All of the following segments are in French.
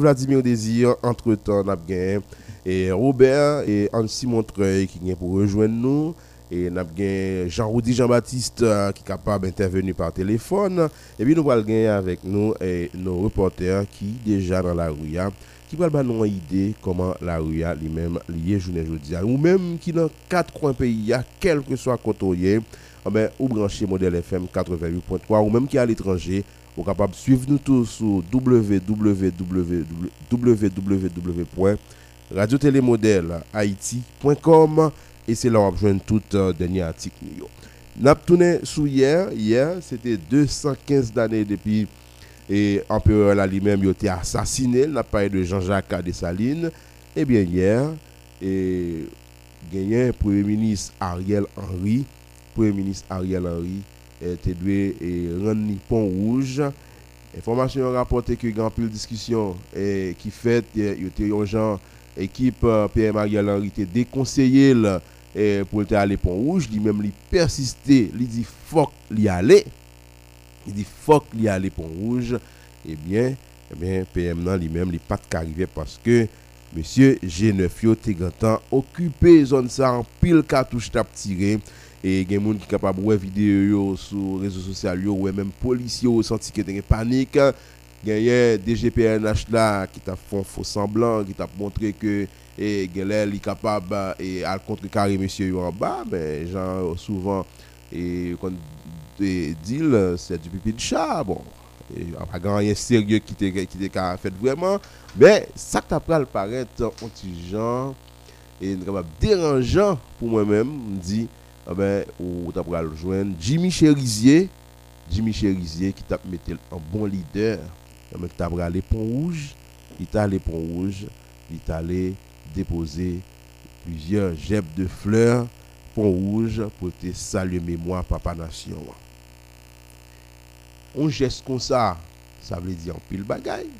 Vladimir Désir, entre-temps, n'a et Robert et Ansi Montreuil qui vient pour rejoindre nous. Et nous avons Jean-Roudy Jean-Baptiste euh, qui est capable d'intervenir par téléphone. Et puis nous allons gagner avec nous et nos reporters qui déjà dans la rue, hein, qui vont nous une idée comment la rue lui-même lié journée aujourd'hui. Ou même qui dans quatre coins pays, quel que soit côté, eh ben, ou brancher modèle FM 88.3 ou même qui est à l'étranger, vous capable de suivre nous tous sur www.radiotélémodèle-haïti.com et c'est là où rejoindre tout euh, dernier article. Nous tourné sous hier, hier c'était 215 années depuis et l'empereur là lui-même a été assassiné, n'a pas de Jean-Jacques Dessalines. Eh bien hier, et gagné Premier ministre Ariel Henry, Premier ministre Ariel Henry était dû rendre pont rouge. Information rapporté que grand pile discussion et qui fait il y a un gens équipe euh, PM Ariel Henry était déconseillé et pour aller pont rouge, il même il persisté, il dit faut y aller. Il dit faut y aller pont rouge. Eh bien, eh bien PM nan lui-même il pas arrivé parce que monsieur G9 yo te occupé zone ça en pile cartouche tap tiré et il y a des gens qui sont capables de voir vidéo sur les réseaux sociaux ou même policiers ont senti que y panique. Il y a des GPNH là qui t'a fait faux semblant, qui t'a montré que et est capable et à contrecarrer monsieur en bas mais gens souvent et quand dit c'est du pipi de chat bon et pas grand rien sérieux qui était qui fait vraiment mais ça t'a pas paraître un petit genre et dérangeant pour moi-même me dit ah ben, ou t'as le joindre. Jimmy Cherizier, Jimmy Cherizier qui t'a mis un bon leader, qui t'a allé pont rouge, il t'a allé pont rouge, il t'a allé déposer plusieurs jets de fleurs. Pont rouge pour te saluer mémoire papa nation. On geste comme ça, ça veut dire en pile bagaille.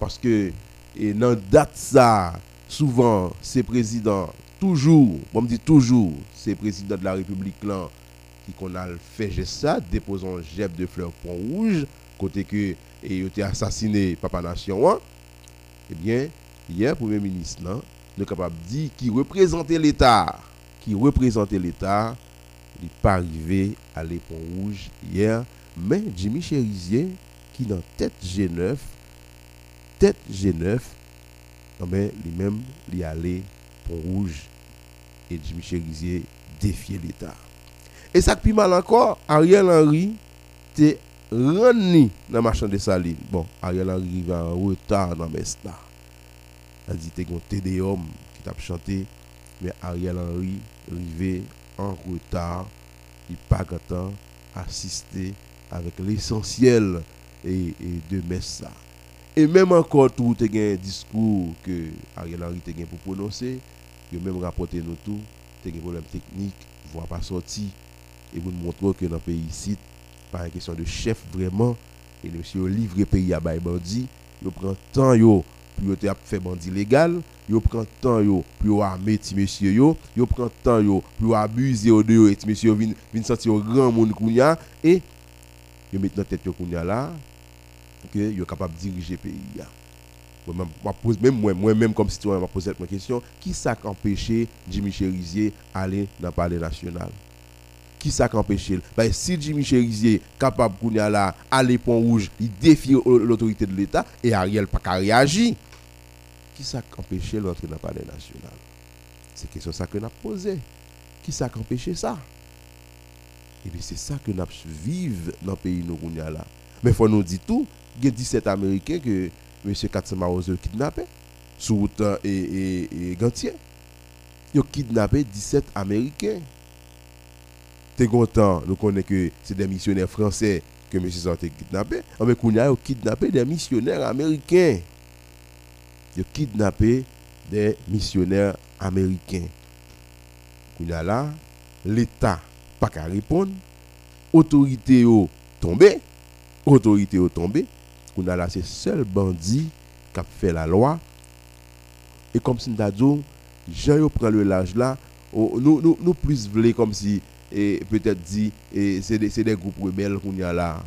Parce que et dans date ça souvent ces présidents toujours, on me dit toujours, président de la République là qui qu'on a fait ça, déposant jet de fleurs pont rouge, côté que et été assassiné papa nation hein. Eh bien, hier premier ministre là, est capable dire qui représentait l'État, qui représentait l'État, il n'est pas arrivé à l'épon rouge hier, mais Jimmy Cherizier qui dans tête G9, tête G9, mais lui-même il est allé rouge et Jimmy Cherizier défier l'État. Et ça qui mal encore, Ariel Henry t'es reni dans marchand de saline. Bon, Ariel Henry va en retard dans Mesta. Il dit que un Tédéum qui t'a chanté, mais Ariel Henry arrivé en retard, il pas content assister avec l'essentiel et, de Messa. Et même encore tout, tu un discours que Ariel Henry te pour prononcer, yo même rapporté nous tout, techniques, voire pas sorti et vous montrez que dans le pays ici, pas une question de chef vraiment, et monsieur livre pays à bail bandit, yo prend temps yo pour te faire bandit légal, yo prend temps yo pour armer ti monsieur yo, yo prend temps yo pour abuser au deux et ti monsieur vinn vinn sortir au grand monde kounya et yo met dans tête yo kounya là que yo capable diriger pays même moi-même comme citoyen, je me pose cette question, qui ça empêché Jimmy Cherizier d'aller dans le palais national? Qui ça empêché ben, Si Jimmy Cherizier capable de aller Pont Rouge, il défie l'autorité de l'État et Ariel n'a pas qui ça empêché d'entrer dans le palais national? C'est question ça que nous avons posé. Qui ça empêché ça? Et bien c'est ça que nous vivons dans le pays nous. Mais il faut nous dire tout, il y a 17 Américains que M. Katsama kidnappé sous route et, et, et Gantier. Il a kidnappé 17 Américains. T'es content, nous connaissons que c'est des missionnaires français que M. Santé kidnappé. Ah, mais qu'on a kidnappé des missionnaires américains. Il a kidnappé des missionnaires américains. Qu'on a là, l'État pas qu'à répondre. Autorité ont tombé. Autorité ont tombé qu'on a là, seul bandit qui a fait la loi. Et comme si nous avons dit, le large là, nous, nous, nous plus voulons comme si, et peut-être dit, c'est des, des, groupes rebelles qu'on a là.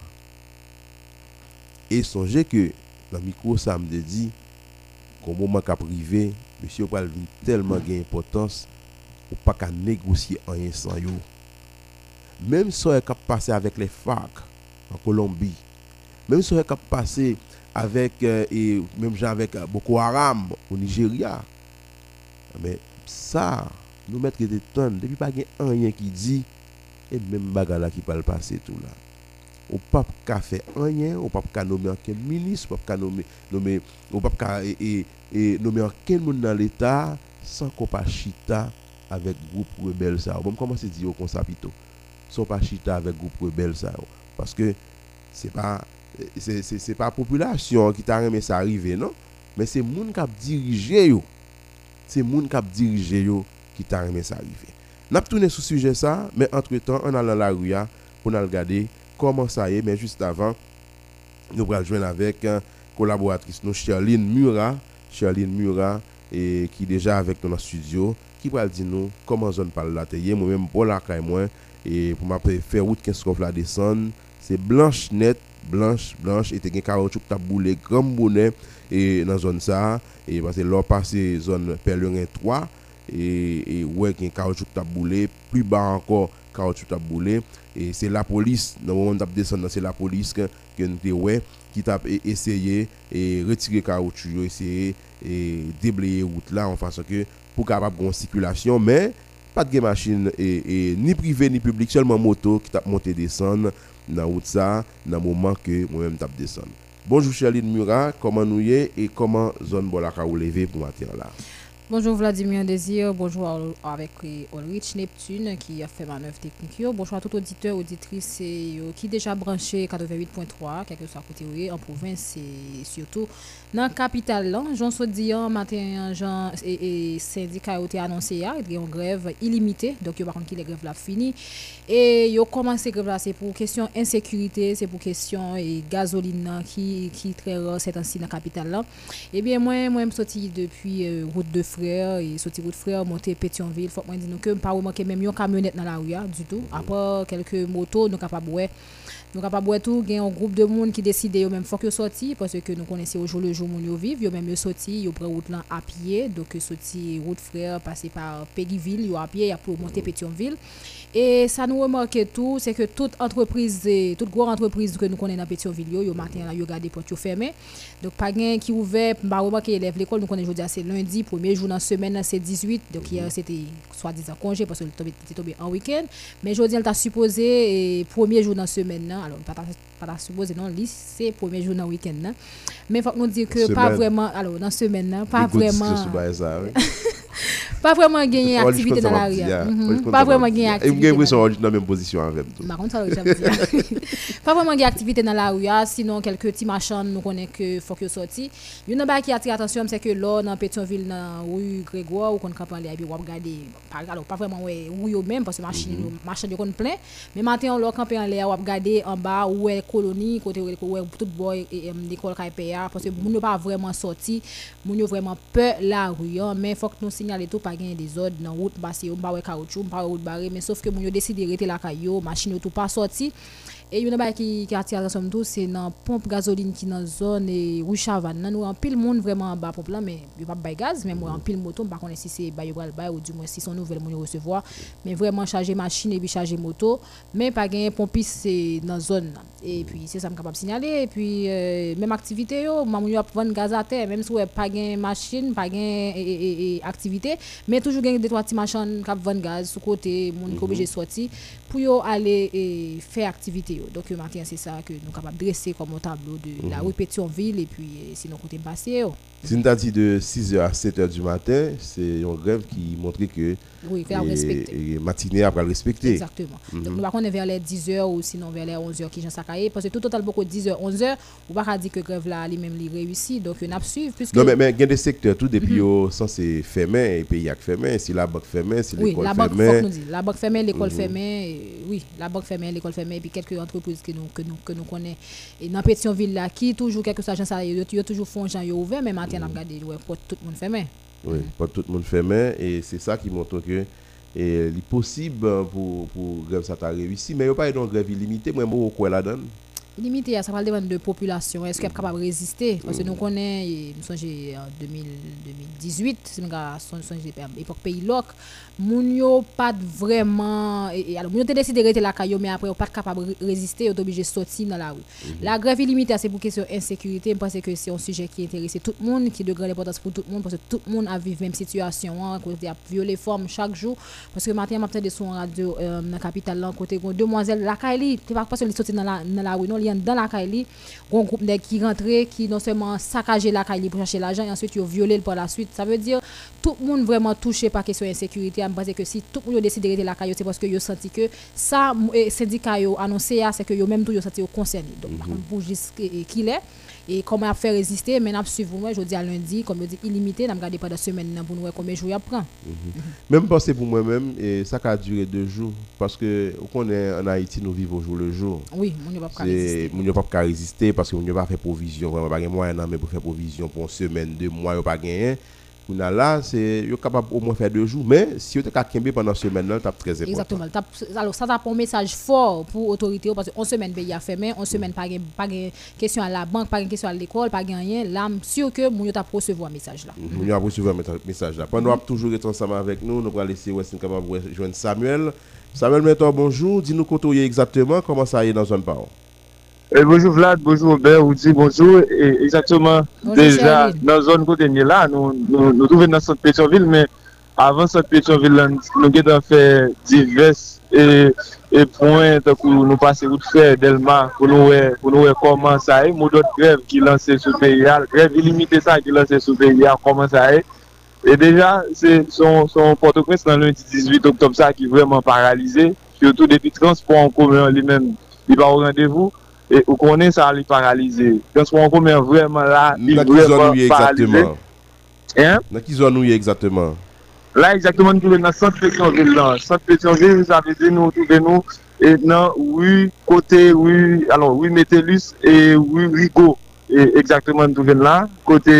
Et songez que, dans le micro, ça me dit, qu'au moment qu'a privé, monsieur pas tellement d'importance ou pas négocier rien sans yo. Même si on est passé avec les FARC en Colombie, même si on est passé avec euh, et même avec euh, Boko Haram au Nigeria. Mais ça, nous mettre des tonnes, depuis pas rien qui dit, et même bagarre qui peut le passer tout là. Ou pas qu'à faire rien, ou pas qu'à nommer aucun ministre, ou pas qu'à nommer, nommer, ou pas qu'à et, et, nommer aucun monde dans l'État sans qu'on pas chita avec groupe rebelle ça. Bon, comment c'est dit au consapito? Sans pas chita avec groupe rebelle ça. Parce que c'est pas c'est pas la population qui t'a remis ça arriver, non? Mais c'est gens qui dirigé. C'est les gens qui dirigé qui t'a remis ça arriver. Avons tourné sur sujet, ça, mais entre-temps, on a dans la rue pour regarder comment ça y est. Mais juste avant, nous allons joindre avec une collaboratrice, nous, Charline Murat. Charline Murat, et, qui déjà avec nous dans le studio, qui va dire comment zone parle là. Moi-même, pour la moi, pour faire route 15 la descendre, c'est blanche nette blanche blanche et gen caoutchouc t'a boulé grand bonnet et dans zone ça et parce que l'or passé zone pèlerin 3 et et ouais gen caoutchouc t'a boulé plus bas encore caoutchouc t'a boulé et c'est la police dans le moment t'a descendre c'est la police que nous ouais qui t'a essayé et retirer caoutchouc essayer et déblayer route là en façon que pour capable une circulation mais pas de machine et, et, ni privé ni public seulement moto qui t'a monté descendre dans route dans le moment que moi-même tape descendre. Bonjour Charline Murat, comment nous y et comment zone Bolaka ou lever pour matin là? Bonjour Vladimir Désir, bonjour avec Ulrich Neptune qui a fait manœuvre technique. Bonjour à tout auditeur, auditrice qui déjà branché 88.3, quelque soit côté en province et surtout dans la capitale. Jean Sodian, matin, Jean et, et syndicat ont annoncé hier, il y a une grève illimitée, donc il y a pas les grèves là fini. E yo komanse greve la se pou kesyon insekurite, se pou kesyon e gazolin nan ki, ki tre ro setansi nan kapital la. Ebyen mwen mwen msoti depi euh, route de frère, e soti route frère, monte Petionville, fok mwen di nou ke mpa ou manke menm yon kamyonet nan la ouya du tout. Apo kelke moto nou kapabwe. Nou kapabwe tou gen yon group de moun ki deside yo menm fok yo soti, pwese ke nou konense yo jou le jou moun yo viv, yo menm yo soti, yo pre route lan apye, doke soti route frère, pase par Peggyville, yo apye, ya pou monte Petionville. Et ça nous remarque tout, c'est que toute entreprise, toute grosse entreprise que nous connaissons dans Pétionville, yo matin là, yo gardé porte fermé. Donc pas gain qui ouvert, bah remarquer élève l'école, nous connaissons aujourd'hui c'est lundi, premier jour dans la semaine c'est 18, donc hier c'était soi-disant congé parce que le tombé tombé en week-end, mais aujourd'hui elle t'a supposé premier jour dans la semaine alors pas supposé non, c'est premier jour dans le week-end Mais il faut nous dire que pas vraiment alors dans la semaine pas vraiment pas vraiment gagner activité dans la rue. Pas vraiment gagner activité. Et vous dans la même position avec tout. Par contre, Pas vraiment gagner activité dans la rue, sinon quelques petits machins nous connaissons que faut que sorti. Une chose qui attire attention, c'est que là dans Pétionville dans rue Grégoire ou qu'on capable aller puis regarder alors pas vraiment ouais rue même parce que machine mhm. machine de kon plein, mais maintenant on là camper en l'air ou regarder en bas où est colonie côté où tout boy et l'école KPA ya, pwese moun yo pa vreman soti, moun yo vreman pe la ruyon, men fok nou sinyale tou pa gen dezod nan wout, basi yo mba we kaoutchou, mba we wout bare, men sof ke moun yo deside rete la kayo, machin yo tou pa soti, et une chose qui qui attire attention tout c'est dans pompe gasoline qui dans zone et rue Chavannes nous en pile monde vraiment en bas pompe là mais il pas bail gaz mais moi en pile moto pas connaître si c'est bail ou du moins si son nouvelle mon recevoir mais vraiment charger machine et puis charger moto mais pas gagner pompiste c'est dans zone et puis c'est ça me capable signaler et puis euh, même activité yo maman yo vendre gaz à terre même si pas gain machine pas gain activité mais toujours gain des trois petits machines qui vendre gaz sur côté mon mm obligé sortir pour aller et faire activité donc matin c'est ça que nous sommes capables de dresser comme un tableau de la mhm. rue ville et puis sinon côté passé c'est une dit de 6h à 7h du matin, c'est une grève qui montre que oui, faire respecter. matinée après respecter. Exactement. Donc nous va vers les 10h ou sinon vers les 11h qui j'en sakaye parce que tout total beaucoup 10h 11h ou pas dire que grève là lui-même li réussi donc on a suivre puisque Non mais mais il y a des secteurs tout depuis mm -hmm. censé fermer et pays a fermé, si la banque fermée, si l'école fermée. Oui, la banque nous dit, la banque fermée, l'école mm -hmm. fermée, oui, la banque fermée, l'école fermée et puis quelques que nous que nous que nous connaissons et dans Pétionville là qui toujours quelque chose ça il y a toujours font gens ouvert mais matin on a regardé ouais, pour tout le monde fermé. Oui, pas tout le monde fermé et c'est ça qui montre que et est possible pour pour grève ça t'a réussi mais il n'y a pas une grève illimitée moi je quoi la donne Limité, ça va dépendre de population. Est-ce qu'elle est capable de résister Parce que nous connaissons, nous sommes en 2018, c'est l'époque pays loc, moun yo pas vraiment et, alors moun décidé de rester la caillou mais après on pas capable de résister, est obligé de sortir dans la rue. Mhm. La grève illimitée c'est pour question insécurité, je pense que c'est un sujet qui intéresse tout le monde, qui est de grande importance pour tout le monde parce que tout le monde a vécu même situation, hein, côté a violé forme chaque jour parce que matin m'a de son radio euh, dans la capitale là côté demoiselle la caille, tu pas parce que sortir dans la dans la rue non, il y a dans la caille, un groupe qui rentre qui non seulement saccagé la caille pour chercher l'argent et ensuite ont violé par la suite. Ça veut dire tout le monde vraiment touché par question insécurité parce que si tout le monde décide de rester la caillou, c'est parce que yo senti que ça, syndicat yo annoncé, c'est que yo même tout yo senti concerné. Donc, mm -hmm. pour juste qu'il est. Et comment a fait résister, maintenant, suivre moi, je dis à lundi, comme je dis, illimité, nous regardé pendant semaine pour nous voir combien de jours il prend. -hmm. Même penser pour moi-même, et ça a duré deux jours, parce que on est en Haïti, nous vivons au jour le jour. Oui, nous ne pas résister. Ne pas résister parce que nous ne pas faire provision, vraiment, pas moyen, mais pour faire provision pour une semaine, deux mois, pas gagné là, c'est capable au moins faire deux jours. Mais si vous êtes pendant une semaine, c'est très important. Exactement. Alors, ça, c'est un message fort pour l'autorité parce qu'en semaine, il y a fermé, en semaine, pas de question à la banque, pas de question à l'école, pas de rien. Là, je suis sûr que vous avez recevoir un message là. Vous avez recevoir un message là. Pendant que toujours être ensemble avec nous, nous allons laisser Westin capable de joindre Samuel. Samuel, maintenant, bonjour. Dis-nous exactement comment ça y est dans zone parole. Et bonjour Vlad, bonjour Robert, ou di bonjour. Et exactement, bonjour, déjà, nan zon kote nye la, nou touve nan Sante Petionville, men avan Sante Petionville, nou gen dan fè divers e pouen takou nou pase ou fè delman pou nou wè koman sa e. Mou dot grev ki lanse sou PIA, grev ilimite sa ki lanse sou PIA, koman sa e. Et déjà, son Port-au-Prince nan lundi 18 oktob sa ki vreman paralize, surtout depi transport en commun li men, li pa ou randevou. E, ou konen sa li paralize. Ganspo an komen vreman la, li vreman paralize. Na ki zon nou ye exactement? La exactement nou touve nan sante peksyon vil nan. Sante peksyon vil, sa veze nou touve nou e nan wou kote wou, alon wou metelus e wou rigo. E exactement nou touve nan. Kote,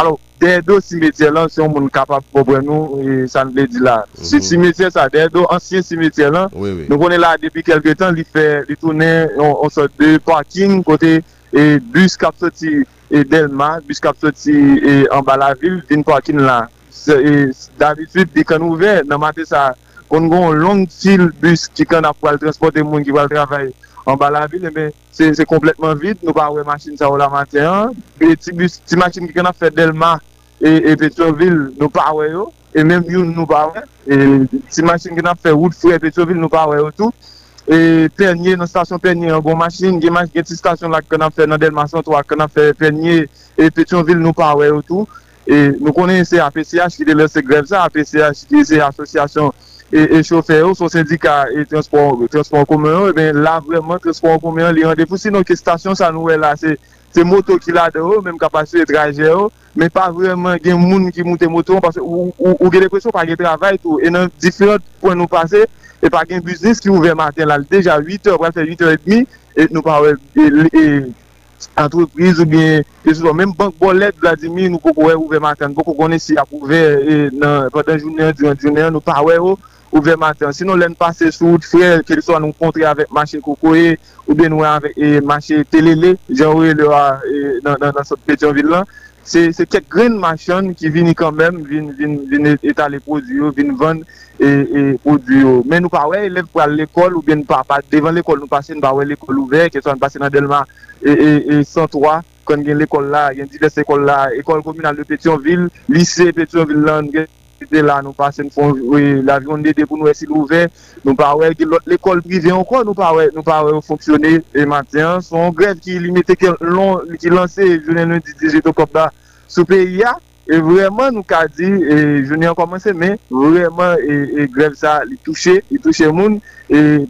alon dey do simetye lan, si yon moun kapap problem nou, e, san le di la. Mm -hmm. Si mhm. simetye sa, dey do ansyen simetye lan, oui, oui. nou konen la depi kelke tan, li fe, li toune, on sot de parking, kote, e bus kap soti e Delma, bus kap soti e anba la vil, din parking la. E, D'habitude, di kan ouve, nan mate sa, kon gon long til bus ki kan ap wale transporte moun ki wale travaye. an ba la vil, se kompletman vide, nou pa wè machin sa ou la maten, ti machin ki kan ap fè Delma e Petroville, nou pa wè yo, e menm yon nou pa wè, ti machin ki kan ap fè Woodfrey e Petroville, nou pa wè yo tout, e penye, nan stasyon penye, an bon machin, gen ti stasyon la kan ap fè nan Delma 103, kan ap fè penye, e Petroville, nou pa wè yo tout, e nou konen se APCH ki de lè se grev sa, APCH ki se asosyasyon e chofer yo, son syndika e transport koumen yo, la vreman transport koumen yo li randevou. Sinon ke stasyon sa nou we la, se moto ki la de yo, menm kapasite traje yo, men pa vreman gen moun ki moute moto, ou gen depresyon pa gen travay tou, e nan diferent pou nou pase, e pa gen biznis ki ouve maten la, deja 8 or, prese 8 or et demi, et nou pa we, e... entreprise ou bien, mèm bank bolet Vladimir nou pou kowe ouve maten, pou kowe konen si ap ouve nan padan jounen, jounen, nou pa we ou ou ve maten. Sinon lè n'pase sou frel, kel so nou kontre avèk machè kokoye, ou ben nou avèk e, machè telele, jan wè lè wè nan, nan, nan sot Petionville lan, se, se kek gren machèn ki vini kanmèm, vin, vin, vin etale produyo, vin vèn e, e produyo. Men nou pa wè elèv pou al l'ekol, ou ben pa, pa devan l'ekol nou pase, nou pa wè l'ekol ouver, kel so nou pase nan Delma e, e, e 103, kon gen l'ekol la, gen divers ekol la, ekol komunal de Petionville, lise Petionville lan, gen de la nou pa se nou fon l'avyon de de pou nou esi louve nou pa wè l'ekol prive ankon nou pa wè ou fonksyonè e maten son grev ki li mette ki lansè jounen lundi dijeto kop da sou peyi ya e vreman nou ka di e jounen an komanse men vreman e, e grev sa li touche li touche moun e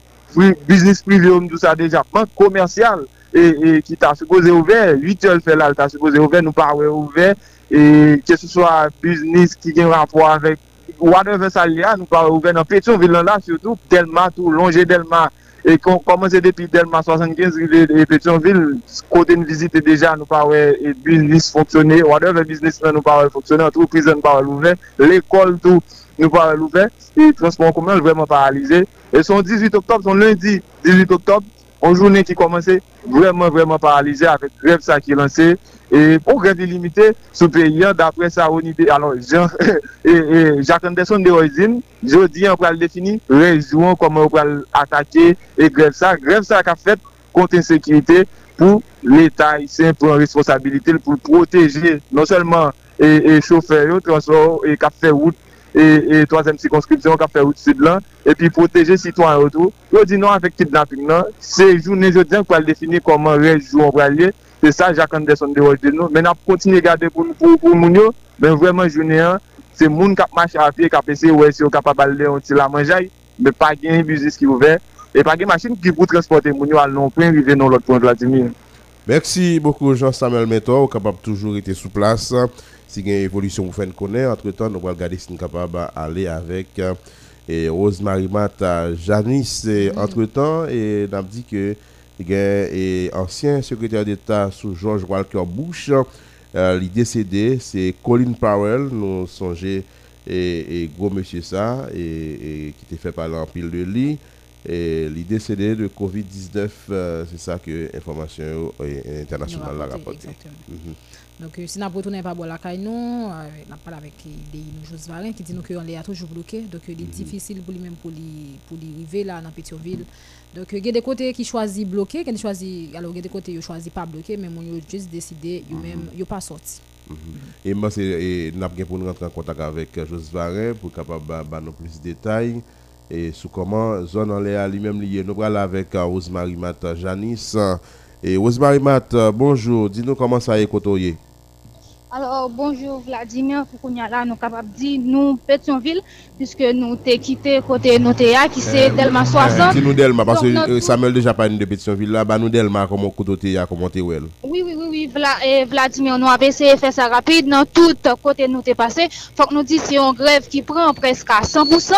biznis prive ou mdou sa dejapman komersyal e, e ki ta supose ouve 8 yol fè la ta supose ouve nou pa wè ouve e ke se swa biznis ki gen rapor avèk whatever sa li a, nou pa ouve nan Petionville lan la, surtout Delma tou, longe Delma, e kon komanse depi Delma 75, e Petionville, kote nou vizite deja, nou pa ouve e, biznis foksyone, whatever biznis nan nou pa ouve foksyone, an tou prison pa ouve louve, l'ekol tou nou pa ouve louve, e transport komel vreman paralize, e son 18 oktob, son lundi 18 oktob, an jounen ki komanse vreman vreman paralize, avèk grev sa ki lanse, e e progrè delimite sou peyi an dapre sa ou nide. Alors, e, e, Jacques Anderson de Roizine, jodi an pral defini, rejouan koman pral atake e grev sa. Grev sa ka fet konten sekirite pou l'Etat isen an responsabilite pou proteje non selman e, e chofer yo, transor, e kap fe wout e 3e sikonskripsyon kap fe wout sud lan, e pi proteje sitwan yo tou. Yo di nou avèk kidnapping nan, se jounen jodi an pral defini koman rejouan pral liye, Se sa, Jacques Anderson de Roche de nou. Men ap kontine gade pou, pou, pou moun yo, men vwèman jounen an, se moun kap mache api, kap ese wè si yo kap abalde yon ti la manjay, men pa gen yon bizis ki ouve, e pa gen masin ki pou transporte moun yo al non pren vive non lot pon Vladimir. Merci beaucoup Jean-Samuel Meto. ou kapap toujou ite sou plas. Si gen evolisyon ou fèn konè, entre tan nou wal gade si nou kapap ale avèk. E Rose Marimata Janice, entre tan, e nam di ke et ancien secrétaire d'État sous George Walker Bush. Euh, il décédé, c'est Colin Powell, nous songeons, et, gros monsieur ça, et, qui était fait par l'empile de lit. Et il décédé de Covid-19, euh, c'est ça que l'information internationale a rapporté. Donc, euh, si nous retournons pas à la caille, nous, on parlé avec José Varin qui dit nous qu'on est toujours bloqué. Donc, il est mhm. difficile pour lui-même pour lui, arriver là dans Pétionville. Donc, il y a des côtés qui choisissent bloquer, qui choisissent, alors il y a des côtés qui choisissent pas bloquer, mais ils ont juste décidé, ils n'ont pas sorti. Mhm. Et moi, c'est, nous avons pour nous rentrer en contact avec José Varin pour capable de plus de détails et sur comment zone en l'air lui-même lié. Nous allons avec Rosemary Mat Janice. Et Rosemary Mat, bonjour, dis-nous comment ça est côtoyé. Alors, bonjour Vladimir, là, nous capables de dire nous Pétionville, puisque nous t'ai quitté côté Notéa, qui c'est eh, Delma 60. Eh, dis nous Delma, parce que notre... Euh, Samuel déjà parlé de Pétionville là, bah nous Delma, comment côté comment t'es Oui, oui, oui, oui, Vla, et Vladimir, nous avons essayé de faire ça rapide, dans tout côté nous t'es passé. Faut que nous disions c'est une grève qui prend presque à 100%,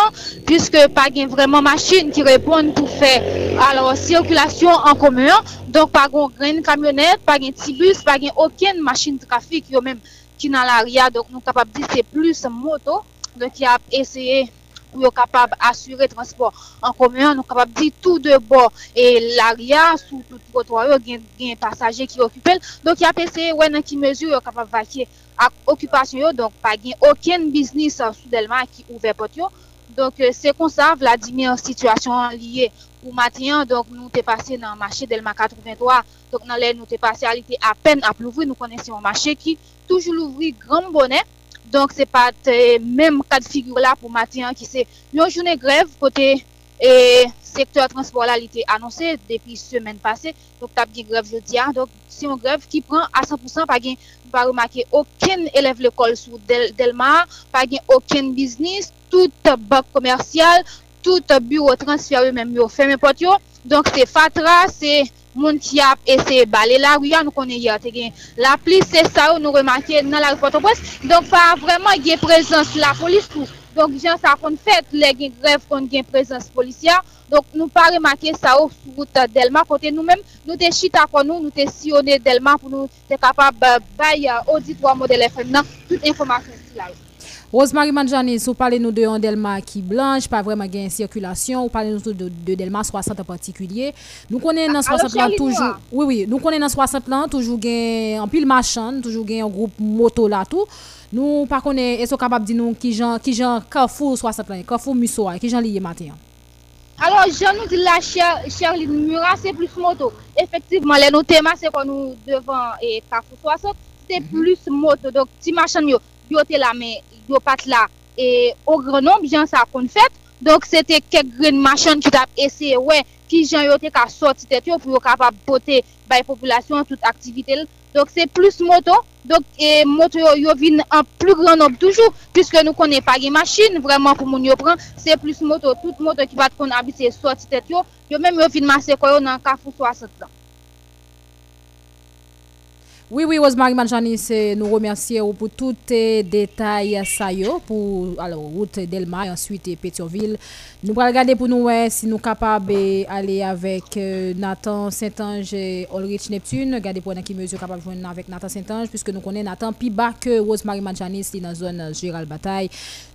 puisque pas vraiment machine qui répond pour faire alors circulation en commun. Donc, pas de camionnette, pas de petit bus, pas aucune machine de trafic, même ki nan la ria, donk nou kapab di se plus moto, donk ki ap eseye pou yo kapab asyre transport an komyon, nou kapab di tout de bo e la ria, sou tout potroyo gen, gen pasaje ki okupel donk ki ap eseye wè nan ki mezur yo kapab vakye ak okupasyon yo. Donk pa gen oken biznis euh, soudelman ki ouve pot yo. Donk se konsa Vladimir situasyon liye pou matyen, donk nou te pase nan mache Delma 83, donk nan lè nou te pase alite apen ap louvri, nou konen se yon mache ki toujou louvri gran bonè, donk se pat eh, mèm kad figyur la pou matyen ki se yon jounè grev kote eh, sektor transport la li te anonsè depi semen pase, donk tap di grev jodi an, donk se yon grev ki pran a 100% pa gen pa remake oken eleve l'ekol sou Del, Delma, pa gen oken biznis, tout bak komersyal, tout bureau transfer yo menm yo fèmè pot yo. Donk se fatra, se moun ki ap ese bale la riyan nou konen yote gen. La plis se sa yo nou remake nan la ripoto pres. Donk pa vreman gen prezans la polis pou. Donk jan sa kon fèt le gen grev kon gen prezans polisya. Donk nou pa remake sa yo sou route Delma kote nou menm. Nou te chita kon nou, nou te siyone Delma pou nou te kapab euh, bay euh, auditwa model FM nan tout informasyon si la yo. Rosemary Manjani, sou pale nou de yon Delma ki blanche, pa vreman gen sirkulasyon, ou pale nou de, de Delma 60 an partikulye. Nou konen nan 60 lan toujou, oui, oui, nou konen nan 60 lan toujou gen anpil machan, toujou gen yon group moto la tou. Nou pa konen, eso kabab di nou ki jan, ki jan kafou 60 lan, kafou muso a, ki jan liye maten. Alors, jan nou di la Sherline Mura, se plus moto. Efektivman, le nou tema se kon nou devan e kafou 60, se mhm. plus moto. Dok, ti machan yo, yo te la men yo pat la e o grenom jan sa kon fèt. Donk se te kek gren machan ki tap ese we ki jan yo te ka soti tet yo pou yo kapap pote bay populasyon tout aktivite l. Donk se plus moto, donk e, moto yo, yo vin an plu grenom toujou Piske nou konen pa gen machin, vreman pou moun yo pran Se plus moto, tout moto ki pat kon abise soti tet yo Yo menm yo vin mase koyo nan kafou 60 lan Oui, oui, Rosemary Manjani, nous remercions pour tous les détails ça pour alors route Delma et ensuite Pétionville. Nous allons regarder pour nous si nous sommes capables d'aller avec euh, Nathan Saint-Ange et Ulrich Neptune. Regardez pour qui mesure capable de joindre avec Nathan Saint-Ange puisque nous connaissons Nathan plus bas que Rosemary Manjani dans la zone Gérald Bataille.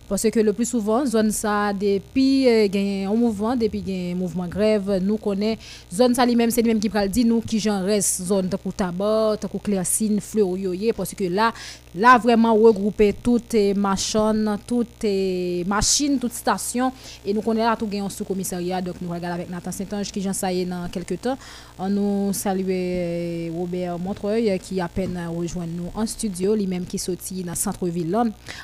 Parce que le plus souvent, zone ça, depuis euh, gagne un mouvement, depuis gagne mouvement grève, nous connaît zone ça lui-même, c'est lui-même qui pral dit nous qui j'en reste zone de tabac, de fleur parce que là, là vraiment regrouper toutes les machines, toutes les machines, toutes stations, et nous connaissons là tout gagne sous commissariat, donc nous regardons avec Nathan Saint-Ange qui j'en ça dans quelques temps. On nous salue euh, Robert Montreuil qui a peine rejoint nous en studio, lui-même qui sorti dans centre-ville.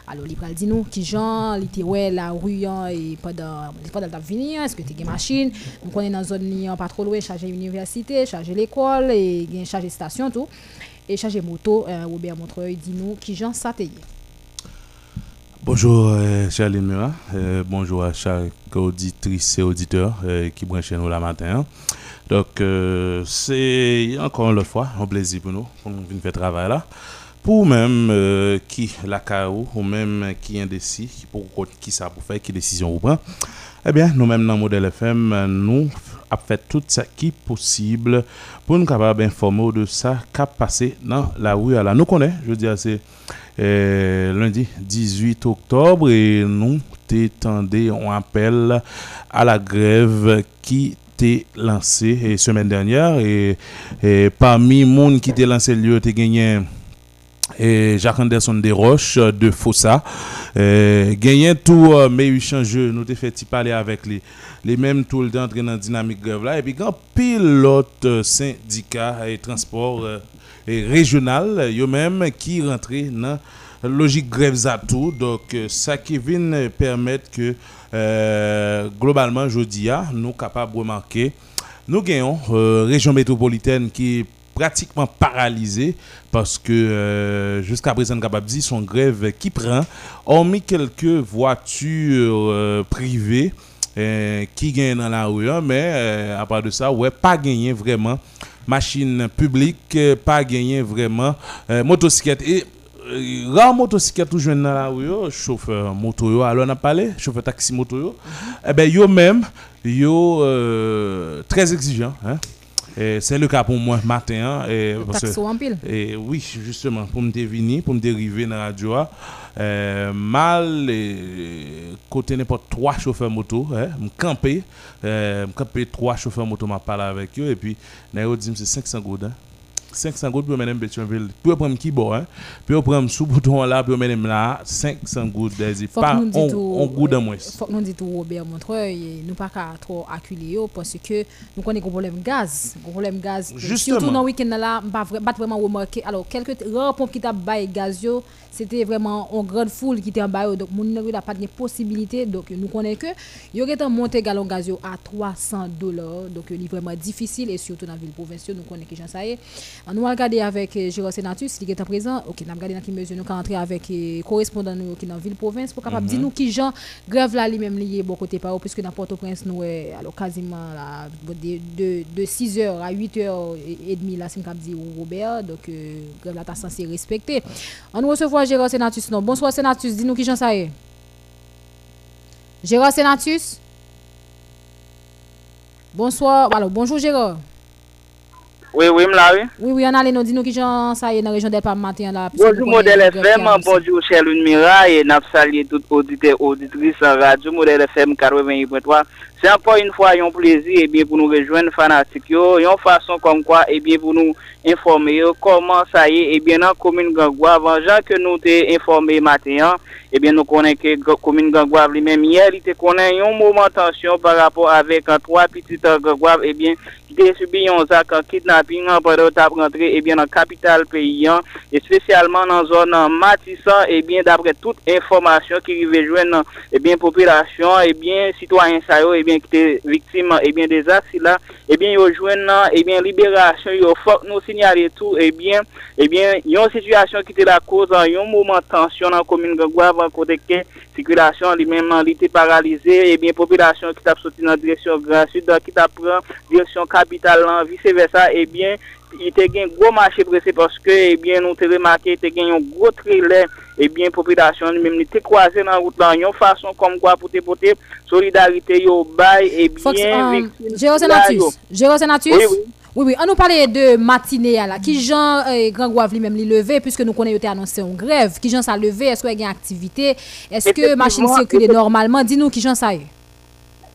Alors, il pral dit nous qui j'en il était ouais la rue hein, et pendant pendant le venir est-ce que tu as une machine? On connaît dans zone ni pas trop loin charger université charger l'école et charger station tout. Et charger moto euh, Robert Montreuil dit nous qui Jean Sateye Bonjour, euh, Charline euh, bonjour à chaque auditrice et auditeur euh, qui branche nous la matin. Donc, c'est encore une fois un plaisir pour nous, pour venir faire travail là pour même euh, qui la KO ou même qui indécis, qui pour qui ça pour faire, qui décision ou pas, eh bien, nous-mêmes dans Modèle FM, nous avons fait tout ce qui est possible pour nous capables d'informer de ça qui a passé dans la rue. là nous connaissons, je veux dire, c'est euh, lundi 18 octobre et nous t'étendons un appel à la grève qui était lancée la semaine dernière et, parmi les gens qui étaient lancé le lieu, tu gagné et Jacques Anderson Desroches euh, de Fossa. Euh, gagné tout, euh, mais il change, nous avons fait parler avec les, mêmes tout le dans la dynamique grève là. Et puis, quand pilote syndicat et transport et régional, eux même qui rentrent dans la logique grève à tout. Donc, ça qui vient permettre que, globalement, je dis, nous capables de remarquer, nous gagnons région métropolitaine qui pratiquement paralysé parce que euh, jusqu'à présent, capable dit son grève qui prend, hormis quelques voitures euh, privées euh, qui gagnent dans la rue, hein, mais à part de ça, ouais, pas gagné vraiment machine publique, pas gagné vraiment motocyclette. Et rare motocyclette toujours dans la rue, chauffeur moto, alors on a parlé, chauffeur taxi moto, mm -hmm. eh yo même, yo très exigeant. Hein? c'est le cas pour moi matin. Hein, et, Et, oui, justement, pour me venir, pour me dériver dans la radio, euh, mal, côté n'importe trois chauffeurs moto, hein, me camper, euh, me camper trois chauffeurs moto, m'a parlé avec eux, et puis, n'a dit c'est 500 gouttes. Hein. 500 gouttes pour mener Pétionville. Puis prendre qui bon hein? Puis prendre sous bouton là pour mener là 500 gouttes des pas on goût de moins. Faut que nous tout Robert Montreuil nous pas trop acculer parce que nous connaissons un problème gaz, un problème gaz surtout dans week-end là pas vraiment remarqué. Alors quelques rares pompes qui t'a bail gaz yo c'était vraiment une grande foule qui était en bas donc mon n'a pas de possibilité. Donc nous connaissons que y aurait un monté gallon gaz à 300 dollars. Donc c'est vraiment difficile. Et surtout dans la ville provinciale nous connaissons que j'en on nous regarder avec euh, Jérôme Senatus qui est présent. OK nous regardé dans qui mesure nous entrer avec euh, correspondant nous qui dans ville province pour capable dire mhm. nous qui gens grève là lui même lié bon côté par puisque dans Port-au-Prince nous alors quasiment là, de, de, 6h à 8h et demie là c'est comme dit Robert. Donc euh, grève là censé respecter. On nous recevoir Gérard Senatus non bonsoir Senatus dis-nous qui j'en ça est Gérard Senatus Bonsoir. Alors bonjour Gérard. Oui, oui, m'la, oui. Oui, oui, on a les nous, dis-nous qui j'en ça est dans la région des Palmes matin là. Bonjour, modèle FM, bonjour, cher Mira, et n'a salué tout auditeur, auditrice radio, modèle FM 88.3. Se anpon yon fwa yon plezi, ebyen pou nou rejwen fanatik yo, yon fason kom kwa, ebyen pou nou informe yo, koman sa ye, ebyen nan komine Gangouav, anjan ke nou te informe matenyan, ebyen nou konen ke komine Gangouav li menm yer, li te konen yon mouman tansyon par rapport avek an 3 pititan Gangouav, ebyen ki te subi yon zak an kidnapping an pwede ou tap rentre, ebyen nan kapital peyi an, espesyalman nan zon nan matisan, ebyen dapre tout informasyon ki rivejwen nan, ebyen populasyon, ebyen sitwanyen sayo, ebyen ebyen ki te viktim ebyen eh de zasi la, ebyen eh yo jwen nan, eh ebyen liberasyon yo fok nou sinyare tou, ebyen, ebyen yon situasyon ki te la koz an yon mouman tansyon nan komine gangwa van kote ke sikulasyon li menman li te paralize, ebyen populasyon ki tap soti nan direksyon Grand Sud, ki tap pran direksyon kapital lan, vice versa, ebyen, ite gen gwo mache prese paske, ebyen nou te remake, ite gen yon gwo trilè, trailer et bien population même te dans route là une façon comme quoi pour te porter solidarité yo bail et bien Géo Senatus Géo Senatus oui, oui. Oui, oui, on nous parlait de matinée là. Qui Jean euh, Grand Gouave lui-même lui levé puisque nous connaissons annoncé en grève. Qui Jean ça levé? Est-ce qu'il y a une activité? Est-ce que machine circule normalement? Dis-nous qui Jean ça est.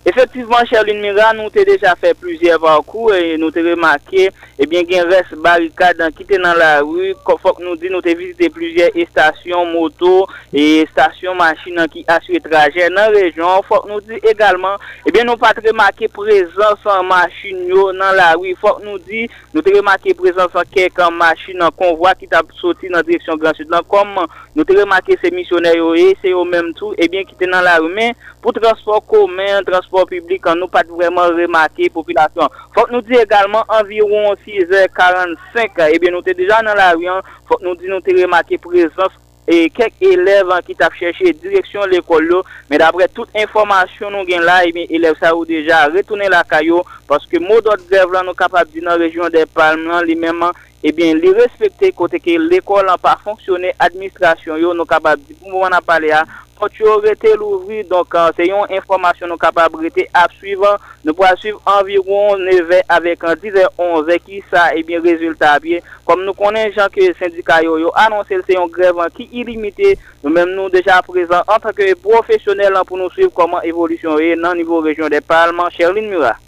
Efektivman, Sherline Mira, nou te deja fe plusieurs vankou, nou te remake, ebyen gen res barikad an kite nan la ru, fok nou di nou te vizite plusieurs estasyon moto, estasyon machin an ki aswe traje nan rejon, fok nou di egalman, ebyen nou pa te remake prezans an machin yo nan la ru, fok nou di nou te remake prezans an kek an machin an konvoi ki ta soti nan direksyon Grand Sud. Lan, kom nou te remake se misioner yo e, se yo menm tou, ebyen kite nan la ru men, pou transport komen, transport publik, an nou pat vreman remake populasyon. Fok nou di egalman environ 6h45, ebyen nou te deja nan la riyan, fok nou di nou te remake prezans e kek elev an ki tap chèche direksyon l'ekol lo, men dapre tout informasyon nou gen la, ebyen elev sa ou deja retounen la kayo, paske modot grev lan nou kapap di nan rejyon de palman li menman, ebyen li respekte kote ke l'ekol an pa fonksyonè administrasyon yo, nou kapap di pou mou an ap pale a, pot yo rete louvri, donk uh, se yon informasyon nou kapab rete ap suivan, nou pou ap suiv anviron 9 avèk an 10 et 11 ki sa ebyen eh rezultat apye, kom nou konen jan ke syndika yo yo anonsel se yon grevan ki ilimite, nou menm nou deja prezant an tanke profesyonel an pou nou suiv koman evolisyon re nan nivou rejyon de Palman, Sherline Murat.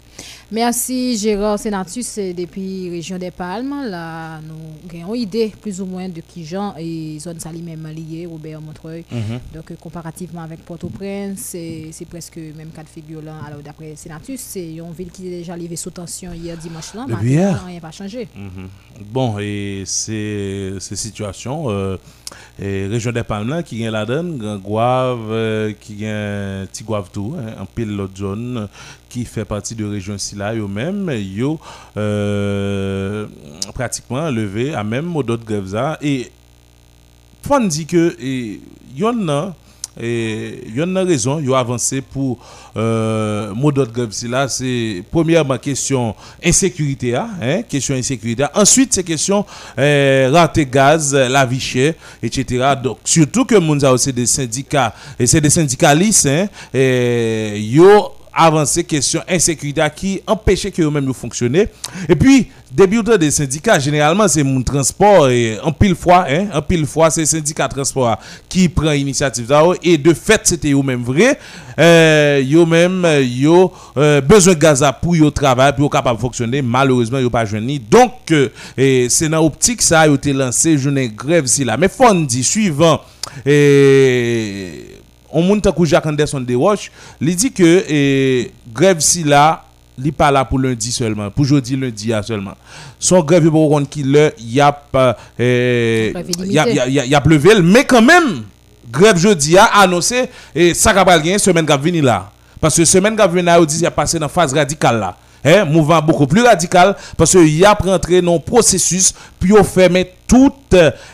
Merci Gérard Sénatus depuis région des Palmes. Là, nous avons une idée plus ou moins de qui Jean et zone Sali même liée, Robert Montreuil. Mhm. Donc, comparativement avec Port-au-Prince, c'est presque même cas de figure là. Alors, d'après Sénatus, c'est une ville qui est déjà livrée sous tension hier dimanche là. Mais rien n'a pas changé. Mhm. Bon, et ces situations. Euh, région des Palmes qui vient la donne, Grand Guave, euh, qui vient Tigouave tout, hein, pile l'autre zone qui fait partie de région Silla, eux même, yo euh, pratiquement levé à même mot d'autres grèves et faut dire que il y en a et il y a une raison, il a avancé pour euh, mot d'autre grève là, c'est premièrement question insécurité, hein, hein question insécurité. Ensuite, c'est question euh, raté gaz, la vie chère, etc. Donc, surtout que Mounza aussi des syndicats, et c'est des syndicalistes, hein, et avancer question insécurité qui empêchait que eux-mêmes fonctionner. Et puis, début des syndicats, généralement, c'est mon transport en pile fois, hein, en pile fois, c'est syndicat transport qui prend l'initiative et de fait, c'était eux-mêmes vrai. Euh, eux-mêmes, yo euh, besoin de gaz pour yo travail, pour capable de fonctionner. Malheureusement, yo pas joindre. Donc, euh, c'est dans l'optique ça, a été lancé, je n'ai grève si là. Mais dit suivant, on monte à Jacques Anderson de Roche, il dit que eh, grève si là, il pas là pour lundi seulement, pour jeudi lundi seulement. Son grève pour contre qui le y a eh, y a y a pleuvé mais quand même grève jeudi a annoncé et ça va pas gagner semaine qui venir là. Parce que semaine qui venir là, y a passé dans phase radicale là. Hein, mouvement beaucoup plus radical parce qu'il y a rentré dans un processus puis on ferme tout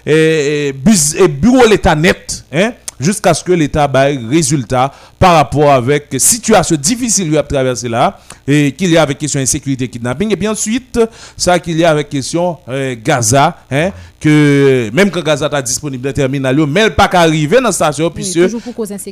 eh, bureau l'état net hein jusqu'à ce que l'État baille résultat par rapport avec situation difficile qu'il a traversé là et qu'il y a avec question insécurité kidnapping et puis ensuite ça qu'il y a avec question euh, Gaza hein, que même quand Gaza est disponible dans terminal mais elle pas arriver dans la station puisque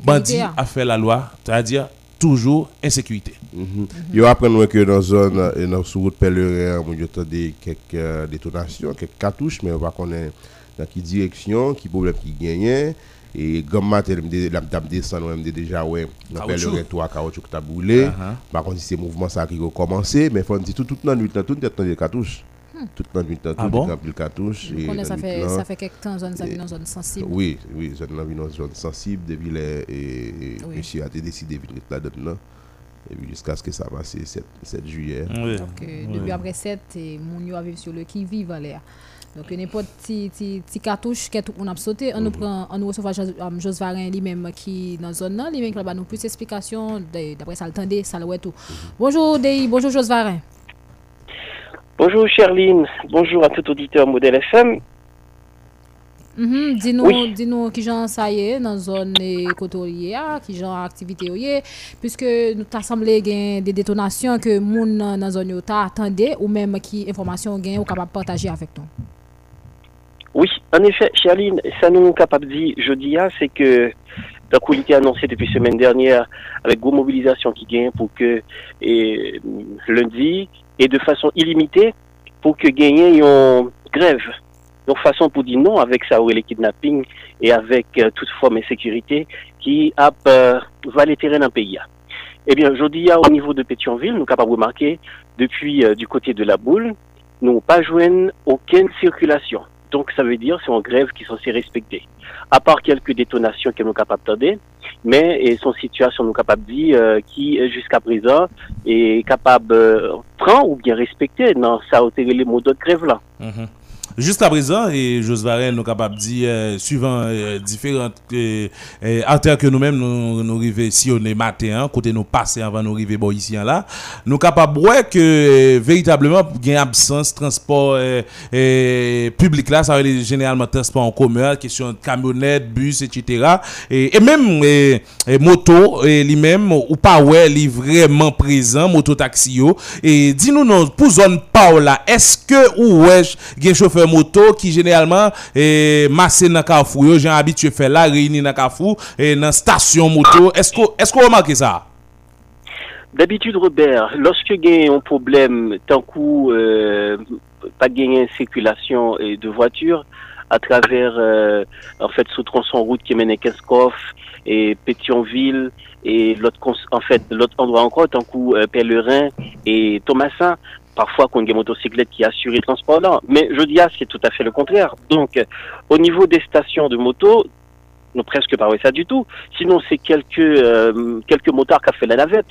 bandit hein. a fait la loi c'est-à-dire toujours insécurité. Mm -hmm. Yo apprendre que dans zone et dans sous route pèlerin, on y des quelques euh, détonations, quelques cartouches mais on va connaître dans quelle direction, qui problème qui gagne et comme matin la dame descend même déjà ouais on appelle le retour à caoutchouc qui a brûlé. Par contre c'est mouvement ça qui a commencé mais faut dire tout toute la nuit tout le temps des cartouches toute la nuit tout ah bon? le cartouche et ça fait ça fait quelques temps zone ça dans zone sensible. Oui oui zone dans zone sensible depuis les et monsieur a décidé de et puis jusqu'à ce que ça passe 7, 7 juillet. Oui. Donc, euh, depuis après 7, mon yo arrive sur le qui vive à l'air. Donc, il n'y a pas de cartouche qui est on a sauté. On nous mhm. prend, on nous reçoit euh, Jos Varin lui-même qui dans la zone lui-même qui nous plus d'explications d'après ça le tendait, ça le ouais tout. Mhm. Bonjour Dei, bonjour Jos Varin. Bonjour Charline, bonjour à tout auditeur modèle FM. Mm -hmm. Dis-nous oui. dis qui j'en ça y est dans la zone côté ah, qui j'en activité y puisque nous t'a semblé des détonations que moun euh, dans la zone y attendait ou même qui information gain ou capable partager avec nous. Oui, en effet, Charline, ça nous est capable de dire jeudi, c'est que la qualité annoncé depuis semaine dernière avec gros mobilisation qui gagne pour que et, lundi et de façon illimitée pour que gagner une grève. Donc façon pour dire non avec ça les kidnapping et avec euh, toute forme de sécurité qui a euh, les terrain dans le pays. Eh bien, aujourd'hui, au niveau de Pétionville, nous sommes capables de remarquer, depuis euh, du côté de la boule, nous n'avons pas joué aucune circulation. Donc, ça veut dire c'est en grève qui sont censés respecter. À part quelques détonations nous sommes capables de mais et son situation nous capable de euh, qui jusqu'à présent est capable de prendre ou bien respecter dans ça les mots de grève là. Mm-hmm. Jusqu'à présent, et Jos Varenne nous capable de dire, euh, suivant euh, différentes euh, artères que nous-mêmes nous, nous arrivons si on est matin, côté nous passer avant nous arriver ici là, nous capables de voir que véritablement, il y a absence de transport public là, ça veut dire généralement transport en commun, question de camionnettes, bus, etc. Et, même moto, lui-même, ou pas ouais, il est vraiment présent, moto taxi. Et dis-nous, pour zone là, est-ce que ou ouais, a moto qui généralement est massé dans Carrefour. J'ai habitué faire la réunion dans Carrefour et dans station moto. Est-ce que est-ce que vous ça? D'habitude, Robert, lorsque y a un problème, tant coup, euh, pas gagner circulation de voitures à travers, euh, en fait, ce tronçon route qui mène à Keskov et Pétionville et l'autre, en fait, l'autre endroit encore, tant coup, euh, Pèlerin et Thomasin, parfois qu'on a des motocyclettes qui assurent le transport là. Mais je dis, ah, c'est tout à fait le contraire. Donc, au niveau des stations de moto, non presque pas ça du tout. Sinon, c'est quelques, euh, quelques motards qui ont fait la navette.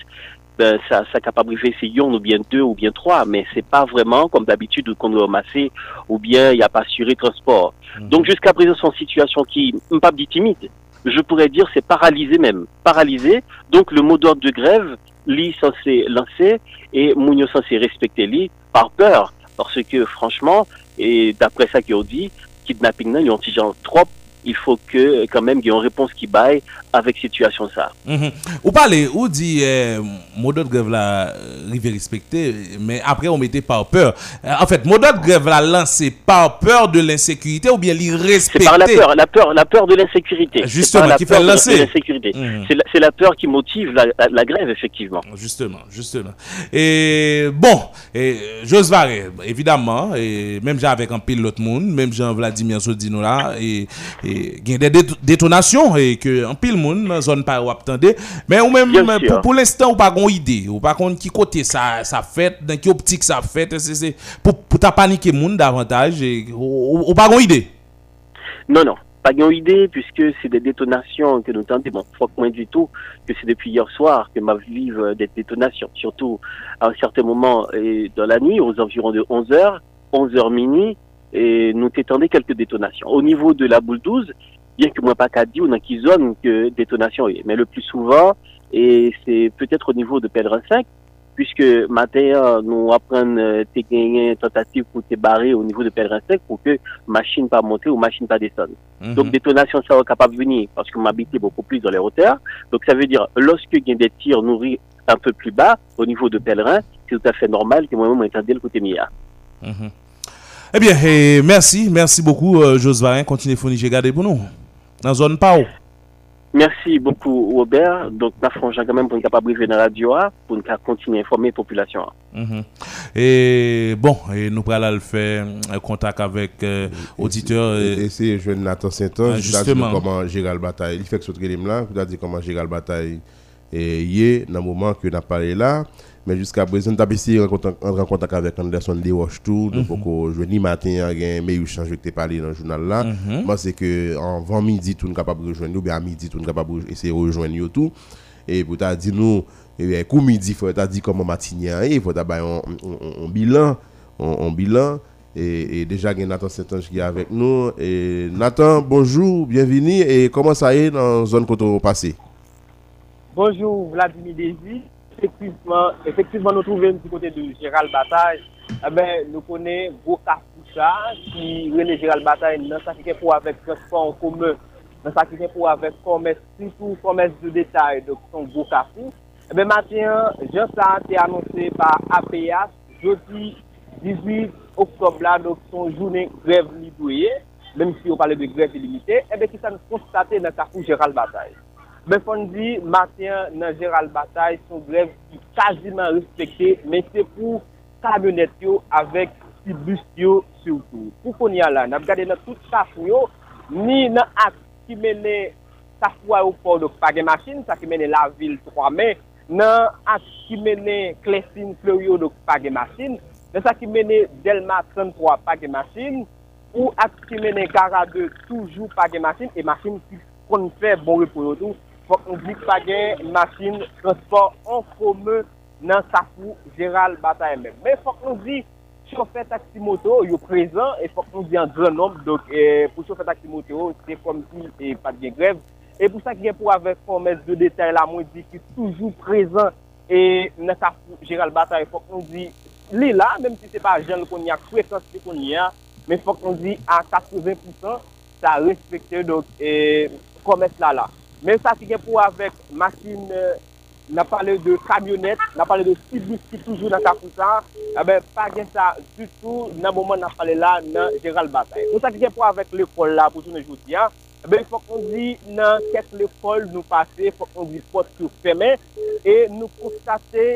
Ben, ça, ça capable de c'est yon ou bien deux ou bien trois, mais c'est pas vraiment comme d'habitude qu'on doit masser ou bien il n'y a pas assuré transport. Mhm. Donc jusqu'à présent, c'est une situation qui, pas dit timide, je pourrais dire c'est paralysé même, paralysé. Donc le mot d'ordre de grève, li censé lancer et Mounio censé respecter lui par peur. Parce que franchement, et d'après ça qu'ils ont dit, kidnapping nan, ils ont dit genre trop il faut que quand même il y ait une réponse qui baille avec situation ça. Mm Ou parlez, ou dit euh, mot de grève là rive respecté mais après on mettait par peur. Euh, en fait, mot de grève là lancé par peur de l'insécurité ou bien l'irrespecté? C'est par la peur, la peur, la peur de l'insécurité. Justement, qui fait lancer. l'insécurité. Mhm. C'est la, peur qui motive la, la, grève effectivement. Justement, justement. Et bon, et Jos évidemment, et même j'ai avec un pilote monde, même Jean-Vladimir Sodino là et il y a des détonations et que en pile monde dans zone pas attendez mais ou même pour, pour l'instant ou pas une idée. Ou pas qui côté ça ça fait dans quelle optique ça fait c'est pour pour ta paniquer monde davantage et ou, pas une idée? Non non. Pas une idée puisque c'est des détonations que nous tentons bon faut moins du tout que c'est depuis hier soir que ma vive des détonations. Surtout à un certain moment et dans la nuit aux environs de 11h 11h minuit et nous t'étendons quelques détonations. Au niveau de la boule 12, bien que moi pas qu'à dire, on a qui zone que détonation. Mais le plus souvent, et c'est peut-être au niveau de Pèlerin 5, puisque matin, nous apprenons euh, tes gagné tentative pour te barrer au niveau de Pèlerin 5 pour que machine pas monter ou machine pas descendre. Mhm. Donc, détonation, ça va capable de venir parce que m'habite beaucoup plus dans les hauteurs. Donc, ça veut dire, lorsque il y a des tirs nourris un peu plus bas, au niveau de Pèlerin, c'est tout à fait normal que moi-même, m'entendais le côté mia. Mm eh bien, eh, merci, merci beaucoup, euh, Josvarin. Continuez à j'ai gardé pour nous. Dans la zone PAO. Merci beaucoup, Robert. Donc, la France, quand même pour être capable de dans la radio hein, pour nous continuer à informer la population. Mhm. Et bon, et nous allons faire un contact avec euh, auditeurs. Et, c'est jeune Nathan Saint-Ange, ah, justement. comment gérer la bataille. Il fait que ce truc là, vous dire comment gérer la bataille. Et hier, dans le moment que nous avons parlé là, mais jusqu'à présent, nous avons essayé en contact avec Anderson Lewash tout. Donc, mm -hmm. ni matin, il y a un meilleur change que tu parlé dans le journal là. Mhm. Moi, c'est que en 20 midi, tout nous capable de rejoindre ou bien à midi, tout nous capable d'essayer de rejoindre tout. Et pour t'as dit nous, et bien, coup midi, il faut t'as dit comment matinée, il faut t'avoir un, bilan, un, bilan. Et, et, déjà, il y a Nathan Saint-Ange qui est avec nous. Et Nathan, bonjour, bienvenue. Et comment ça est dans la zone que tu passé Bonjour, Vladimir Désir effectivement, effectivement, nous trouvons du côté de Gérald Bataille. Eh ben, nous connaissons beaucoup ça qui René Gérald Bataille dans ça qui est pour avec transport en commun, dans ça qui est pour avec commerce, surtout commerce de détail, donc son beau cafou. Eh ben, maintenant, je ça a annoncé par APH jeudi 18 octobre là, donc son journée grève libérée, même si on parlait de grève illimitée, eh bien, qui ça nous constaté dans Carrefour Gérald Bataille. Men fondi, matin nan Gérald Bataille son grev ki kajiman respekte men se pou kamyonet yo avèk si bus yo surtout. Pou kon ya la, nan gade nan tout sa yo ni nan ak ki mene sa a ou pou do page masin, sa ki mene la vil 3 men, nan ak ki mene klesin flou yo do page masin, nan sa ki mene delma 33 page masin, ou ak ki mene gara de toujou page masin, e masin ki kon fè bon reponotou fok nou dik pa gen masin transport an kome nan safou Gérald Bataille men. Men fok nou di choufe taksimoto yo prezant e fok nou di an gran nom dok e, eh, pou choufe taksimoto yo se kom si e, pat gen grev. E pou sa ki gen pou avek formes de detay la mwen di ki toujou prezant e nan safou Gérald Bataille fok nou di li la, menm si se pa jen kon ya kwesan se kon ya, men fok nou di an 80% sa respekte dok e komes la la. Men sa ki gen pou avèk masin euh, nan pale de kamyonet, nan pale de sibus ki toujou nan kapousa, ah e ben pa gen sa tutou nan mouman nan pale la nan Gérald Bataille. Nou sa ki gen pou avèk l'ekol la pou jounen jouti e ben fòk on di nan ket l'ekol nou pase, fòk on di pot ki ou fèmè, e nou konstate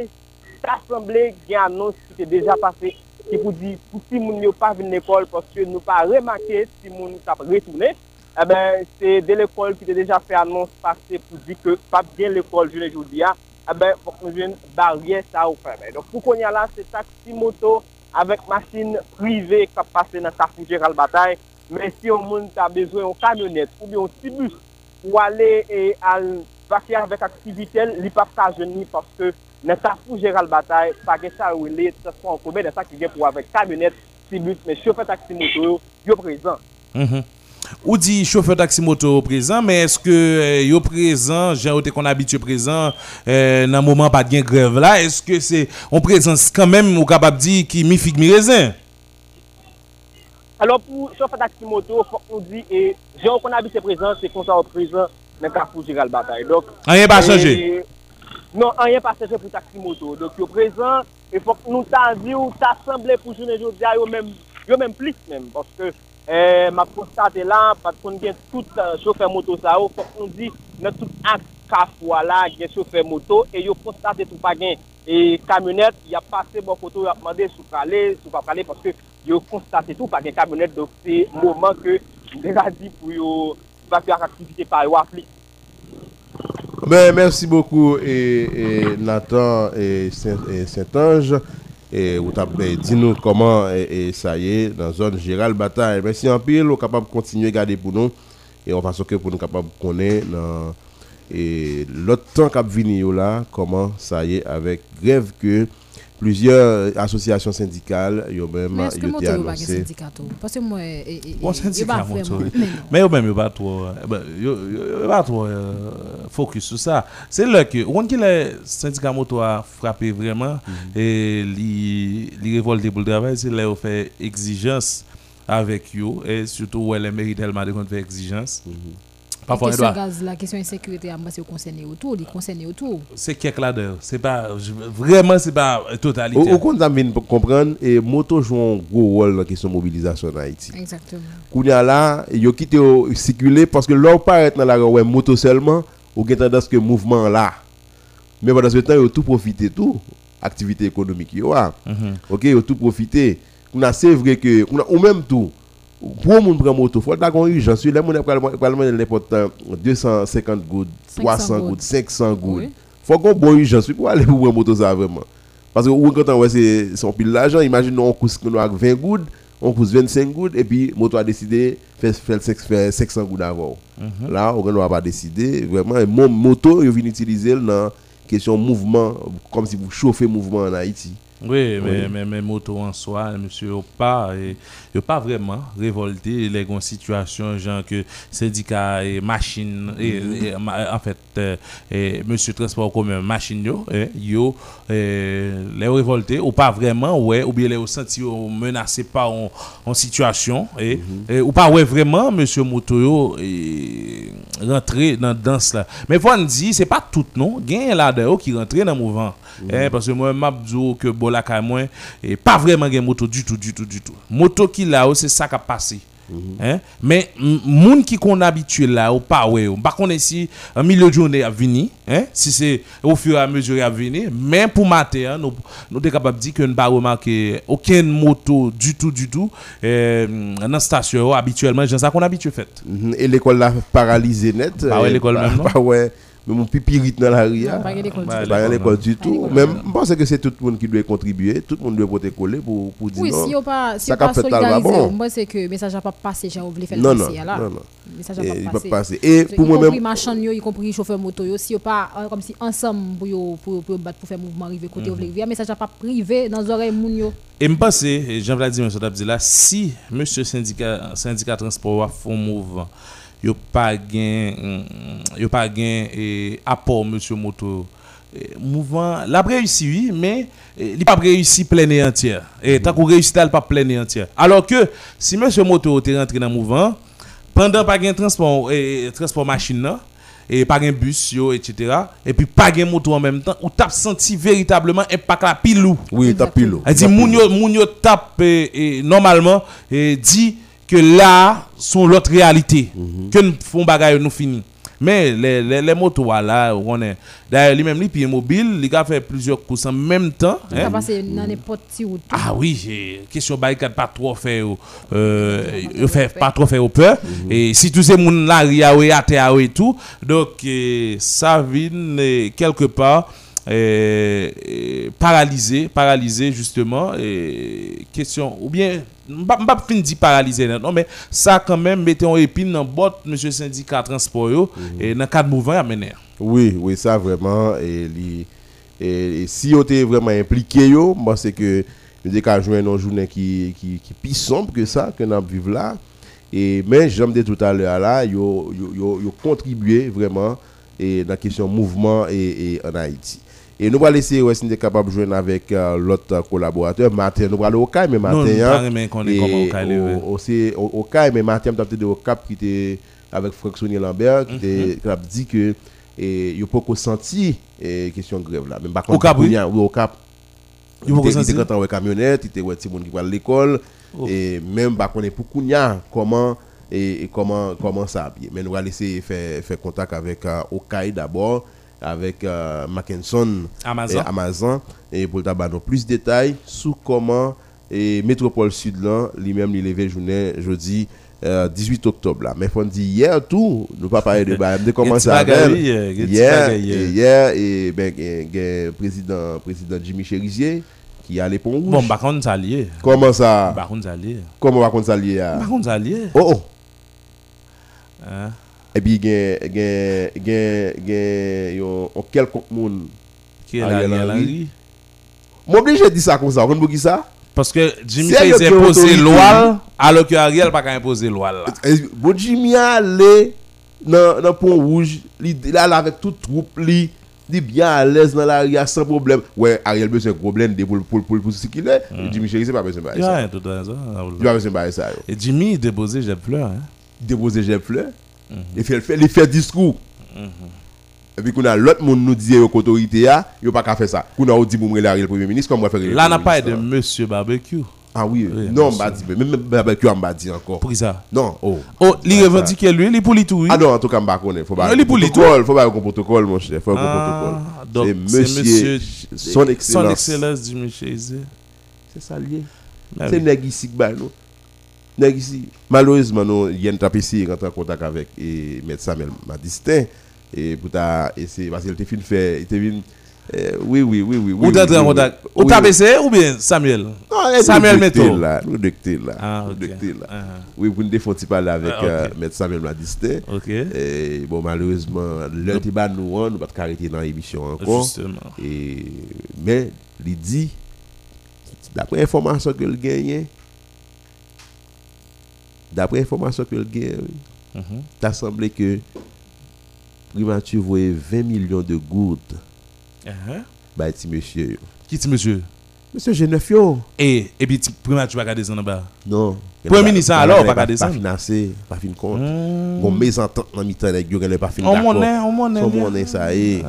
t'assemble gen anons ki te deja pase, ki pou di pou si moun yo pa vin l'ekol, poske nou pa remake si moun nou sa retounen, e ben se de l'ekol ki te deja fe anons pase pou di ke pa bien l'ekol jounen jouti ya, e ben fok nou jen barye sa ou feme. Donk pou kon ya la, se taksi moto avek masin prive kap pase nan safou Gérald Bataille, men si yon moun ta bezwen yon kamyonet ou yon tibus ou ale e al vaki avek aktivitel, li pa sa jeni paske nan safou Gérald Bataille, pa gen sa ou le, se son koube nan sa ki gen pou avek kamyonet, tibus, men chofe taksi moto yo prezant. Mhm. Ou dit chauffeur taxi moto présent, mais est-ce que euh, yo présent, j'ai été qu'on habitué présent euh, dans moment pas de grève là, est-ce que c'est on présence quand même ou capable dire qui mi figue mi raisin Alors pour chauffeur taxi moto, faut qu'on dit et j'ai qu'on habitué présent, c'est qu'on soit présent dans Carrefour Gérald Bataille. Donc rien pas changé. Non, rien pas changé pour taxi moto. Donc yo présent et faut que nous t'a dit ou t'a semblé pour journée aujourd'hui yo même yo même plus même parce que Ma postate la, pat kon gen tout chofer moto sa ou, fok kon di nan tout ak kafwa la gen chofer moto, e yo postate tout pa gen e kamyonet, ya pase bon koto, ya pande sou prale, sou pa prale, paske yo postate tout pa gen kamyonet, do se mouman ke deja di pou yo pa pi ak aktivite pa yo aflik. Ben, mersi boku Nathan et Saint-Ange. Et vous dites-nous comment et, ça y est dans la zone Gérald Bataille. Merci en pile, on capable de continuer à garder pour nous. Et on va que pour nous capable de connaître et l'autre temps qu'a venir là, comment ça y est avec grève que plusieurs associations syndicales yo même Mais est-ce que été annoncé. syndicat parce que moi bon syndicat mais yo même yo pas trop yo pas trop focus sur ça. C'est là que on qui les syndicats moto a frappé vraiment et li li révolté pour le travail c'est là où fait exigence avec yo et surtout où elle mérite tellement de faire exigence Parfois, question gaz, la question insécurité, c'est concerne autour, il concerne autour. C'est quelque là c'est pas vraiment c'est pas totalité. Au compte pour comprendre et moto joue un gros rôle dans la question de mobilisation en Haïti. Exactement. Kounya là, yo quitté circuler parce que l'on paraît dans la rue moto seulement, ou gen tendance que mouvement là. Mais pendant ce temps, yo tout profiter tout activité économique yo a. OK, yo tout profiter. C'est vrai que ou même tout pour moun prendre moto, faut d'accord urgence. Les moun probablement n'importe 250 gouttes, 300 gouttes, 500 gouttes. Faut qu'on bon urgence pour aller pour prendre moto vraiment. Parce que ou quand on c'est son pile l'argent, imagine on coûte 20 gouttes, on coûte 25 gouttes et puis moto a décidé faire faire 500 gouttes avant. Là, on va pas décider vraiment mon moto, il vient utiliser dans question mouvement comme si vous chauffez mouvement en Haïti. Oui, mais, mais, mais moto en soi, monsieur, pas, et, pas vraiment révolté. Les situations situation, genre que syndicat et machine, et, en fait, euh, et, monsieur transport commun, machine, yo, et, yo, les révoltés, ou pas vraiment, ouais, ou bien les senti menacés par en, situation, et, mhm. ou pas, ouais, vraiment, monsieur moto, yo, rentrer dans danse là. Mais faut dire, c'est pas tout, non, il y a là qui rentre dans le mouvement. Eh, parce que moi, je dis Bolaka, moi, et pas vraiment une moto du tout, du tout, du tout. Moto qui là, c'est ça qui a passé. Hein? Mais m- moun qui qu'on habitué là ou pas ouais, ou par contre si un milieu de journée a venu, hein? Si c'est au fur et à mesure à venir, mais pour matin, hein, nous nous sommes capables de dire que nous pas remarqué aucune moto du tout du tout euh, dans la station habituellement, c'est ça qu'on habitué fait. Mhm. Et l'école là paralysée net. Pas ouais, euh, l'école pas- même, non? Pas ouais. Mais mon pipirite dans la rue. Ah. pas à l'école du tout. Même, je pense que c'est tout le monde qui doit contribuer. Tout le monde doit porter coller pour, pour dire Oui, non. si on pas si ça on pas solidarisé, bon. moi c'est que le message n'a pas passé, j'ai oublié faire Non, le non, dossier là. non, non. Le message n'a pas passé. passer. Et pour y compris moi-même, marchand yo, y compris chauffeur moto yo, si yo pas euh, comme si ensemble pour pour pour battre pour faire mouvement arriver côté mm -hmm. message n'a pas privé dans les oreilles moun yo. Et me pense, Jean-Vladimir Sotap là, si monsieur syndicat syndicat transport fait mouvement, yo pas gain pas gain et apport monsieur moto eh, mouvement l'a réussi oui mais eh, il pas réussi plein et entière et tant qu'on réussit pas plein et entière alors que si monsieur moto était rentré dans le mouvement pendant pas gain transport eh, transport machine là, et pas gain bus yo etc et puis pas gain moto en même temps ou t'a senti véritablement impact la pilou oui, t'as pile. elle dit moun yo, moun yo tape eh, eh, normalement et dit que là sont l'autre réalité. Que nous font bagaille nous fini. Mais les, les, les motos là on est d'ailleurs lui même lui puis mobile il a fait plusieurs courses en même temps Ça hein. dans n'importe qui route. Ah oui, question barricade pas trop faire euh, fait pas trop faire au peur. Et si tous ces moun là ria à terre et tout. Donc eh, ça vient eh, quelque part eh, eh, paralysé paralysé justement question ou bien m'pa fin dit paralysé non mais ça quand même mettez en épine dans botte monsieur syndicat transport yo et dans cadre mouvement amener Oui, oui, ça vraiment. Et, li- si on était vraiment impliqué, yo, moi, c'est que nous avons joindre une journée qui, qui, qui plus sombre que ça, que nous vivons là. Et, mais, j'aime dit tout à l'heure, là, yo, yo, yo, yo contribué vraiment et, dans la question mouvement et, et en Haïti. Et nous allons laisser, ouais, si nous sommes capables de joindre avec euh, l'autre collaborateur, Martin, nous allons aller au CAI, mais Martin, non nous hein, pas on calé au, CAI, mais Martin, peut-être au CAP qui était avec Franck Sonnier Lambert, qui, était- qui a dit que il pas qu'on senti et question de grève là. Même par Au Cap, oui? au Cap. Pas il était- était content avec camionnette il était ouais monde qui va à l'école Oh. et même pas connaît pour Kounia comment et, comment comment ça bien. Mais nous allons laisser faire faire contact avec euh, Okai d'abord avec euh, Mackinson Amazon. et Amazon. Et pour tabac nous plus de détails sur comment et Métropole Sud là lui-même il levé journée jeudi euh, 18 octobre là. Mais faut dire hier tout nous pas parler de bah de commencer Get avec euh, hier et euh. hier et ben gen président président Jimmy Cherizier qui allait pour rouge bon par contre ça lié. Comment ça? Par contre ça lié. Comment va contre ça lié par contre ça lié. Oh oh. Hein? Et puis gen gen gen gen yon on quelconque monde. Qui est Ariel Henry. M'oblige de dire ça comme ça. Pour qui ça? Parce que Jimmy C'est qui imposé loi alors que Ariel pas qu'à imposer loi là. Bon Jimmy allé dans dans pont rouge là avec toute troupe li li bien à l'aise dans la rue sans problème. Ouais Ariel besoin de problème pour pour pour pour ce qu'il est. Jimmy Cherizier pas besoin de il y a ça. tout dans ça il pas besoin de ça et Jimmy il déposé j'ai fleur hein. Déposer Jeff Fleur et fait il fait discours. Et puis qu'on a l'autre monde nous dit aux autorités a yo pas qu'à faire ça. Qu'on a dit pour le premier ministre comme on va faire là n'a pas de monsieur barbecue. Ah oui, Oui, non monsieur. m'a dit même barbecue on m'a dit encore. Pour ça? Non. Oh. Oh il revendique lui il pour lui tout ah non en tout cas m'a connaît faut pas il est pour protocole faut pas un protocole mon cher faut un Ah, protocole. donc c'est monsieur son son excellence. excellence Jimmy Cherizier c'est ça lié Ah c'est oui. nèg ici ici malheureusement nous y a une ici rentrer en contact avec et maître Samuel Madistin et pour c'est parce qu'il était fait il était euh, oui oui oui oui ou oui, t'es oui, en contact. Ou t'as baissé ou bien Samuel? Non, Samuel Meto. là nous docteur là Ah, là. Ah, oui pour nous défendre parler avec Ah, euh, maître Samuel Madistin. Ok. Et bon malheureusement l'heure qui bat nous on nous pas arrêter dans l'émission encore. Justement. Et mais il dit d'après information que le gagne d'après information que le gagne Mhm. t'as semblé que primature voyait 20 millions de gouttes. Uh-huh. bah ti monsieur. Qui est monsieur? Monsieur Genève yo et et puis tu primaire tu vas garder ça en bas. Non. Premier ministre, alors, pas pas garder ça. pas financer pas fin compte. Hmm. bon mésentente dans mi-temps pas fin on d'accord. monnaie on monnaie son monnaie ça y est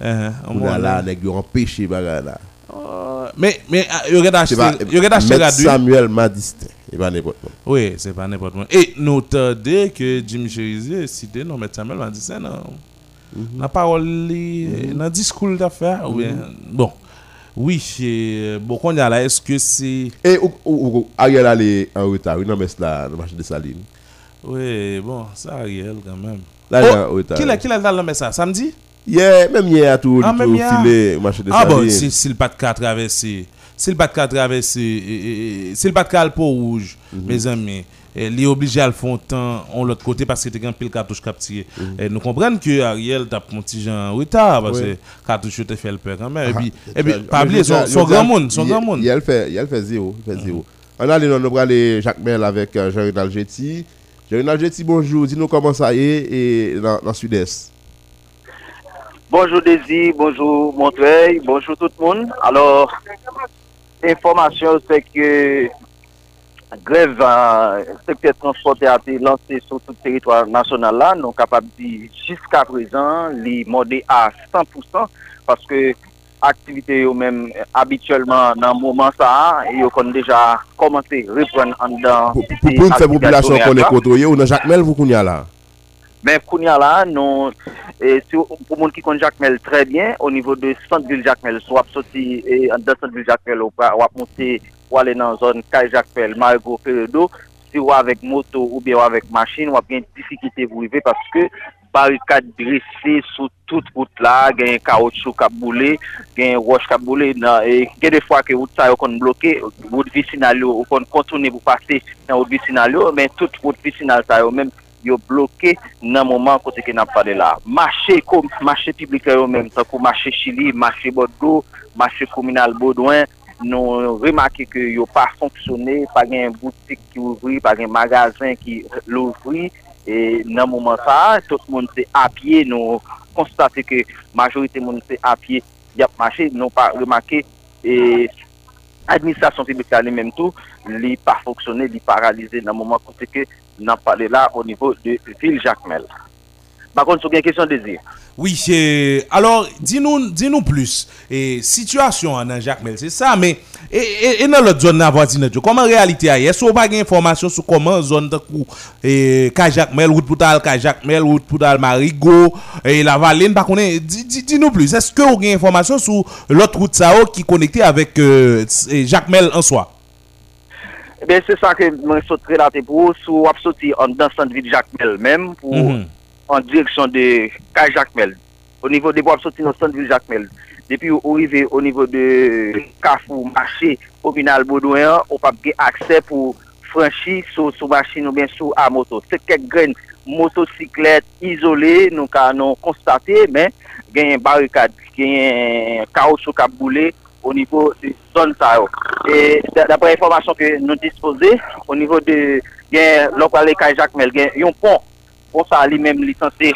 Uh-huh, on on là nèg yo empêché bagarre Oh, mais mais ah, il il aurait acheté Maître radio Samuel Madistin Et pas n'importe quoi. Oui, c'est pas n'importe quoi. Et nous dès que Jim Cherizier cité non, mais Samuel m'a dit ça, non. La parole, li- le discours d'affaires, ou bien, bon. Oui, et, bon, qu'on y a là, est-ce que c'est. Et ou- ou- ou- Ariel allait en retard, oui, non, mais c'est là, le marché de Saline. Oui, bon, ça Ariel quand même. Là, il est en Oh, retard. qui l'a qui l'a dans le message? Samedi? Yeah, même hier, à tout, Ah, tout filé marché de Ah bon, si, si le pas de traversé, si le pas de traversé, et- et- et- si le pas de pot rouge, Mhm. mes amis, il est obligé à le faire temps on l'autre côté parce que tu as un pile cartouche capturé. Et nous comprenons que Ariel t'a un petit gens en retard parce Mhm. Que cartouche te fait le peur quand même. Et Ah, puis, tu et puis pas oublier, son, son grand monde, son il- grand monde. Mhm. Il a le fait, il fait zéro, il fait zéro. On a nous allons aller Jacques Mel avec euh, Jean-Renal Jetty. Jean-Renal bonjour, dis-nous comment ça y est et dans, dans le sud-est. Bonjour Desi, bonjour Montreuil, bonjour tout moun. Alors, informasyon se ke greve sekte transporte a te lanse sou tout teritoir nasyonal la, nou kapab di jiska prezan li mode a 100% paske aktivite yo men abituellement nan mouman sa yo kon deja komanse repren an dan Pou pou pou fè populasyon konen kontoye ou nan Jacmel vou koun ya la? Ben, Kounia là, nous, et sur, pour monde qui connaît Jacmel très bien, au niveau de Centre-Ville Jacmel, soit sorti et dans Centre-Ville Jacmel, ou pas, monter pour aller dans la zone Kai Jacmel, Margot Ferredo, si ou avec moto ou bien ou avec machine, ou a bien difficulté pour arriver parce que barricade dressée sous toute route là, gagne caoutchouc qui a boulé, gagne roche qui a boulé, non, et gagne des fois que route ça est bloquée, route vicinale, ou qu'on contourne pour passer dans route vicinale, mais toute route vicinale ça même yo bloke nan mouman kote ke nap pale la. Mache kom, mache publika yo menm, tako mache Chili, mache Bordeaux, mache Kominal Baudouin, nou remake ke yo pa fonksyone, pa gen boutik ki ouvri, pa gen magazin ki louvri, e nan mouman sa, tout moun se apye, nou konstate ke majorite moun se apye, yap mache, nou pa remake, e... administrasyon publika li menm tou, li pa foksyone, li paralize nan mouman kote ke n'a parlé là au niveau de ville Jacmel. Par contre, sur une question de désir. Oui, alors dis-nous dis-nous plus. Et situation en Jacques Mel, c'est ça, mais et, et, dans l'autre zone la voisine, comment en réalité Est-ce qu'on pas d'informations sur comment zone de coup et route pour Tal, Jacques Mel, route pour Tal Marigot et la vallée, par contre, dis- dis- dis-nous plus. Est-ce que vous avez information sur l'autre route qui est connectée avec euh, et Jacques Mel en soi? Ben se sa ke mwen sot relate pou sou ap soti an dan Sandvik Jacmel menm pou mm -hmm. an direksyon de Kaj Jacmel. O nivou de pou ap soti an Sandvik Jacmel. Depi ou rive o nivou de Kafou, Maché, Obinal, Baudouin, ou pap ge akse pou franchi sou sou machin ou ben sou a moto. Se kek gren motosiklet izole nou ka nou konstate men genyen barikad, genyen kaos ou kap boule, au niveau de zone Sahel. Oh. Et d'après l'information que nous disposons, au niveau de l'opale Kajak Mel, il y a un pont, pont ça lui-même licencié,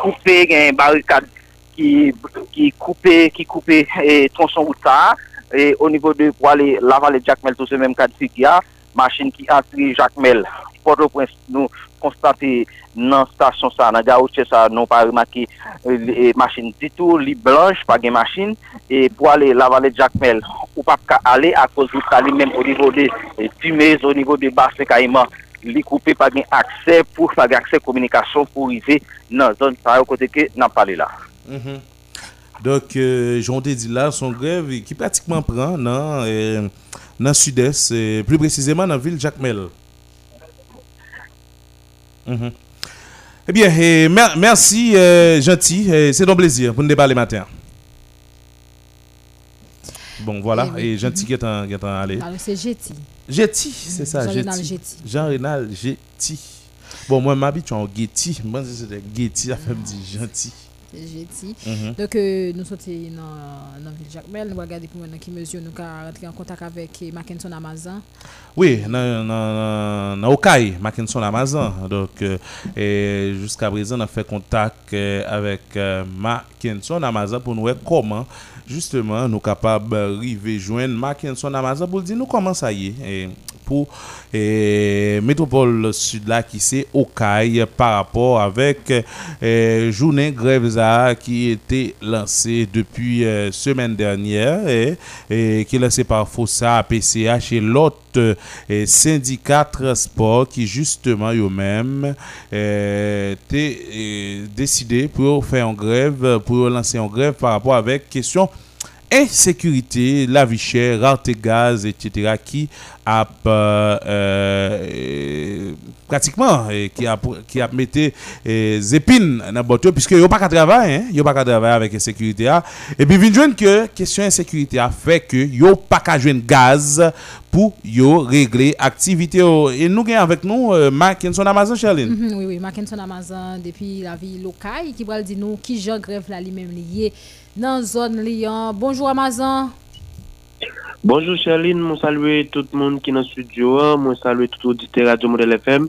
coupé, il y a une barricade qui, qui coupait, qui coupé, et tronçon route ça. Et au niveau de pour aller la vallée de Jacmel, tout ce même cas de a, machine qui entre Jacmel, Port-au-Prince, nous konstate nan stasyon sa, nan garoche sa, nou pa remake e, machin ditou, li blanche, pa gen machin, e pou ale la vale Jackmel, ou pa ka ale a kouz ou sa li menm o nivou de Tumez, o nivou de Basle Kaima, li koupe pa gen akse pou pa gen akse komunikasyon pou rive nan zon sa yo kote ke nan pale la. Mm -hmm. Dok, euh, jonde di la, son grev ki pratikman pran nan, euh, nan sud-est, euh, plus precizeman nan vil Jackmel. Mhm. Eh bien, eh, mer- merci, euh, gentil. eh, C'est un plaisir pour nous débat le matin. Bon, voilà. Eh oui. Et gentil qui est en, qui est en c'est Jetty. Getty, c'est ça, Jean-Renal Getty. Jetty. Bon, moi, m'habitue en Getty. Moi, c'était Getty, ça fait me dire C'est Jetty. Mhm. Donc, euh, nous sommes dans la ville Jacmel. Nous regarder pour dans quelle mesure nous allons rentrer en contact avec Mackinson Amazon. Oui, dans Okaï, Mackinson Amazon. Donc, euh, jusqu'à présent, on a fait contact euh, avec euh, Mackinson Amazon pour nous voir comment, justement, nous sommes capables d'arriver joindre Mackinson Amazon pour dire nous comment ça y est. Et et métropole sud là qui c'est Okaï par rapport avec journée grève ça qui était lancée depuis euh, semaine dernière et, qui est lancée par FOSA, PCH et l'autre syndicat transport qui justement eux-mêmes euh, euh, décidé pour faire en grève pour lancer en grève par rapport avec question insécurité, la vie chère, rareté gaz, etc., qui a euh, euh, pratiquement qui a qui a mis des épines dans bateau puisque yo pas qu'à travailler hein yo pas qu'à travailler avec insécurité a. et puis joindre que question insécurité a fait que yo pas qu'à joindre gaz pour régler activité et nous gagnons avec nous euh, Amazon Charline Mhm, oui, oui, Mackinson Amazon, depuis la ville locale, qui va dire nous qui j'en grève lié dans zone Lyon. Bonjour Amazon. Bonjour Charline, mwen salwe tout moun ki nan studio an, mwen salwe tout audite Radio Model FM.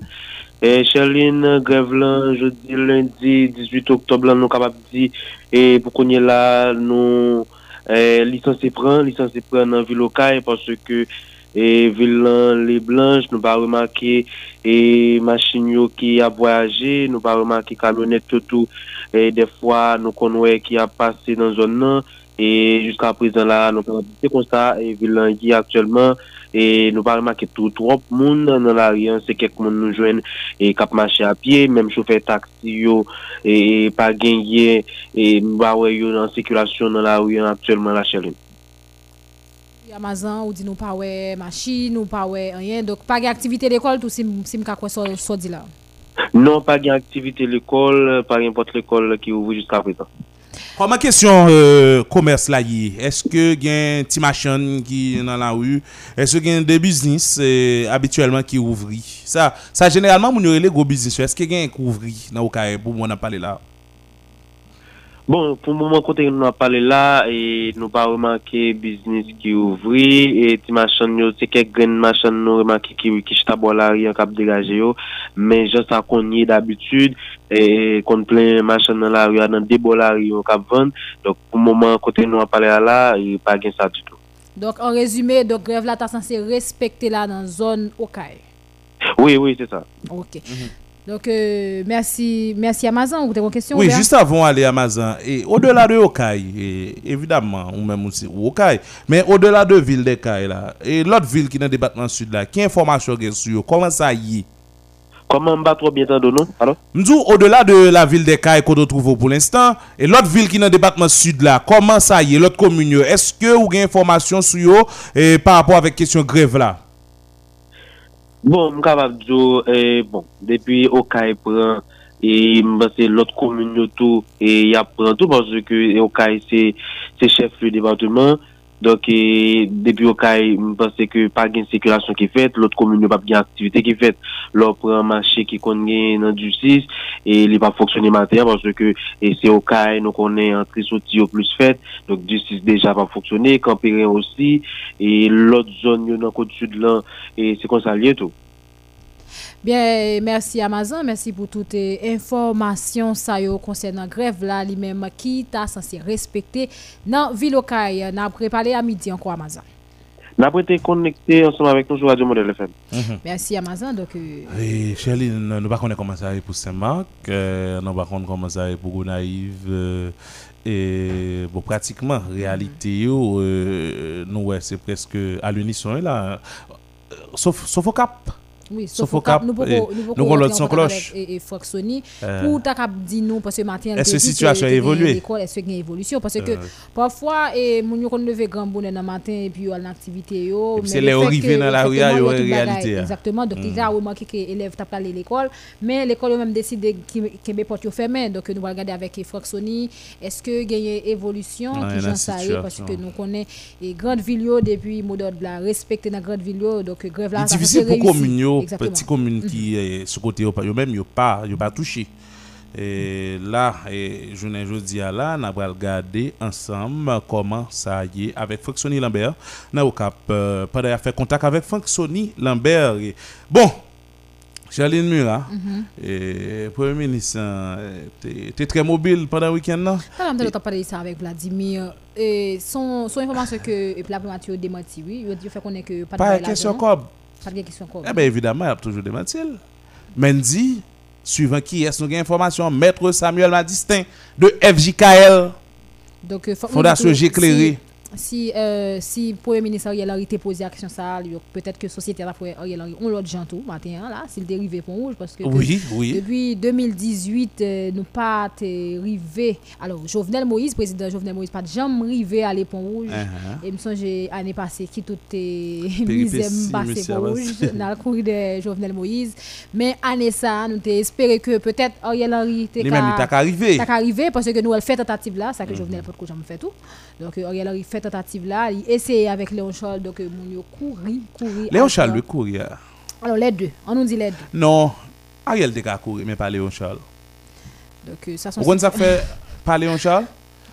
E Charline, grev lan, jodi, lundi, 18 oktob lan, nou kapap di, e pou konye la nou e, lisansi pran, lisansi pran nan vil okay, parce ke e, eh, vil lan li blanj, nou ba remake e eh, machin yo ki a voyaje, nou ba remake kalonet, tout ou, e defwa nou konwe ki a pase nan zon nan, E jiska prezant la nou prezantite konsta e vilan ki aktuelman e nou pa remake tout trop moun nan la riyan se kek moun nou jwen e kap mache apye, menm choufe taksi yo e pa genye e mbawe yo nan sekulasyon nan la riyan aktuelman la chelen. Yamazan ou di nou pa we machin ou pa we anyen, dok pa gen aktivite l'ekol tou sim, sim kakwe so, so di la? Non pa gen aktivite l'ekol, pa gen pot l'ekol ki ouvri jiska prezant. Koman kesyon euh, komers la ye? Eske gen ti machan ki nan la ou? Eske gen de biznis euh, abituelman ki ouvri? Sa, sa generalman moun yorele go biznis. Eske gen ki ouvri nan ou kare pou moun ap pale la? Bon, pou mouman kote nou ap pale la, e, nou pa remanke biznis ki ouvri, e, ti machan yo, se kek gren machan nou remanke ki, ki, ki chita bo la riyan kap degaje yo, men jan sa konye d'abitud, et qu'on plein machin dans la rue, dans des bois la rue, cap vendre, donc pour le moment, côté nous a parlé là, il pas gain ça du tout. Donc en résumé donc grève là t'as censé respecter là dans zone Okaï. Oui, oui, c'est ça. OK. Donc euh, merci merci Amazon, vous avez une question Oui, juste avant aller à Amazon, et au-delà de Okaï, évidemment, ou même aussi Okaï, mais au-delà de ville de Okaï là, et l'autre ville qui est dans le département sud là, qui information sur comment ça y est? Comment m'bat trop bien de nous? Alors? M'dou au-delà de la ville de Caille qu'on trouve pour l'instant, et l'autre ville qui est dans le département sud là, comment ça y est, l'autre commune, est-ce que vous avez information sur et par rapport avec question grève là? Bon, m kapab diyo, eh, bon, depi Okaï pran, e mbase lot komun yo tou, e ya pran tou, parce que Okaï se, se chef le département, Donk e, depi Okay, mpense ke pa gen sekulasyon ki fet, lot komune pap gen aktivite ki fet, lop pran manche ki kon gen nan du 6, e li pa foksyone mater, panse ke e, se Okay nou konen antri soti yo plus fet, donk du 6 deja pa foksyone, kamperen osi, e lot zon yo nan kote sud lan, e se konsalye tou. Bien, merci Amazon, merci pour toutes les informations ça yo concernant grève là lui-même qui t'a censé respecter dans ville Okaï. N'a préparé à midi encore Amazon. N'a pas été connecté ensemble avec nous sur Radio Modèle FM. Merci Amazon donc euh, Et Shirley, nous ne pas connaître comment ça pour Saint-Marc, euh, nous ne pas connaître comment ça pour Gonaïve. euh, et bon, pratiquement, réalité, yo, euh, nous, ouais, c'est presque à l'unisson là. Euh, Sauf, sauf au cap. Oui, Sauf sauf au cap, nous nous nous avons l'autre contact cloche. et, et Foxoni Euh, pour ta cap dit nous parce que matin Est-ce que situation a évolué? est-ce qu'il y a une évolution? Parce que Euh. parfois yo kon lever grand bonheur dans matin et puis yo en activité yo Et puis mais c'est le les arrivés dans la rue, exactement, yo, yo tout réalité, hein. exactement donc Mm. déjà remarqué que élève t'a pas aller l'école mais l'école même décidé que mes portes fermées donc nous allons regarder avec Foxoni est-ce que gagne évolution Ouais, qui la j'en ça y est, parce situation. que nous connaît et grande ville yo depuis mot d'ordre la respecter dans grande ville yo donc grève là C'est difficile pour réussir. communes, Exactement. petite commune qui est ce côté, yo, même, yo pas, yo pas touché. Et là, et, je ne dis à là, nous allons regarder ensemble comment ça y est avec Foxoni Lambert. Nous au cap, euh, faire contact avec Foxoni Lambert. Et, bon, Charline Murat, Mhm. et Premier ministre, t'es t'es très mobile pendant le week-end, non? Quand on a parlé ça avec Vladimir, et son, son information que la primature démenti, oui, il dit fait qu'on est que pas de Pas question comme Pas de question. Eh bien, évidemment, il y a toujours des mentiles. Mendy, suivant qui est-ce nous information, Maître Samuel Madistin de FJKL, Donc, euh, Fondation J'éclairé. Si, euh, si Premier ministre Ariel Henry t'est posé action ça, peut-être que société là pour Ariel Henry, on l'autre gens tout, matin, hein, là, s'il dérivé pour rouge, parce que Oui, oui. depuis 2018, euh, nous pas été rivé. Alors, Jovenel Moïse, président Jovenel Moïse, pas jamais rivé à Pont Rouge. Uh-huh. Et me songe l'année passée qui tout est misé passé Pont Rouge dans le courrier de Jovenel Moïse. Mais année ça, nous espéré que peut-être Ariel Henry. T'as qu'à arriver parce que nous, elle fait tentative là, ça que Mhm. Jovenel Pot jamais fait tout. Donc, euh, Ariel Henry fait tentative là, il essaye avec Léon Charles, donc euh, mon yo couri, couri. Léon. Charles, le courrier. Alors, les deux, on nous dit les deux. Non, Ariel de qu'à courir, mais pas Léon Charles. Donc, euh, ça sont. Comprenez ça fait par Léon Charles?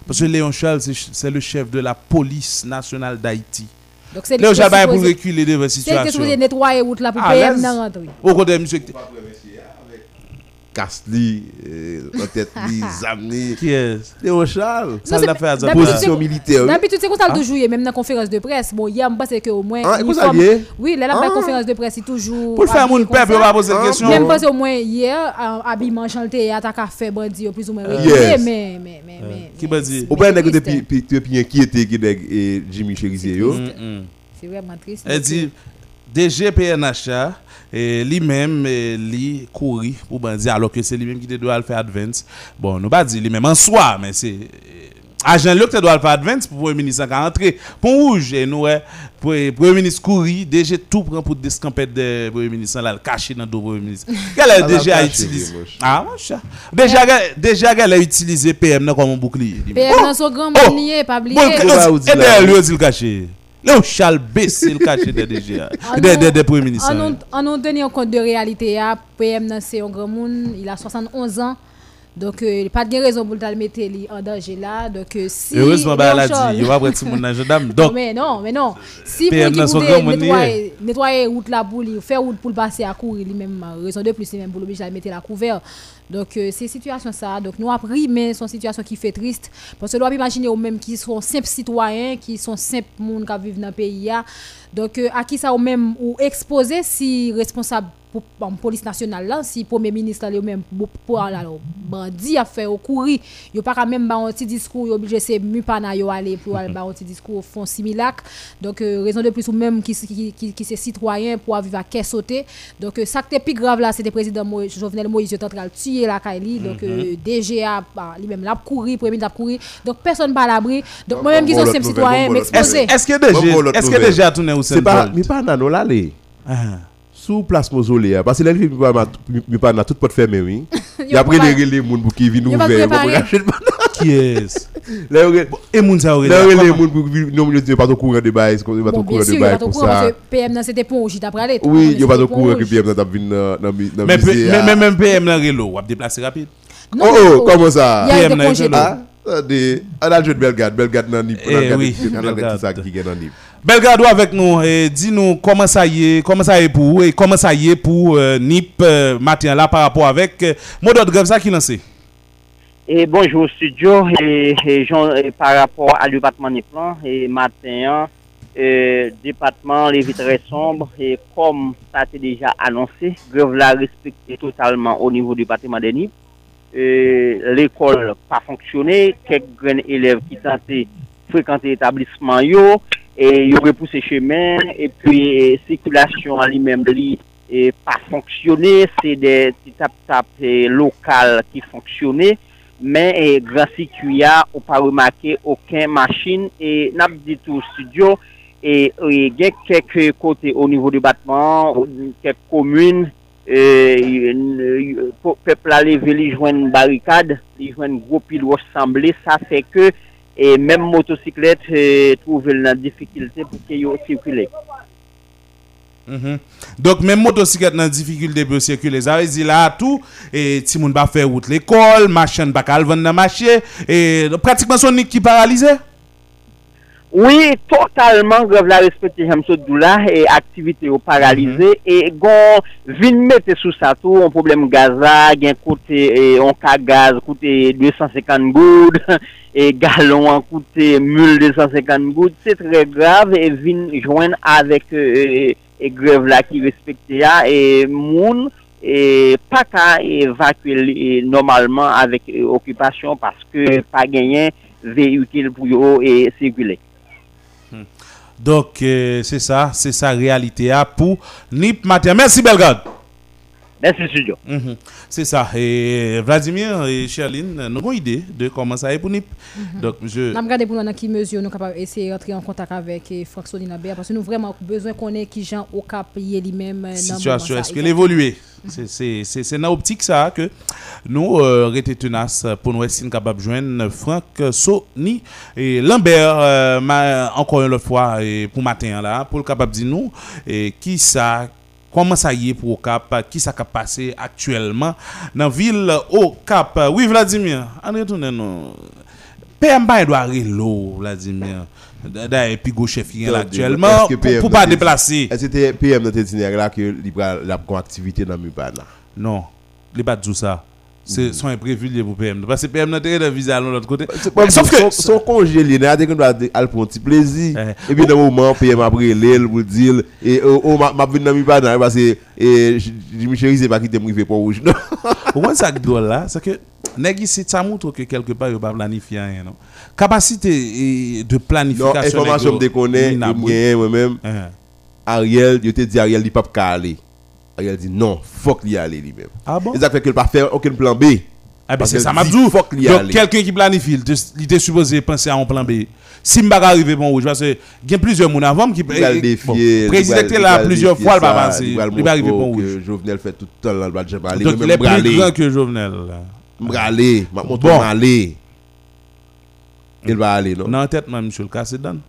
Parce que Léon Charles, c'est c'est le chef de la police nationale d'Haïti. Donc, c'est Léon Charles, pour reculer devant la C'est qui est supposé situation. nettoyer route là pour l'aise. dans rentrer. Au côté, monsieur. Castli, la tête li, zamni. Qui est Léon Charles. Ça c'est- l'a fait à Position c'est- militaire. D'habitude, c'est ça Ah. le jouer, même dans la conférence de presse. Bon, hier, je pense que au moins. Ah, Oui, là, la Ah. conférence de presse, c'est toujours. Pour le faire, mon peuple, on va poser Ah, une question. Même parce au moins hier, attaque à faire bandit, au plus ou moins mais. mais, mais, mais Qui bandit? Bien, depuis qui Jimmy Cherizier yo. Mm, mm. C'est vraiment triste. Elle dit DG PNHA et lui-même eh, li courir pour bandi alors que c'est lui-même qui te doit faire advance. Bon, nous pas dire lui-même en soi mais c'est eh, agent te doit le faire advance pour le ministre qui entrer pont rouge et nous eh, pour le premier ministre courir DG tout prend pour descamper de premier ministre là le cacher dans le premier ministre. Quel est cacher, utilisé? Ah mon chat. Déjà déjà elle a utilisé PM comme un bouclier? PM dans son grand Oh! manier, pas oublier. Et oui. lui aussi le caché. Léon Charles baissé le caché de DG. Ah Des des- des premiers ministres. En nous- En nous tenant compte de réalité, ya, PM nan, c'est un grand monde, il a 71 ans. Donc, pas de raison pour le mettre li en là. Là faire route pour le passer à courir, lui même euh, raison de plus, c'est même pour l'obliger à mettre la couvert. Donc euh, c'est situation ça. Donc nous appris mais son situation qui fait triste parce que nous doit imaginer ou même qui sont simples citoyens, qui sont simples monde qui vivent dans le pays là. Donc euh, à qui ça ou même ou exposé si responsable pour la police nationale là, si premier ministre là, lui même pour alors bandit a fait au courir, yo pas quand même ba un petit discours, yo obligé c'est mupana yo aller pour aller ba un petit discours au fond similac. Donc euh, raison de plus ou même qui qui qui, qui c'est citoyen pour vivre à caisse sauter. Donc euh, ça qui était plus grave là, c'était président Jovenel Moïse était en train de tuer la Kaili. Donc euh, DGA bah, lui-même l'a couru, premier ministre a couru. Donc personne pas à l'abri. Donc moi même qui sont citoyen m'exposer. est-ce que l'autre est-ce que nouvelle. déjà a tourné au C'est pas mi pas là les. Ah. Sous place mausolée parce que là mi pas pas na toute porte fermée oui. Il Yo a pris pas- les les moun pour qui viennent pour banane. Qui Là yo- Et sa aurait là les comment- moun pour non yo pas au courant de bail, pas au courant de il va bail pour ça. que PM nan c'était il t'a pris aller. Oui, yo pas au courant que PM dans dans dans Mais mais- ah. mais même PM dans Relo, ou a déplacé rapide. Oh oh, comment ça? Il y a PM congédié. là. Ah, attendez, on a de Belgrade, Belgrade ni, a Eh Belgrade. ça qui est dans Nip. Belgrado avec nous et dis-nous comment ça y est, comment ça y est pour vous et comment ça y est pour euh, NIP euh, matin là par rapport avec euh, mot d'ordre grève ça qui lancé? Et bonjour studio, et, par rapport à département des plans, et matin, euh, département les très sombre, et comme ça été déjà annoncé, grève la respecté totalement au niveau du département des NIP. L'école pas fonctionné, quelques élèves qui tentaient fréquenter l'établissement yo, e yo repouse chemen, e pi sirkulasyon an li menm li e pa fonksyone, se de ti tap tap lokal ki fonksyone, men e grasi kuya ou pa remake oken masin, e nap ditou studio, e, e gen kek kote ou nivou di batman, kek komune, e, e, e pepla le ve li jwen barikade, li jwen gwo pil wosanble, sa fe ke E menm motosiklet e, trouvel nan difikilte pou ki yo sirkule. Mm -hmm. Dok menm motosiklet nan difikilte pou sirkule. Zare zi la atou, e, ti moun ba fe wout l'ekol, machan bak alvan nan machye, e, pratikman son nik ki paralize? Oui, totalman grev la respete jemso dou la, e, aktivite yo paralize, mm -hmm. e gon vin mette sou sa tou, on problem gaza, gen koute, e, on ka gaz, koute 250 goud, et gallon en coûté mule 250 gouttes c'est très grave et vin joindre avec euh, e grev la ki respekte ya, e moun, e pa ka evakwe normalman avek okupasyon paske pa genyen veyutil pou yo e segule. Donc, c'est ça, c'est sa réalité pour NIP Matin. Merci, Belgrade. Merci, studio. Mhm. C'est ça. Et Vladimir et Charline, nous avons une idée de comment ça est pour NIP. Mhm. Donc, je. Nous regardons pour nous dans quelle mesure nous sommes capables d'essayer d'entrer en contact avec Franck Solinaber parce que nous avons vraiment besoin qu'on ait qui gens au cap lui-même. Situation, est-ce qu'elle évolue C'est dans l'optique ça que nous euh, resté tenaces pour nous essayer capable de joindre Franck Soni et Lambert euh, encore une fois et pour matin là pour le capable de dire nous et qui ça Comment ça y est pour au Cap Qui ça a passé actuellement dans la ville au Cap Oui, Vladimir, on retourne nous. PM doit arriver l'eau, Vladimir. D'ailleurs, puis go chef actuellement pour pas déplacer. Est-ce que c'était PM dans itinéraire là que la activité dans Mubana Non, il pas tout ça. C'est son imprévu pour PM. Parce que PM n'a pas de l'autre côté. Sauf que son congé, il a qu'on doit aller pour un petit plaisir. Et puis, dans le moment, PM a pris l'aile pour dire, et oh, m'a venu dans Mubana parce que Jimmy Chéri, c'est pas qui t'aime privé pour rouge. Pourquoi ça drôle là? C'est que, nègre ici, ça montre que quelque part, il pas planifié rien. Non? Capacité de planification. Non, information que je connais, moi-même, Ariel, je te dis, Ariel, il pas aller. Ariel dit non, faut qu'il y aille lui-même. Ah bon? Et ça fait qu'il pas faire aucun plan B. Ah ben c'est ça m'a dit. Donc quelqu'un qui planifie, il était supposé penser à un plan B. Si m'ba arriver bon rouge parce que il y a plusieurs monde avant qui président là plusieurs fois il va passer, il va arriver bon rouge. Jovenel fait tout le temps là le va aller Donc il est plus grand que Jovenel. M'bralé, m'a montre aller. Il va aller non? Dans tête même monsieur le cassé donne.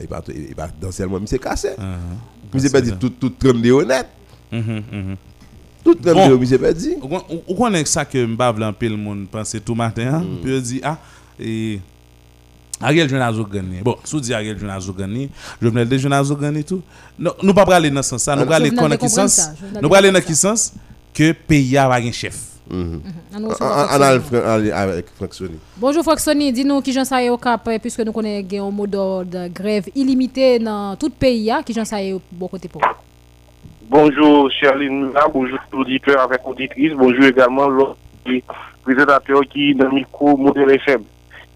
Il va il va danser moi monsieur cassé. Monsieur pas dit tout tout de honnête. Tout le monde, monsieur pas dit. Ou connaît ça que m'bavle un peu le monde penser tout matin, puis dit ah et Ariel Jonazo gagné. Bon, sous dit Ariel Jonazo gagné, je venais de Jonazo gagné tout. Non, nous pas aller dans ce sens ça, nous aller connaître qui sens? Nous aller dans qui sens que pays a un chef. On a avec Franck Sony. Bonjour Franck Sony, dis-nous qui j'en sais au cap puisque nous connaissons un mode de grève illimité dans tout le pays qui j'en sais au bon côté pour. Bonjour Charline bonjour auditeurs avec auditrices, bonjour également l'autre présentateur qui est dans le micro modèle FM.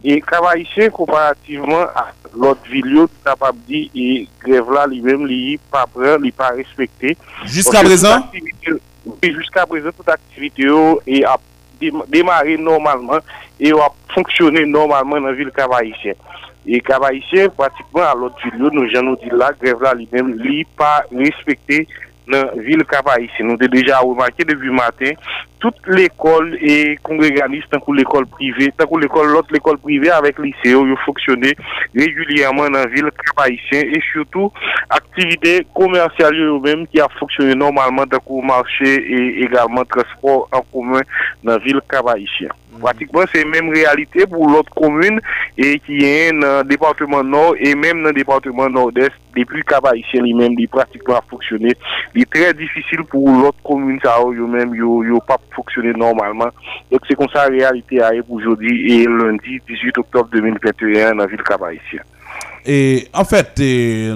Et ici comparativement à l'autre vidéo, capable dire, et grève là lui-même, il pas prêt, il pas respecté. Jusqu'à présent? Jusqu'à présent, toute activité est a démarré normalement et a fonctionné normalement dans la ville Cavaïsien. Et Cavaïsien, pratiquement à l'autre vidéo, nous allons dire là, grève là lui-même, il pas respecté la ville Cavaïsien. Nous avons déjà remarqué depuis matin, tout l'école et congréganiste, tant que l'école privée, tant que l'école, l'autre l'école privée avec lycée, ils fonctionnaient régulièrement dans la ville haïtienne et surtout activité commerciale eux-mêmes qui a fonctionné normalement dans le marché et également transport en commun dans la ville haïtienne. Mm. Pratiquement, c'est même réalité pour l'autre commune et qui est dans le département nord et même dans le département nord-est. Depuis Cap Haïtien lui-même, il pratiquement a fonctionné. Il est très difficile pour l'autre commune, ça, eux-mêmes, ils n'ont pas fonctionner normalement. Donc c'est comme ça la réalité arrive aujourd'hui et lundi 18 octobre 2021 dans la ville Cap-Haïtien. Et en fait, et,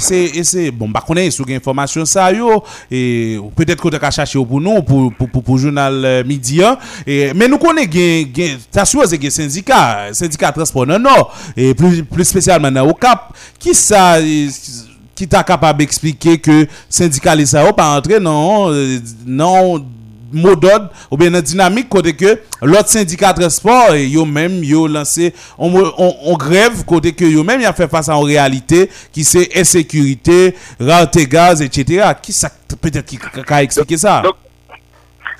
c'est bon, bah connaît sur information ça yo et peut-être qu'on a chercher pour nous pour pour pour, pour journal euh, midi hein. et mais nous connaît gain gain ça suppose que syndicat syndicat transport non et plus plus spécialement au Cap qui ça qui t'a capable d'expliquer que syndicaliste ça pas entrer non euh, non mot d'ordre ou bien une dynamique côté que l'autre syndicat transport yo même yo lancé on, grève côté que yo même y fait face à une réalité qui c'est insécurité rareté gaz etc qui ça peut-être qui a expliqué ça?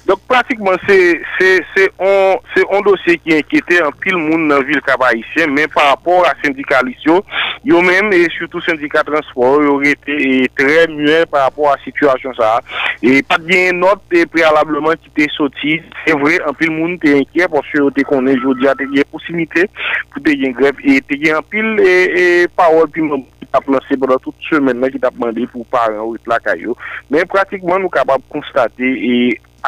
Dok pratikman se on dosye ki enkete an pil moun nan vil kabayisyen men par rapport a syndikalisyon yo men e surtout syndika transport yo rete e tre mwen par rapport a situasyon sa. E pat gen not e prealableman ki te soti se vre an pil moun te enkye porsye yo te konen jodi a te gen posimite pou te gen grep e te gen an pil e, e parol pi moun ap lanse bonan tout semen nan ki tap mande pou paran ou it lakay yo. Men pratikman nou kapab konstate e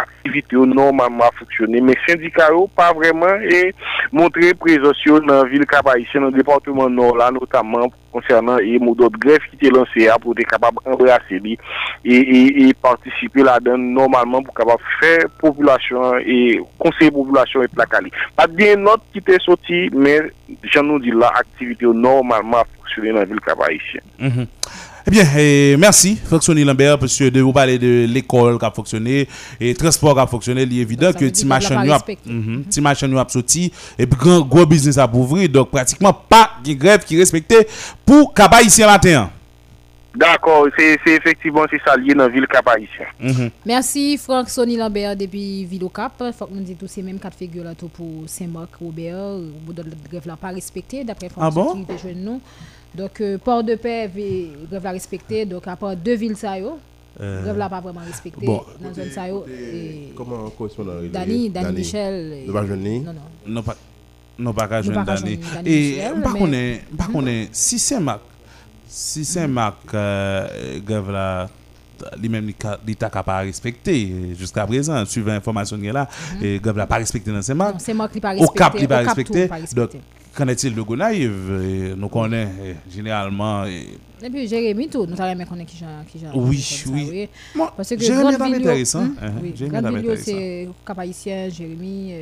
aktivite yo normalman foksyone. Men syndika yo pa vreman e montre prezosyo nan vil kapayisyen nan departement nor la notaman konsernan e moudot gref ki te lanse a pou te kapab embrase li e partisipe la den normalman pou kapab fè populasyon e konsey populasyon et plakali. Pat bien not ki te soti, men jan nou di la aktivite yo normalman foksyone nan vil kapayisyen. Eh bien, eh, merci, Fonctionner Lambert, parce que de vous parler de l'école qui a fonctionné, et transport qui a fonctionné, il est évident que petit machin nous a, Mhm. petit machin nous a sorti, et puis grand gros business a ouvrir, donc pratiquement pas de grève qui respectait pour Kaba ici matin. D'akor, se efektivman se salye nan vil kapayisyen. Merci Franck Sonny Lambert depuis Vidocap. Faut que nous disions tous ces mêmes cas de figure là tout pour Saint-Marc, Robert, ou de grève là pas respecté d'après Ah bon? qui nous. Donc euh, port de paix vi- grève là respecté donc à part deux villes ça yo. Euh, grève là pas vraiment respecté bon, dans zone ça yo et Comment correspondant Dani, Dani Michel. et-? Non non. Non pas non pas qu'à joindre Dani. Et par contre, par contre, si Saint-Marc si Saint-Marc euh, grève là lui-même il t'a pas respecté jusqu'à présent suivant l'information qu'il y a là et grève là pas respecté dans Saint-Marc Non, Saint-Marc, il pas au cap respecté, pas au Cap, respecté pas donc respecté. Qu'en est-il de Gonaïve nous connaissons eh, généralement eh, Et puis Jérémy tout, nous avons connaît qui Jean. Oui, oui. Parce que Jérémy est intéressant, hein, oui, Jérémy c'est Cap-Haïtien, Jérémy,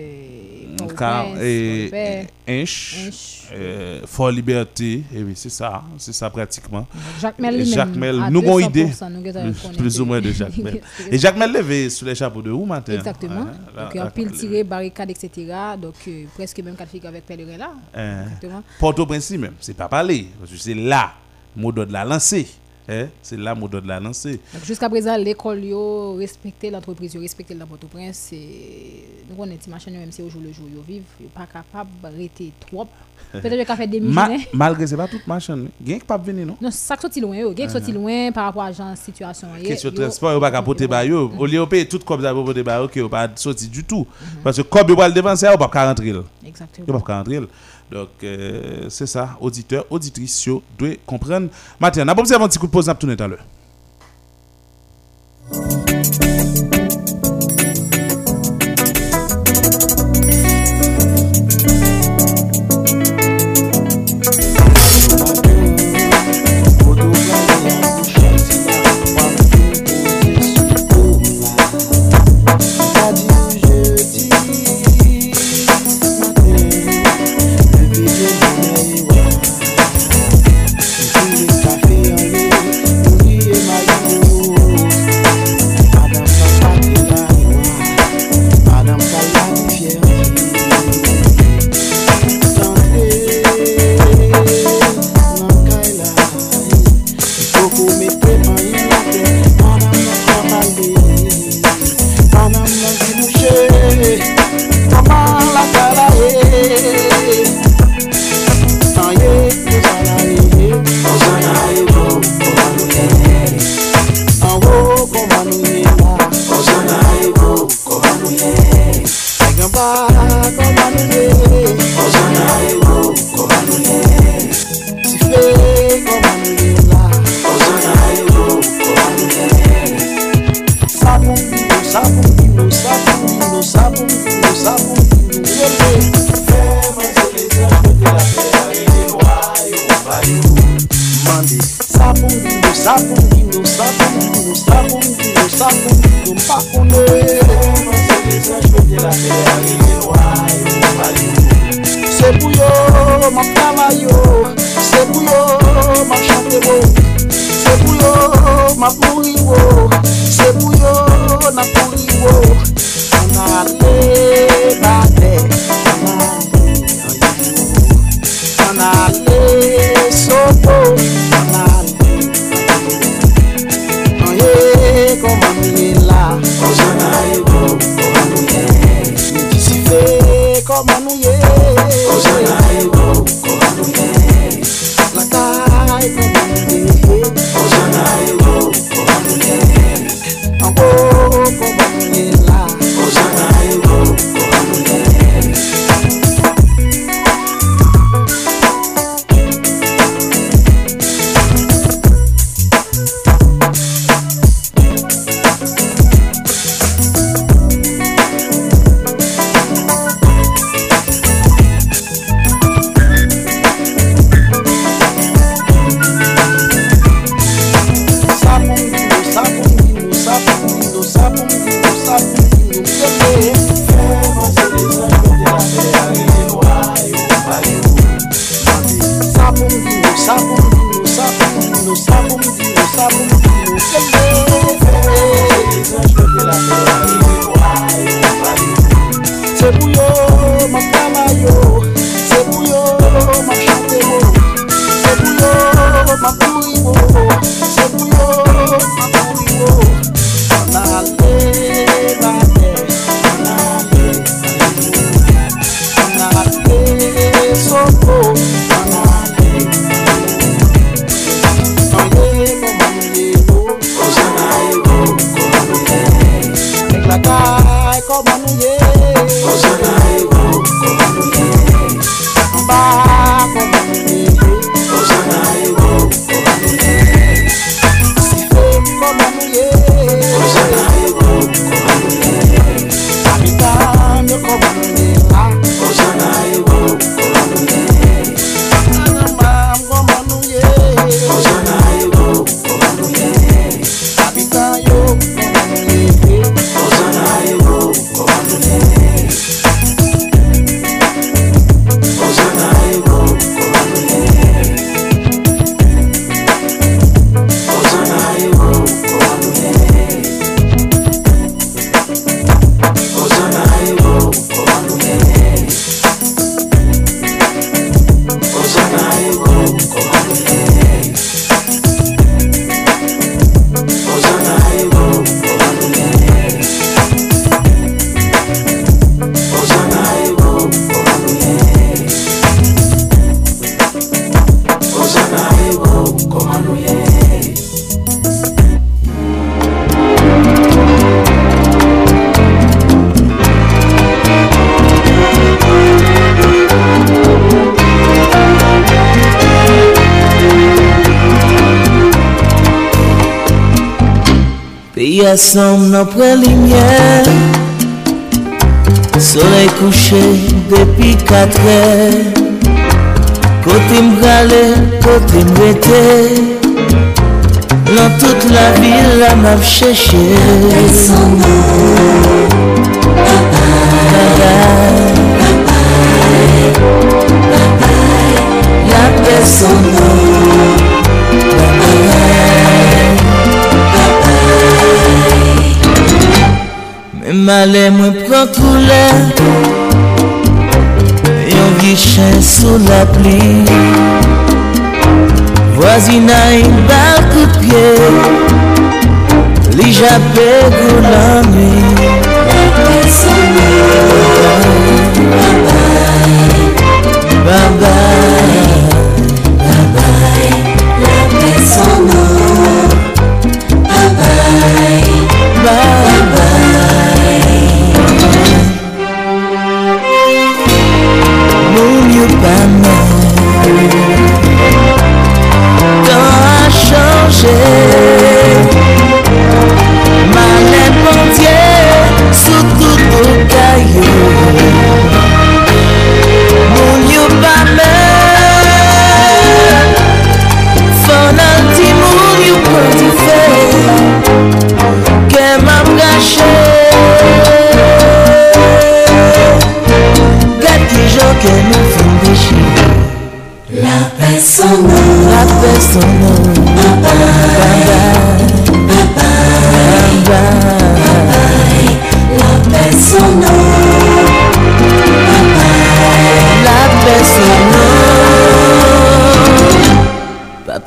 Port-au-Paix. Inch euh, Fort Liberté et oui c'est ça c'est ça pratiquement Jacques Mel Jacques Mel nous avons idée 200%, nous avons connaître. plus ou moins de Jacques Mel et Jacques Mel levé sous les chapeaux de où matin Exactement. Hein, Donc, un pile tiré, barricade, etc. Donc, euh, presque même de figure avec Pèlerin là. hein. Exactement. Port-au-Prince même c'est pas parler parce que c'est là mot d'ordre la lancé hein, c'est là mot d'ordre la lancé jusqu'à présent, l'école, yo respecté l'entreprise, yo respecté le Port-au-Prince. Nous connaissons des machines, même si au jour le jour, yo vivent, yo pas capable de rester trop. Peut-être qu'il fait des Ma- missions. malgré c'est pas toute machin gain pas venir non? Non, ça sorti loin, yo. Ah, sorti loin par rapport à la situation. ye, question yo- transport yo pas qu'à porter ba yo Mm-hmm. au lieu de payer tout comme ça pour porter ba yo yo pas sorti du tout parce que comme yo va le dépenser yo pas qu'à rentrer Exactement. yo pas qu'à rentrer donc euh, c'est ça. Auditeur auditrice yo doit comprendre. N'a pas observé un petit coup de pause tourner tout à l'heure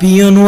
piano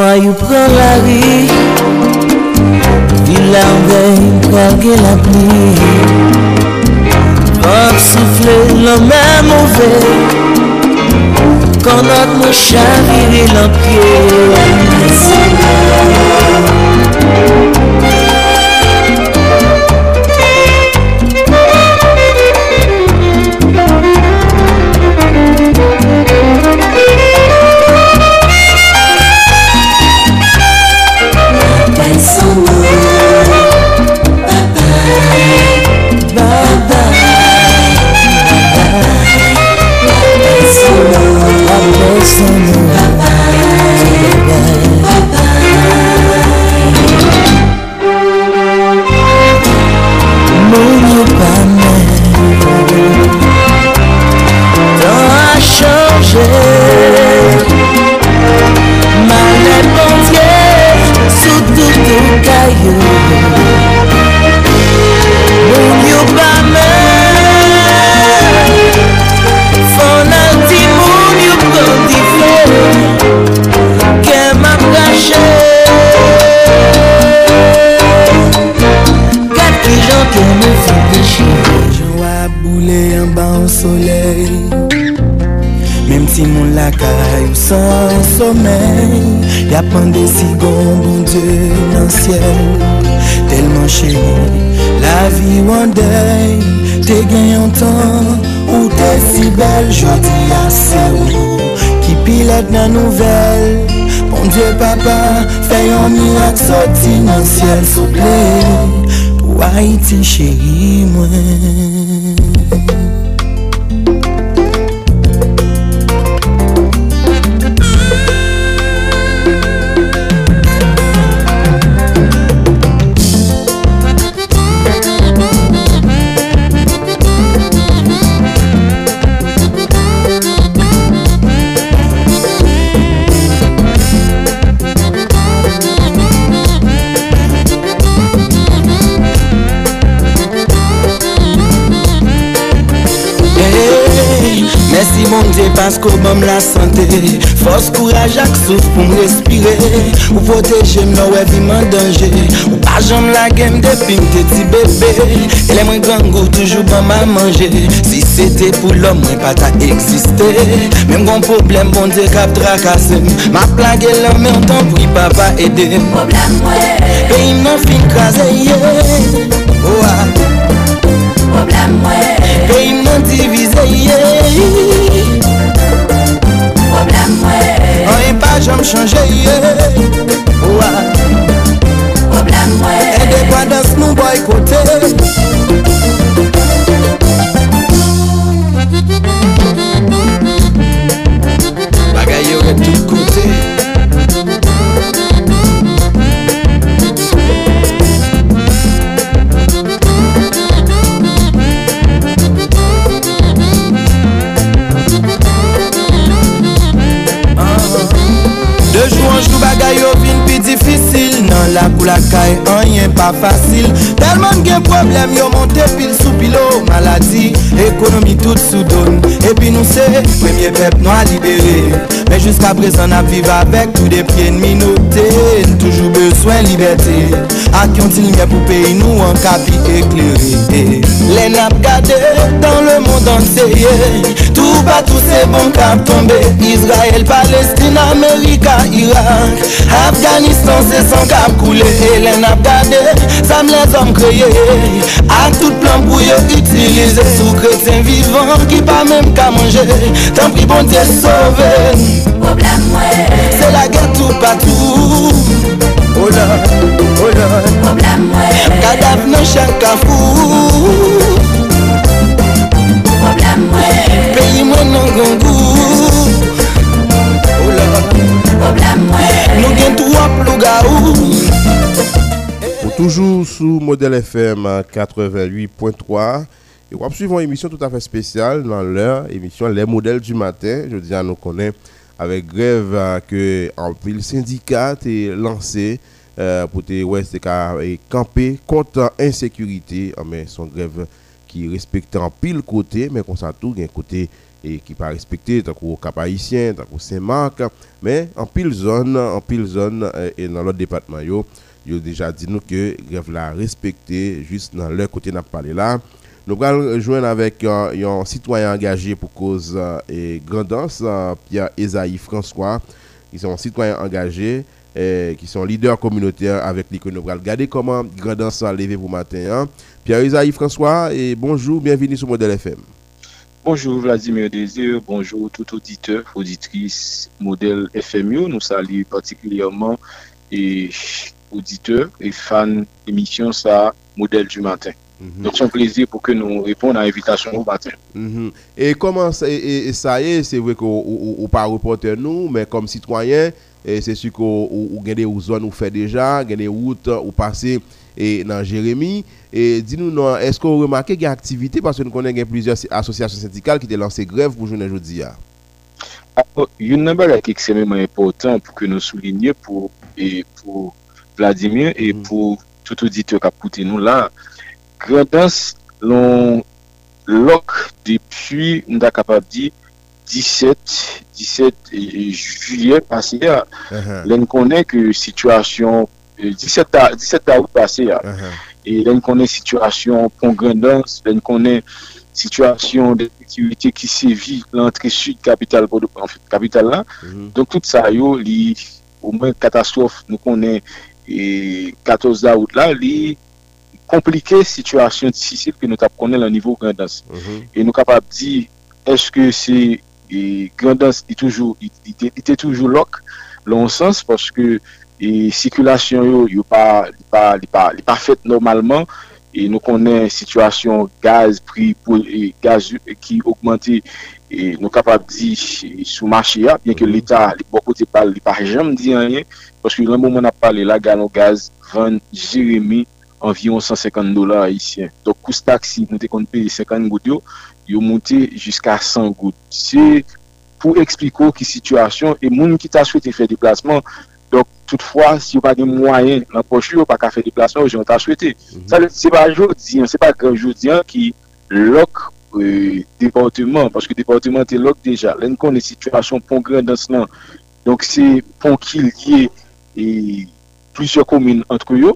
fèt nan nouvel. Pon dje papa, fè yon mirak soti nan siel souple. Pou Haiti chéri mwen. Pas ko bom la sante Fos kouraj ak souf pou m respire Ou poteje m nou evi man denje Ou pa jom la gem depi m te ti bebe Ele mwen gangou toujou ban ma manje Si se te pou lom mwen pa ta eksiste Mem kon problem bon de kap trakase Ma plage lom men ton oh, pri pa ah. pa ede Problem mwen Pe im nan fin kaze ye Ouwa Problem mwen Pe im nan divize ye An e pa jom chanje ye. Ouwa. Problem mwen E dekwa dans nou boykote Bagay yo re tout kou. la kou la kay Anyen pa fasil. Telman gen problem yo monte pil sou pilo Maladi, ekonomi tout sou don Epi nou se, premye pep nou a libere. Men jiska prezan ap vive avek Tout de pien minote. Toujou beswen liberté. Ak yon til mye pou peyi nou an kapi ekleri Len ap gade Dan le moun danseye Tout patou se bon kap tombe. Israel, Palestine, Amerika, Irak. Afganistan se san kap koule. Helen ap gade, sam les om kreye Ak tout plan pou yo utilize Sou kretien vivan ki pa menm ka manje Tan pri bon diye sove Problem mwen Se la gen tout patou Oh la, oh la Problem mwen Kadaf nan chak kafou toujours sous modèle FM 88.3. Et on suivre une émission tout à fait spéciale dans leur émission Les modèles du matin. Je dis à nous connaître avec grève que en pile syndicat est lancé euh, pour te qu'à, et camper contre insécurité. Ah, mais son grève qui respecte en pile côté, mais qu'on ça tout, un côté et qui pas respecté, tant qu'au Cap Haïtien, tant qu'au Saint-Marc, mais en pile zone, en pile zone euh, et dans l'autre département, yo, yo déjà dit nous que grève la respecté juste dans leur côté n'a parlé là. Nous allons rejoindre avec euh, un citoyen engagé pour cause euh, et grandance, Pierre Esaïe François, qui sont citoyens engagés, euh, qui sont leaders communautaires avec lesquels nous allons regarder comment grandance a levé pour matin. hein. Pierre Esaïe François, et bonjour, bienvenue sur Modèle FM. Bonjour Vladimir Désir, bonjour tout auditeur, auditrice modèle FMU. Nous saluons particulièrement et auditeurs et fans d'émission ça, modèle du matin. Donc c'est un plaisir pour que nous répondions à l'invitation au matin. Mhm. Et comment ça, et, et- et ça y est, c'est vrai qu'on pas reporter nous, mais comme citoyen, c'est sûr qu'on gagne des zones ou fait déjà, des routes ou passer et dans Jérémy. Et dis-nous, est-ce qu'on remarque qu'il y a activité parce que nous connaissons plusieurs associations syndicales qui ont lancé grève pour journée aujourd'hui Yon nan bagay ki ekstremement important pou ke nou soulinye pou, pou Vladimir e mm-hmm. pou tout auditeur kapoute nou la Grandans l'on lok depi nou da kapab di 17 17 juye pasi ya len konen ke situasyon 17 da ou pase ya. Uh-huh. E den konen situasyon pon grandans, den konen situasyon de sekirite ki sevi l'antre sud kapital la. Donk tout sa yo li ou mwen katastrof nou konen 14 da out la li komplike situasyon disisil ki nou tap konen lan nivou grandans. Uh-huh. E nou kapap di eske se grandans li toujou lok lon sens paske e sikulasyon yo yo pa li pa, pa, pa fet normalman e nou konen situasyon gaz pri pou e, gaz ki augmente e, nou kapab di e, sou machi ya bien ke l'Etat li bo kote pal li pa jam di anye paske lan mouman ap pale la galon gaz van Jeremie anvion 150 dolar Haitien. Dok kous taksi nou te kon pe 50 gout yo, yo monte jiska 100 gout. Se pou ekspliko ki situasyon, e moun ki ta souwete fè deplasman, Toutfwa, si yo pa gen mwayen nan pochou, yo pa ka fe deplasman, yo jan ta souwete. Sa le, se pa joudian, se pa gran joudian ki lok departement, paske departement te lok deja. Len kon le situasyon pon gran dans nan. Donk se pon ki liye e plusye komine antro yo.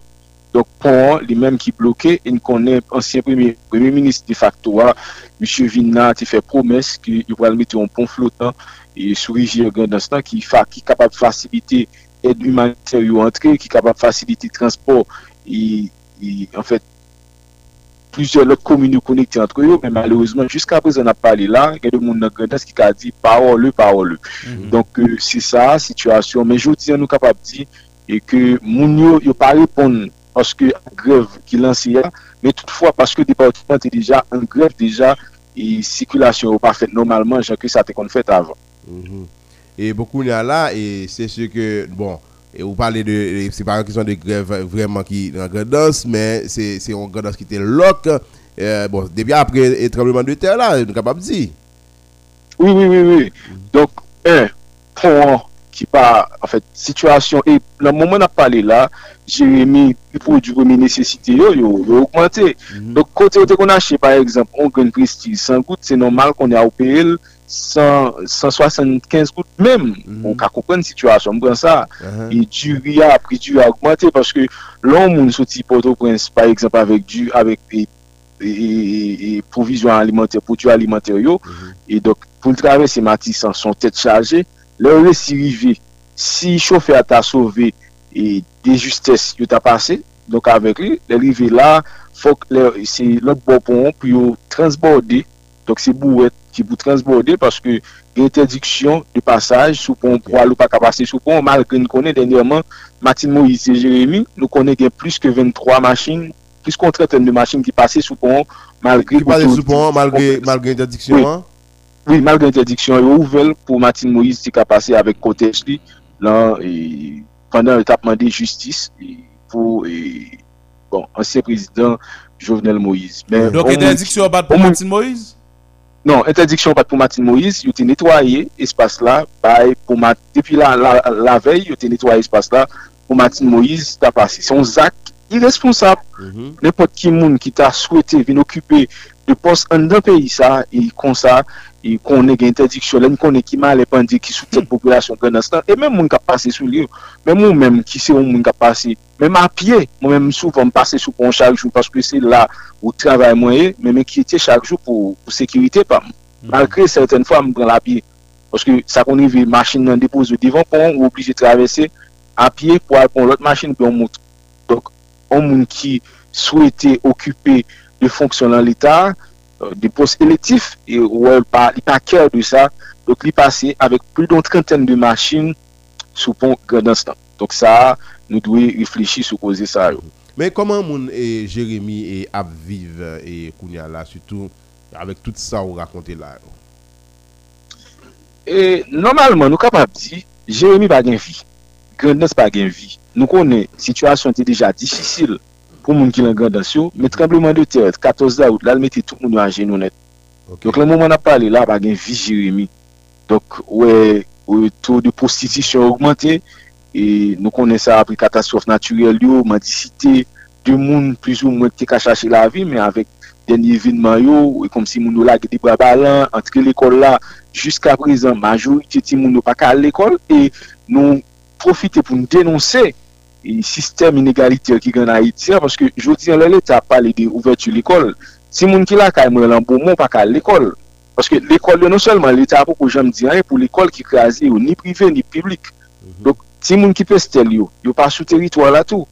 Donk pon li menm ki bloke, en konen ansyen premier, premier ministre de facto a, M. Vina te fe promes ki yo pral mette yon pon flotan e sou rije gran dans nan ki, fa, ki kapab fasilite ed humanitè yo antre, ki kapap fasiliti transport, y, y, en fèt, fait, plusieurs lot komini konekte antre yo, men malouzman, jiska apres an ap pale la, gen de moun nan gredans ki ka di, parole, parole. Mm -hmm. Donk, euh, se sa, situasyon, men jouti an nou kapap di, e ke moun yo, yo pa repon, paske greve ki lansi ya, men toutfwa, paske departement te deja, an greve deja, e sikulasyon ou pa fèt normalman, jan ke sa te kon fèt avan. Mm -hmm. Et beaucoup n'y a là, et c'est sûr que, bon, et vous parlez de, c'est pas une question de grève vraiment qui est en grandance, mais c'est une grandance qui était loque. Euh, bon, depuis après le tremblement de terre là, nous capable de dire. Oui, oui, oui, oui. Donc, un, pont qui pas, en fait, situation, et le moment n'a parlé là, Jérémy, pour du premier nécessité, yo, yo, yo augmenté. Mm -hmm. Donc, côté, côté qu'on achète, par exemple, on gagne prestige sans goutte, c'est normal qu'on ait opéré 175 gout mèm. Ou ka koupren situasyon. Mwen sa, e djuri a, pri djuri a augmente, paske loun moun soti Port-au-Prince, par exemple, avèk djuri, avèk e provizyon alimenter, poutu alimenter yo, mhm. e dok pou l travè se matisan, son tèt chaje, lè wè si rive, si choufer ta sove, e de justès yo ta pase, dok avèk li, lè rive la, fòk lè, se lòt bo pon, pou yo transborde, dok se bou wèt, ki pou transborde paske interdiksyon de passage sou pon pou alou pa kapase sou pon malke nou konen denyeman Matin Moïse et Jérémy nou konen gen plus ke 23 machin plus kon treten de machin ki pase sou pon malke interdiksyon oui. oui malke interdiksyon yo ouvel pou Matin Moïse ti kapase avek kotej li lan pandan etapman de justice pou bon, ansyen prezident Jovenel Moïse. Donc interdiksyon bat pou Matin Moïse? Non, interdiksyon pat pou Matin Moïse, yo te netwaye espas la, bay pou Matin, depi la, la, la vey, yo te netwaye espas mm-hmm. la, pou Matin Moïse ta pasi. Son zak irresponsable, mm -hmm. nepot ki moun ki ta souwete vin okupe de pos an dan peyi sa, e kon sa, e kon e gen interdiksyon, len kon e ki ma le pandi ki sou tete populasyon gen astan, e men moun ka pasi sou li yo, men moun men ki se yon moun ka pasi Mèm apye, mèm souvan m'pase sou pon chakjou, paske se la ou travay mwenye, mèm enkite chakjou pou, pou sekirite pam. Malkre certaine fwa m'pren l'apye, paske sa konrive machin nan depoz ou divan pon, ou oblige travesse apye pou apon lot machin pou yon mout. Dok, yon moun ki souwete okupe de fonksyon nan l'Etat, de post elektif, e wèl pa, li pa kèr de sa, dok li pase avèk plou don trenten de machin sou pon gredans nan. Tok sa, nou dwe reflechi sou koze sa yo. Men koman moun e Jeremie e ap vive e Kounia la, sutou avèk tout sa ou rakonte la yo? E, normalman nou kapap di, Jeremie pa gen vi. Grandens pa gen vi. Nou konen, situasyon te deja difisil pou moun ki lan grandens yo, men trembleman de teret, 14 daout, lal mette tout moun yo an genou net. Okay. Donk le moun man ap pale la, pa gen vi Jeremie. Donk, wè, wè, tou de prostitisyon augmente, wè, E nou konen sa apri katastrof naturel yo, mandisite, de moun plus ou mwen ki ka chache la vi, men avèk denye vinman yo, e kom si moun nou la gede brabalan, antre l'ekol la, jiska prezan, majorite ti moun nou pa ka l'ekol, e nou profite pou nou denonse e sistem inegaliter ki gen Haitien, paske jodi an lè lè ta pale de ouvertu l'ekol, ti moun ki la ka mwen lan pou moun pa ka l'ekol, paske l'ekol yo non selman lè ta pou pou jom diyan, pou l'ekol ki kreaze yo ni prive ni publik, mm -hmm. dok Si moun ki pestel yo, yo pa sou teritwa la tou.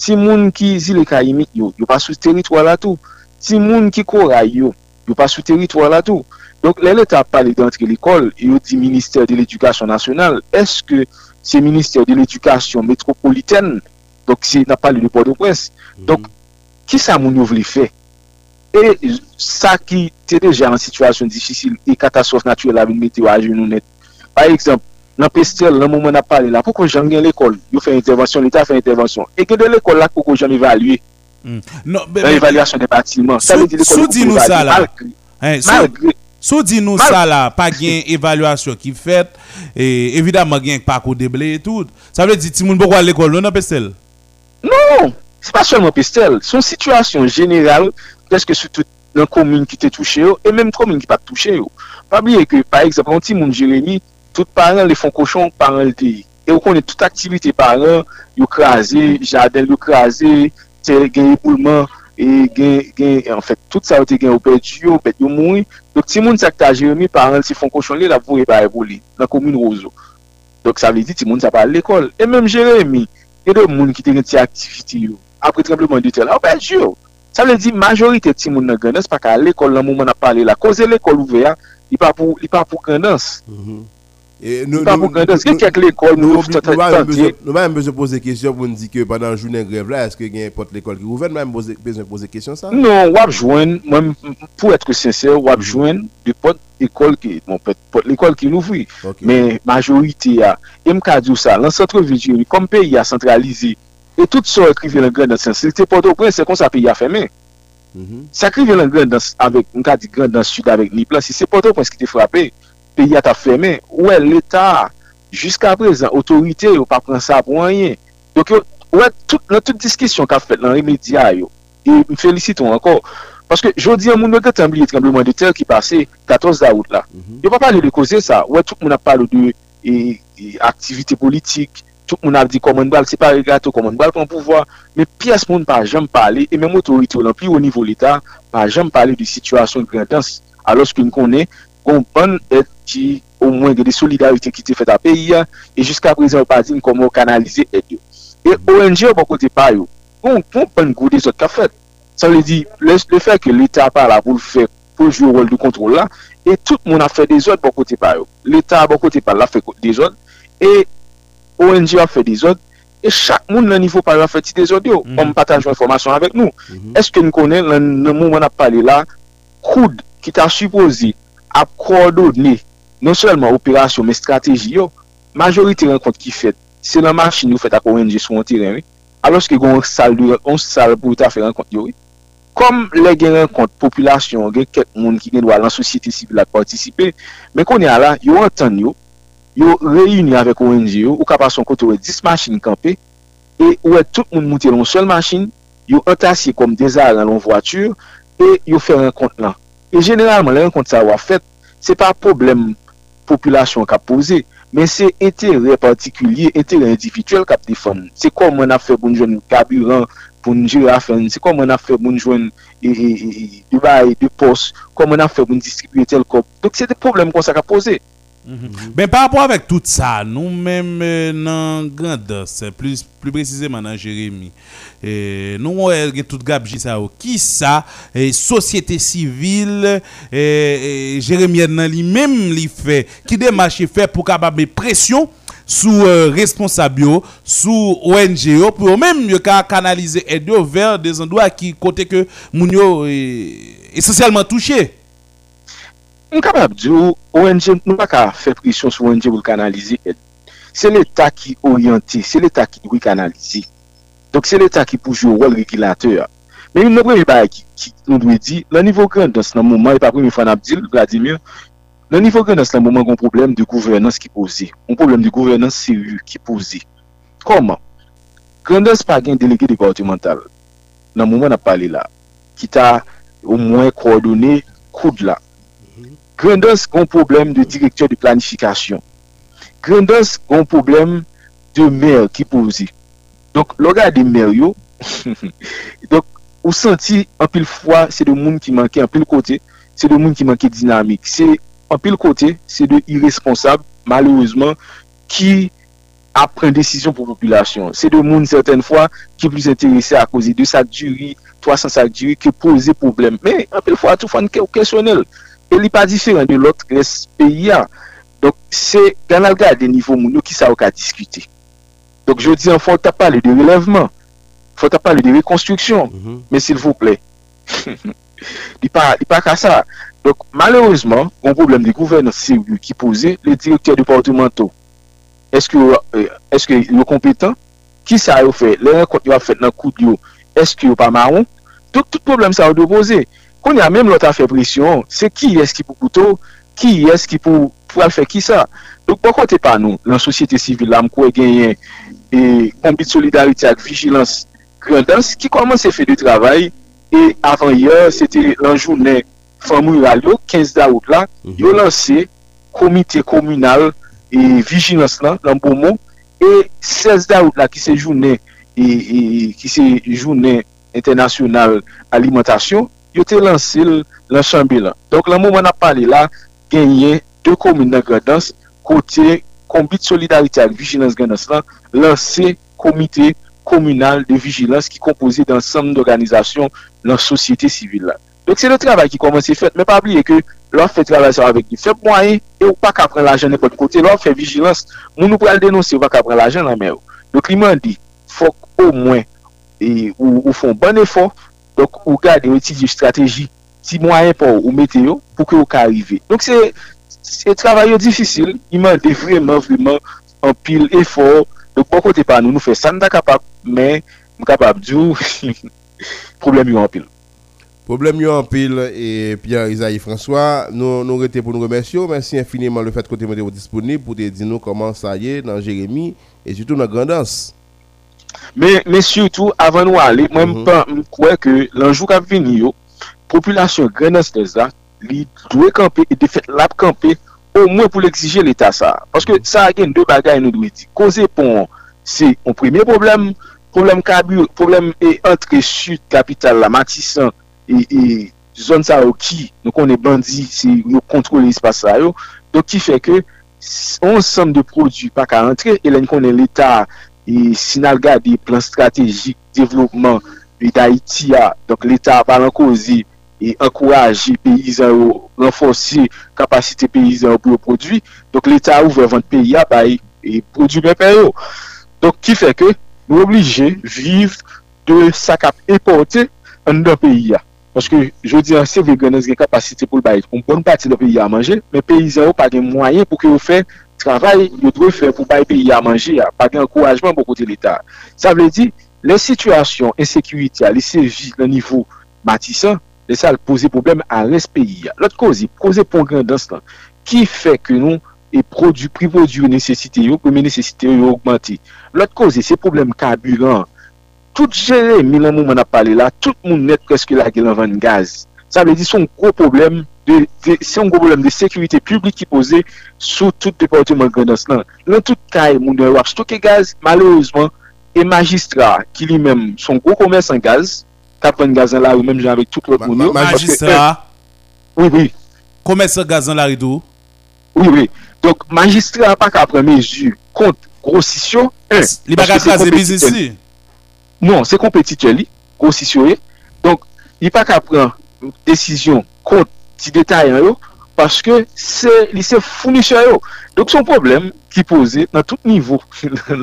Si moun ki zile kaimik yo, yo pa sou teritwa la tou. Si moun ki koray yo, yo pa sou teritwa la tou. Donk lè lè ta pale d'entre l'ekol, yo di Ministère de l'Éducation Nationale, eske se Ministère de l'Éducation Métropolitaine, donk se na pale de Port-au-Prince, mhm. donk ki sa moun yo vle fè? E sa ki te deja an situasyon difisil e katastrof naturel avin meteo aje nou net. Par eksemp, nan pestel nan moumen ap pale la, pou kon jan gen l'ekol, yo fè intervensyon, l'Etat fè intervensyon, e gen de l'ekol la pou kon jan evalue, mm. no, nan evaluasyon de batiman, sa le di l'ekol pou kon evalue, malgré, hey, sou, malgré, sou di nou malgré. sa non, la, pa gen evaluasyon ki fèt, e, evidamman gen pa kou deble etout, sa le di ti moun pou kwa l'ekol nou nan pestel? Non, se pa sèlman pestel, son situasyon general, preske sou tout nan komoun ki te touche yo, e menm komoun ki pa touche yo, pa biye ke, par exemple, an ti moun Jeremie, tout paran li fon koshon paran li deyi. E ou konen tout aktivite paran, yo krasi, jaden yo krasi, te gen yi bouleman, e gen, gen, en fèk, tout sa ou te gen ou pèdi yo, pèdi yo moui. Dok ti moun sa kta Jeremie paran li fon koshon li la vou e ba evo li, nan komoun rozo. Dok sa vle di ti moun sa pa l'ekol. E menm Jeremie, gen de moun ki te gen ti aktivite yo. Apre trembleman di tel, ou pèdi yo. Sa vle di majorite ti moun nan gandans pa ka l'ekol nan moun moun ap pale la. Koze l'ekol ouve ya, li pa pou, li pa pou gandans. Mm -hmm. Nou ba yon bezè pose kèsyon pou nou di ke padan jounen grev la, eske gen pot l'ekol ki ouven, nou ba yon bezè pose kèsyon sa? Non, wap jwen, pou etre sensè, wap jwen de pot l'ekol ki, bon, pot l'ekol ki l'ouvri, men majorite ya, mkadou sa, lan sentre vijiri, kom pe ya sentralize, et tout so ekrive lan gren dan sensè, te poto pren se kon sa pe ya fèmen. Sa ekrive lan gren dan, mkadou gren dan sud avèk ni plan, si se poto pren se ki te frapè, peyi a ta fèmè, ouè l'Etat, jiska prezant, otorite yo pa pren sa pou anyen. Donk yo, ouè, nan tout diskisyon ka fet nan remedia yo, e m feliciton ankor, paske jodi an moun nou gèt an trembleman de ter ki pase 14 da out la. Mm -hmm. Yo pa pale de koze sa, ouè, tout moun ap pale de e, e, aktivite politik, tout moun ap di komon bal, se pa regato komon bal kon pouvoi, me piyes moun pa jam pale, e menm otorite yo lan pi ou nivou l'Etat, pa jam pale di situasyon grandans, alos ki m konen, kon ban et ki ou mwen gen de solidarite ki te fet a peyi ya, e jiska prezen ou pa zin komo kanalize et yo. E ONG ou bon kote pa yo, kon pen goude zot ka fet. Sa wè di, le fe ke l'Etat pa la pou l'fe pou jou rol de kontrol la, e tout moun a fe de zot bon kote pa yo. L'Etat bon kote pa la fe de zot, e ONG a fe de zot, e chak moun nan nivou pa yo a fe ti de zot yo, mm-hmm. om patajou informasyon avek nou. Mm-hmm. Eske nou konen, nan moun moun ap pale la, koud ki ta supposi ap kordoni non selman operasyon men strategi yo, majorite renkont ki fet, se nan machin yo fet ak ONG sou an teren alos aloske gon sal, sal pou ta fe renkont yo we. Kom le gen renkont populasyon gen ket moun ki gen do alan sosyete sivil ak partisipe, men konen ala yo an tan yo, yo reyuni avèk ONG yo, ou kapason kote wè 10 machin kampe, e wè tout moun moutè lon sol machin, yo entasye kom dezal nan lon vwature, e yo fe renkont lan. E generalman, le renkont sa wafet, se pa problem populasyon kap pose, men se entere partikulye, entere individuel kap defon. Se kon mwen a fe bon jwen kaburan, pou nje a fen, se kon mwen a fe bon jwen e, e, e, de bay, de pos, kon mwen a fe bon distribuye tel kop. Dok se de problem kon sa kap pose. Ben par rapport avèk tout sa, nou mèm nan Grandos, plus prezisèman nan Jérémy, nou wè gen tout gabji sa ou, ki sa, sosyete sivil, Jérémy nan li mèm li fè, ki demache fè pou kababè presyon sou responsabyo, sou ONGO, pou mèm yo ka kanalize edyo ver de zandou a ki kote ke moun yo esosyalman Mwen kapap di ou, ONG nou pa ka fe prisyon sou ONG pou kanalize et. Se l'Etat ki oryante, se l'Etat ki pou kanalize. Donk se l'Etat ki poujou jou rol rekilateur. Men yon nou premi ba ki, ki nou dwe di, la nivou grandans nan mouman, e pa premi fan ap di, Vladimir, la nivou grandans nan mouman kon problem de gouvernance ki pose. Kon problem de gouvernance seri ki pose. Koman? Grandans pa gen delege de gouvernemental. Nan mouman ap pale la. Ki ta ou mwen koordone koud la. grandos kon problem de direktor de planifikasyon. Grandos kon problem de mer ki pouzi. Donk, loga de mer yo, donk, ou senti anpil fwa, se de moun ki manke anpil kote, se de moun ki manke dinamik. Se anpil kote, se de irresponsab, malouzman, ki apren desisyon pou populasyon. Se de moun certaine fwa, ki plus enterese a kozi de sa djuri, 300 sa djuri, ki pouze problem. Men, anpil fwa, tou fwa nke ou kesyonel. Ke E li pa diferan de lot res peyi ya. Donk se kan al gade nivou moun yo ki sa wak a diskute. Donk jodi an fota pale de relevman. Fota pale de rekonstruksyon. Mm -hmm. Men sil vouple. li pa, pa ka sa. Donk malerouzman, yon problem de gouvernance se si, ki pose le direktor euh, de portemento. Eske yo kompetan? Ki sa yo fe? Le renkont a fet nan kout yo, Eske yo pa maron? Donk tout problem sa wak de pose. Kon ya menm lot a fe presyon, se ki yes ki pou koutou, ki yes ki pou pou al fe ki sa. Dok pou kote pa nou, lan sosyete sivil la mkwe genyen, e kombit solidarite ak vigilans grandans ki koman se fe de travay, e avan yer, se te lan jounen famou yal yo, 15 da out la, mm -hmm. yo lanse komite komunal e vigilans lan, lan pou moun, e 16 da out la ki se jounen, e, e, ki se jounen internasyonal alimentasyon, yo te lansil lan chanbi lan. Donk lan mouman ap pale la, genye de komine nan gredans, kote kombit solidarite ak vigilans gredans lan, lansi komite komunal de vigilans ki kompoze dan sanm d'organizasyon lan sosyete sivil la. Donk se le travay ki komanse fet, men pa bliye ke lor fe travay sa avek di. fèp mwaye, e ou pa kapren la l'ajan nèpot kote, lor fe vigilans, moun nou pral denonsi ou pa kapren la jen nan mè ou. Donk li man di, fok ou mwen, e, ou, ou fon ban efon, Donk ou gade ou eti di strategi ti mwayen pou ou mete yo pou ke ou ka arrive. Donk se travay yo difisil, iman de vreman vreman an pil efor. Donk pou kote pa nou nou fe san da kapap, men mou kapap di ou problem yo an pil. Problème en pile et Pierre Isaïe François, nous nous remercier. Merci infiniment le fait que vous êtes disponible pour te dire comment ça y est dans Jérémie et surtout dans Grandance. Men surtout, avan nou ale, mwen mwen kwe ke lanjou kap vini yo, populasyon grenas de zan, li dwe kampe, e defet lap kampe, ou mwen pou l'exige l'Etat sa. Paske sa agen de bagay nou dwe di. Koze pon, se yon premye problem, problem kabur, problem e entre sud, kapital la, matisan, e zon sa yo ki, nou konen bandi, se yo kontrole espasa yo, do ki fe ke, on sam de produ pa ka rentre, e len konen l'Etat E si nan gade plan strategik, devlopman, e da iti ya, donk l'Etat balan kozi, e ankoraji peyizan yo, renforsi kapasite peyizan yo pou yo prodwi, donk l'Etat ouve vant peyi ya, ba e prodwi ben peyo. Donk ki fe ke, nou oblije viv de sakap epote an dan peyi ya. Paske, jodi an se veganez gen kapasite pou l'baye. On bon pati do peyi ya manje, men peyizan yo pa gen mwayen pou ki yo fe travay yo dwe fè pou bay peyi a manje ya, pa gen kouajman pou kote l'Etat. Sa vle di, le situasyon ensekurite a, le sevi nan nivou matisan, le sa l pose problem a res peyi ya. Lot kozi, koze pon grandans lan, ki fè ke nou e produ, privodu yo nesesite yo, kome nesesite yo yo augmenti. Lot kozi, se problem kaburan, tout jere, milan moun man ap pale la, tout moun net kreske la gelan van gaz. Sa vle di, son gro problem, se yon go bolem de sekurite publik ki pose sou tout deporte moun gandans nan. Lan tout kay moun de wap stoke gaz, malouzman, e magistra ki li men son go komers an gaz, kapwen gaz an la ou men jan avik tout lot moun yo. Magistra, komers an gaz an la ridou. Oui, oui. Donc, magistra pa kapwen mezu kont grosisyon. Li baga kaze bizisi? Non, se kompetitel li, grosisyon e. Donc, li pa kapwen desisyon kont ti detay an yo, paske li se founisha yo. Dok son problem ki pose nan tout nivou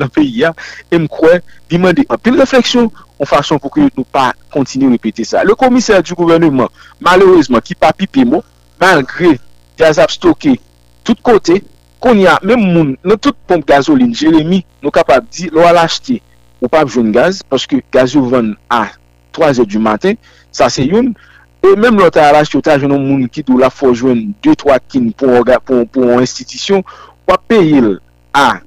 nan peyi ya, e mkwe di mande an pil refleksyon, an fason pou ki nou pa kontinu repete sa. Le komiser du gouvernement, malouzman ki pa pipi mo, malgre gaz ap stoke tout kote, kon ya men moun nan tout pompe gazoline, Jeremie nou kapap di, lo al achete ou pap joun gaz, paske gaz yo ven a 3 e du maten, sa se yon, E menm lote alaj ki yo ta jenon moun ki do la fò jwen 2-3 kin pou an institisyon, wap pe yil a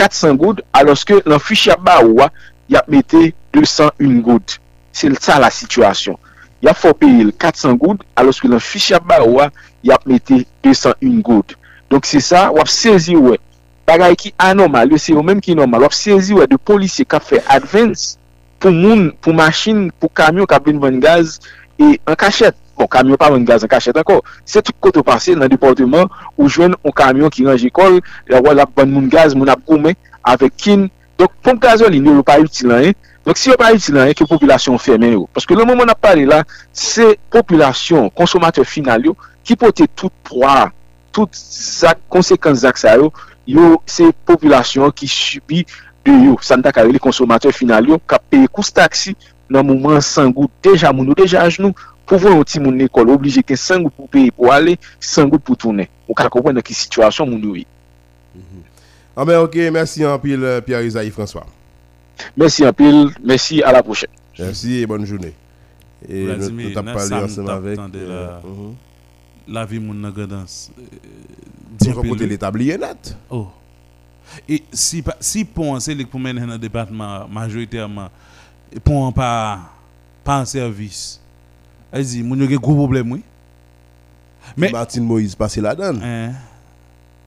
400 goud aloske lan fichya ba ou wap yap mette 201 goud. Se l sa la situasyon. Yap fò pe yil 400 goud aloske lan fichya ba ou wap yap mette 201 goud. Donk se sa wap sezi wè. Bagay ki anormal, yo se yo menm ki normal. Wap sezi wè de polise ka fè advance pou moun, pou machin, pou kamyon ka bin van gaz, pou e an kachet. Bon, kamyon pa mwen gaz an kachet anko. Se tout koto pase nan departement ou jwen an kamyon ki ranj ekol, la wè la ban moun gaz moun ap koumen avek kin. Donk pon gazon li nou yo pa util an eh. e. Donk si yo pa util an e, ki populasyon fèmen yo. Paske le moun moun ap pale la, se populasyon, konsomateur final yo, ki pote tout proa, tout zak, konsekans zak sa yo, yo se populasyon ki subi de yo. San tak avek li konsomateur final yo, ka peye kous taksi, nan mouman 100 gout deja moun ou deja ajnou pou voun yon ti moun ekol oblige ke 100 gout pou paye pou ale 100 gout pou tourner. Ou ka kompren nan ki situasyon moun yo yi. Ah ben ok, merci en pile Pierre Isaïe François. Merci en pile, merci à la prochaine. Merci et bonne journée. Et nous, Vladimir, nous t'avons nan parlé sa m ensemble tap avec. tande euh, la- mhm. La vie moun nan Grandance. Son côté l'établi est net. Oh. Et si, si pon c'est li pou menen nan département majoritairement, et pon pas pas en service. Moun yo gen gros problème oui. Mais Martine Moïse passé la donne. Hein?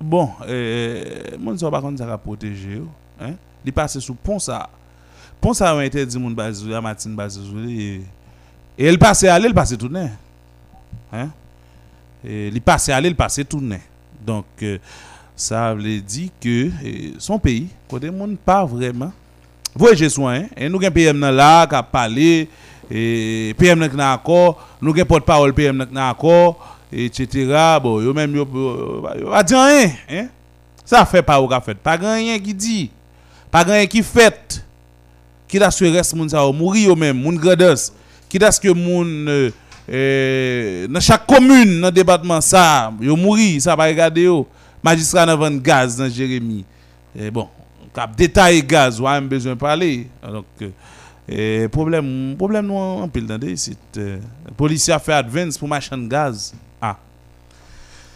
Bon, euh, moun sa pa kon sa ka protéger hein? Li passe sous pont ça. Pont ça a interdit moun bazou, la Martine bazou et et elle passe aller, elle passe tourner. Hein? Et li passe aller, elle passe tourner. Donc euh, ça veut dire que euh, son pays, côté moun pas vraiment voyager soin, hein? et nous gen PM là qui a parlé et PM nan accord, nous gen porte-parole PM nan accord etc. Bon, yo même yo va dire rien, hein? Ça fait pas ou fait, pas rien qui dit, pas rien qui fait. Qui ce reste moun ou mouri yo même, moun grados, qui da ce que moun euh, euh, dans chaque commune dans département ça, mouri, ça va regarder. Magistrat vend gaz dans Jérémy. Bon, cap détail gaz, ou a même besoin de parler. Donc euh, Et problème, problème nous en pile dans des sites. euh, Policier a fait advance pour machin de gaz. Ah.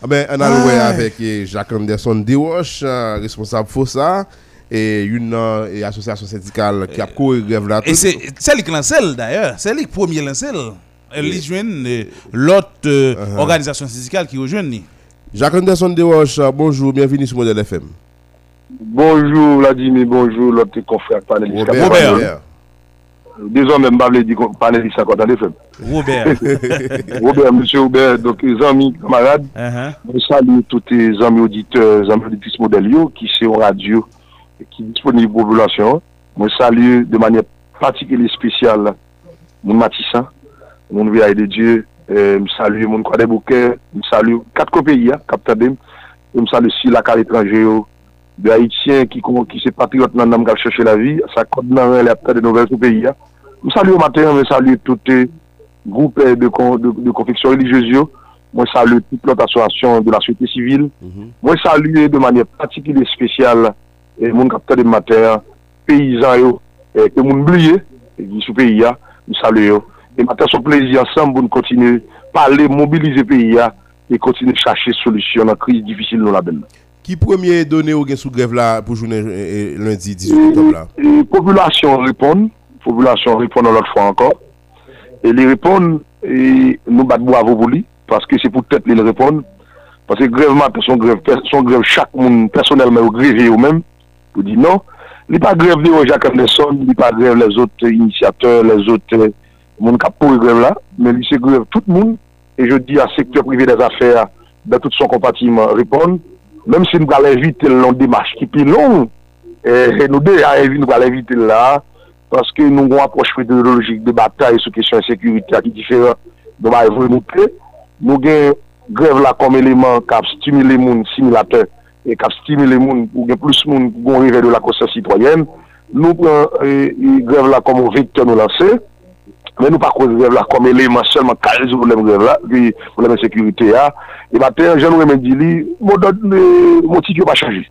Ah ben, on a loué Aïe. avec eh, Jacques Anderson Dewash, euh, responsable FOSA, et une euh, et association syndicale qui a couru grève là. Et c'est lui qui lance d'ailleurs. C'est lui qui premier lance elle. Y joint euh, l'autre euh, Uh-huh. organisation syndicale qui rejoint. Jacques Anderson euh, bonjour, bienvenue sur Modèle FM. Bonjou Vladimir, bonjou lote konfrèk panelist. Robert. Dezon men mbavle di panelist akontan de fèm. Robert. Robert, msè Robert, donc zami kamarade, msali uh-huh. touti zami auditeur, zami auditis model yo, ki se yon radio, ki disponib populasyon. Msali de manye patikili spesyal, moun matisan, moun vey ay de Diyo, msali euh, moun kwa de bouke, msali kat kope ya, kapta dem, msali si la kal etranje yo, de Haïtien qui, qui se patriote dans l'âme qui chercher la vie, ça compte dans les après de nouvelles au pays. Nous saluons matin, nous saluons tout les groupes de, de, de confection religieuse, moi salue toute l'autre association de la société civile, mm-hmm. moi salue de manière particulière spéciale les gens qui de matin, paysans, et que nous oublions, qui sont pays, nous saluons. Et matin, son plaisir ensemble pour nous continuer à parler, mobiliser le pays et continuer à chercher solution à la crise difficile nous la belle. Qui premier donné au sous grève là pour journée euh, euh, lundi 18 octobre là? Et population répond, population répond l'autre fois encore. Et les répondent, et nous battons bravo pour lui, parce que c'est pour tête les répondent. Parce que grève matin, son grève, son grève chaque monde personnellement au grève eux-mêmes, pour dire non. Il n'est pas grève de Jacques Anderson, il pas grève les autres initiateurs, les autres euh, monde qui a pour grève là, mais il c'est grève tout le monde. Et je dis à secteur privé des affaires, dans tout son compartiment, répondre. Mèm si nou gale evite lon demache ki pi long, eh, eh, nou de a evi nou gale evite la, paske nou gwa aproche ideologik de batay sou kesyon sekurite a ki diferan nou bon, ba evre nou pe, nou gen grev la kom eleman kap stimile moun similate, e kap stimile moun ou gen plus moun goun rive de la konsen sitwayen, nou pren eh, eh, e, e, grev la kom vektor nou lanse, Men nou pa kouz grev la kom eleman selman kariz pou lèm grev la, ki pou lèm sekurite ya. E baten, jen nou remen di li, moun tit yo pa chanji.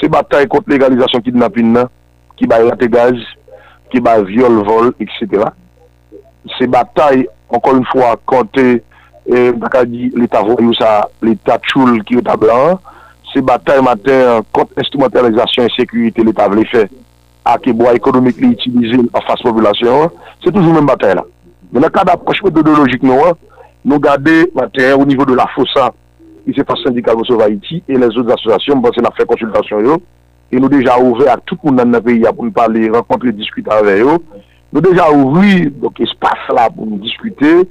Se batay kont legalizasyon kidnapin nan, ki bay rate gaz, ki bay viol, vol, etc. Se batay, ankon yon fwa, kante, baka di l'Etat voyou sa, l'Etat choul ki yo tablan, se batay mater kont instrumentalizasyon sekurite l'Etat vle fè. à quel bois économique utilisé en face population, c'est toujours même bataille là. Mais dans le cas d'approche méthodologique, nous, nous gardons au niveau de la FOSA, qui c'est pas syndical de Haïti, et les autres associations, bon, c'est la fait consultation, yo, et nous déjà ouvert à tout le monde dans le pays pour nous parler, rencontrer, discuter avec eux. Nous déjà ouvert, donc, espace là pour nous discuter,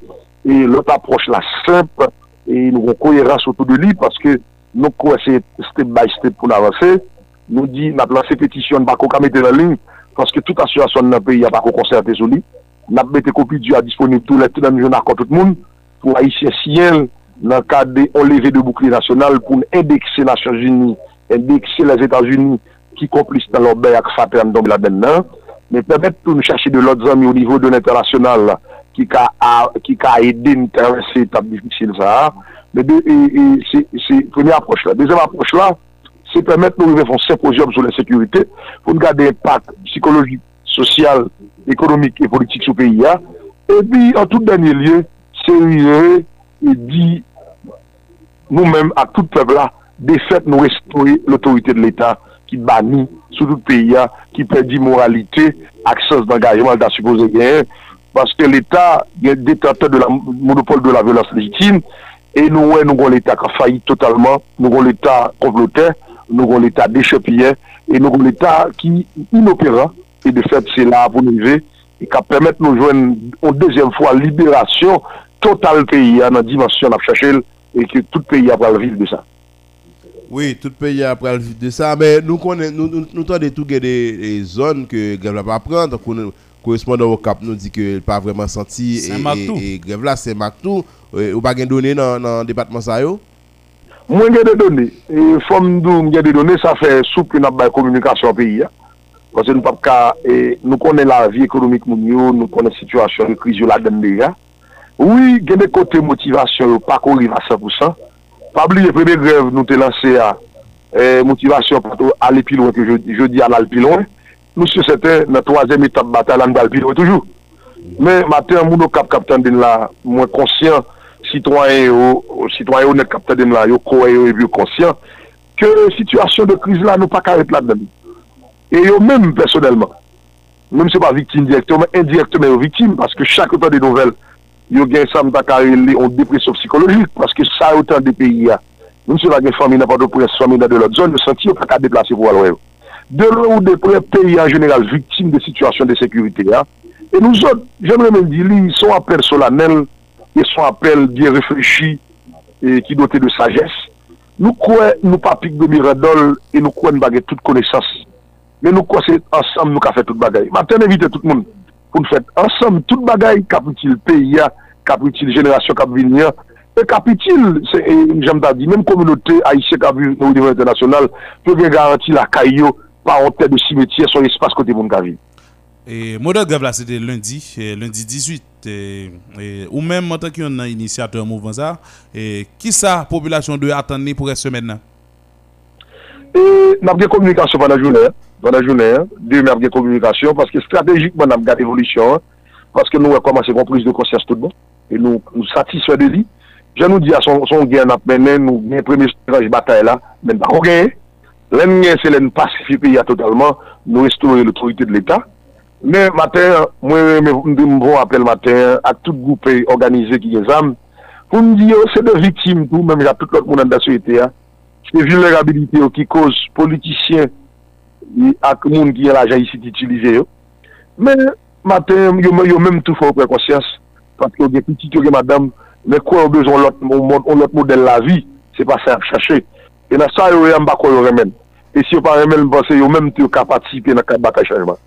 et l'autre approche là simple, et nous avons cohérence autour de lui parce que nous, c'est step by step pour l'avancer. nou di nap lanse petisyon bako kamete nan lin, paske tout asyasyon nan peyi a bako konserte sou li, nap mette kopi di a disponib tout lè, tout nan mijonar kon tout moun, pou a isye siyen nan kade enleve de boukli nasyonal pou n'indekse Nasyon Zuni, indekse les Etats-Unis ki komplis nan lor bey ak fapè an donbe la den nan, men pèmèt pou nou chache de lòt zami ou nivou de l'internasyonal ki ka aide n'interesse tabifik sil sa, men de, se premi aproche la. Dezem aproche la, se permette nou yon symposium sou la sekurite, pou nou gade impact psikologik, sosyal, ekonomik et politik sou peyi ya, e bi an tout denye liye, se yon e di nou menm ak tout pepla, de fet nou restore l'autorite de l'Etat ki bani sou tout peyi ya, ki pedi moralite, akses d'engajman da suppose gen, paske l'Etat gen detente de la monopole de la violence legitime, e nou wè nou kon l'Etat ka fayi totalman, nou kon l'Etat komplote, nou kon l'Etat dechepilyen, e nou kon l'Etat ki inopera, e de fet se la pou nou ve, e ka permette nou jwen an dezyen fwa liberasyon total peyi an an dimansyon ap chachel, e ki tout peyi ap pral viv de sa. Oui, tout peyi ap pral viv de sa, men nou konen, nou, nou, nou tan de tou gen de zon ke grev la pa pran, tan konen correspondant au Cap nous dit que pas vraiment senti et, et, et grève là c'est Mactou euh, ou pas gain donné dans dans département ça yo Mwen gen de donè, e fòm nou mwen gen de donè, sa fè souple nan bay komunikasyon peyi ya. Pase nou pap ka, e, nou konen la vi ekonomik moun yo, nou konen situasyon de kriz yo la den de ya. Oui, gen de kote motivasyon yo, pa kon riva 100%. Pabli, e prebe grev nou te lanse ya, e, motivasyon pato ale pilon, ke je di al al pilon. Nou se sete, nan toazem etap batal an dal pilon toujou. Men, mater moun nou kap kap tenden la, mwen konsyant, sitwanyen yo, sitwanyen yo net kapte dem la yo, kowe yo e biyo konsyen, ke situasyon de kriz la nou pa karet la dem. E yo menm personelman, menm se pa viktim direktman, indirektman yo viktim, paske chak otan de nouvel, yo gen sam takare li on depresyon psikologik, paske sa otan de peyi ya. Menm se la gen fami nan pa do pres, fami nan de lot zon, yo senti yo pa ka deplase pou alwe yo. De lè ou de pre peyi an jeneral viktim de situasyon de sekurite ya, e nou zon, jen men men di li, son apel solanel, et son appel bien réfléchi et qui doté de sagesse. Nous croyons, nous pas pique de Miradol et nous croyons baguer toute connaissance. Mais nous croyons c'est ensemble nous avons fait toute bagaille. Maintenant, invitez tout le monde pour nous faire ensemble toute bagaille, capitule pays, capitule génération capitule E kapitil, jame ta di, menm kominote Aisyen Kavu nou nivou internasyonal, pou gen garanti la kayo pa an tè de simetye son espas kote moun Kavi. E, Modèl Gavla, se de lundi, lundi 18. et, et, ou même en tant qu'un initiateur mouvement ça, et, qui ça population doit attendre pour cette semaine là? E, nous avons des communications pendant la journée. Pendant la journée, deux, nous avons des communications parce que stratégiquement, nous avons l'évolution, évolutions. Parce que nous avons commencé à prise de conscience tout le monde. Et nous nous satisfaits de lui. Je nous dis à son, son gain, nous avons premier de bataille là, mais nous avons gagné. L'un c'est l'un pacifique totalement, nous restaurer l'autorité de l'État. Men, mater, mwen mwen bon apel mater ak tout goupe organize ki gen zam, pou mwen di yo, se de vitim tou, mwen mwen apel tout moun an da souyete ya, se vulnerabilite yo ki koz politisyen ak moun ki gen l'ajan isi titilize yo. Men, mater, yo mwen tout fò prekonsyans, pati yo gen pitit, yo gen madame, men kwa yo bezon lot model la vi, se pa sa ap chache. E na sa yo yon bako yo remen. Et si yo pas remen pense yo même ka participer dans la bataille changement.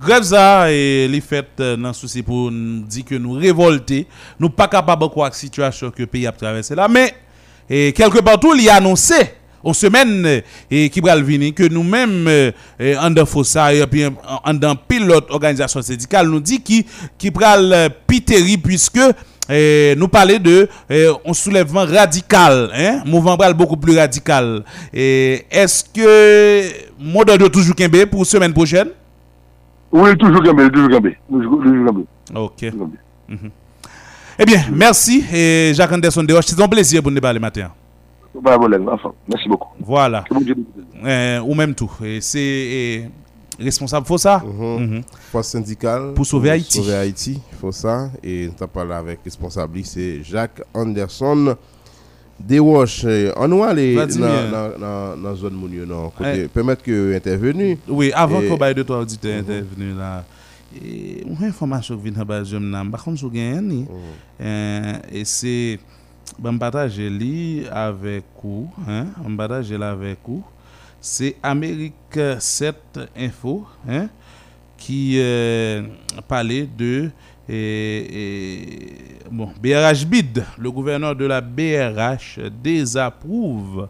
Grève ça les fêtes euh, dans souci pour nous dire que nous révolter, nous pas capable de croire la situation que le pays a traversé là mais et quelque part tout il a annoncé en semaine euh, et qui va venir que nous-mêmes euh, euh, en dans Fossa et puis en- pilote organisation syndicale nous dit qui qui pral euh, piteri puisque euh, nous parler de euh, un soulèvement radical, hein, mouvement pral beaucoup plus radical. Et est-ce que modèle de toujours Kembe pour semaine prochaine? Oui, toujours Gambé, toujours Gambé. Toujours toujours Gambé. Ok. Mhm. Eh bien, merci et Jacques Anderson Desroches. C'est un plaisir pour nous parler matin. Enfin. Merci beaucoup. Voilà. Euh, ou même tout. Et C'est eh, responsable, faut ça Mhm. Force syndicale. Pour sauver Haïti. Sauver Haïti, faut ça. Et nous avons parlé avec responsable, c'est Jacques Anderson. Eh, on va aller dans la zone Mounio, non, côté, Eh. permettre que intervenu. Oui, avant Et- que bail de toi auditeur intervenu là. Et une information qui vient de base je n'ai pas contre gagner Euh, et c'est ben partager li avec vous hein on partage là avec vous c'est Amérique 7 info hein qui euh, parlait de et, et, bon, BRH BID, le gouverneur de la BRH désapprouve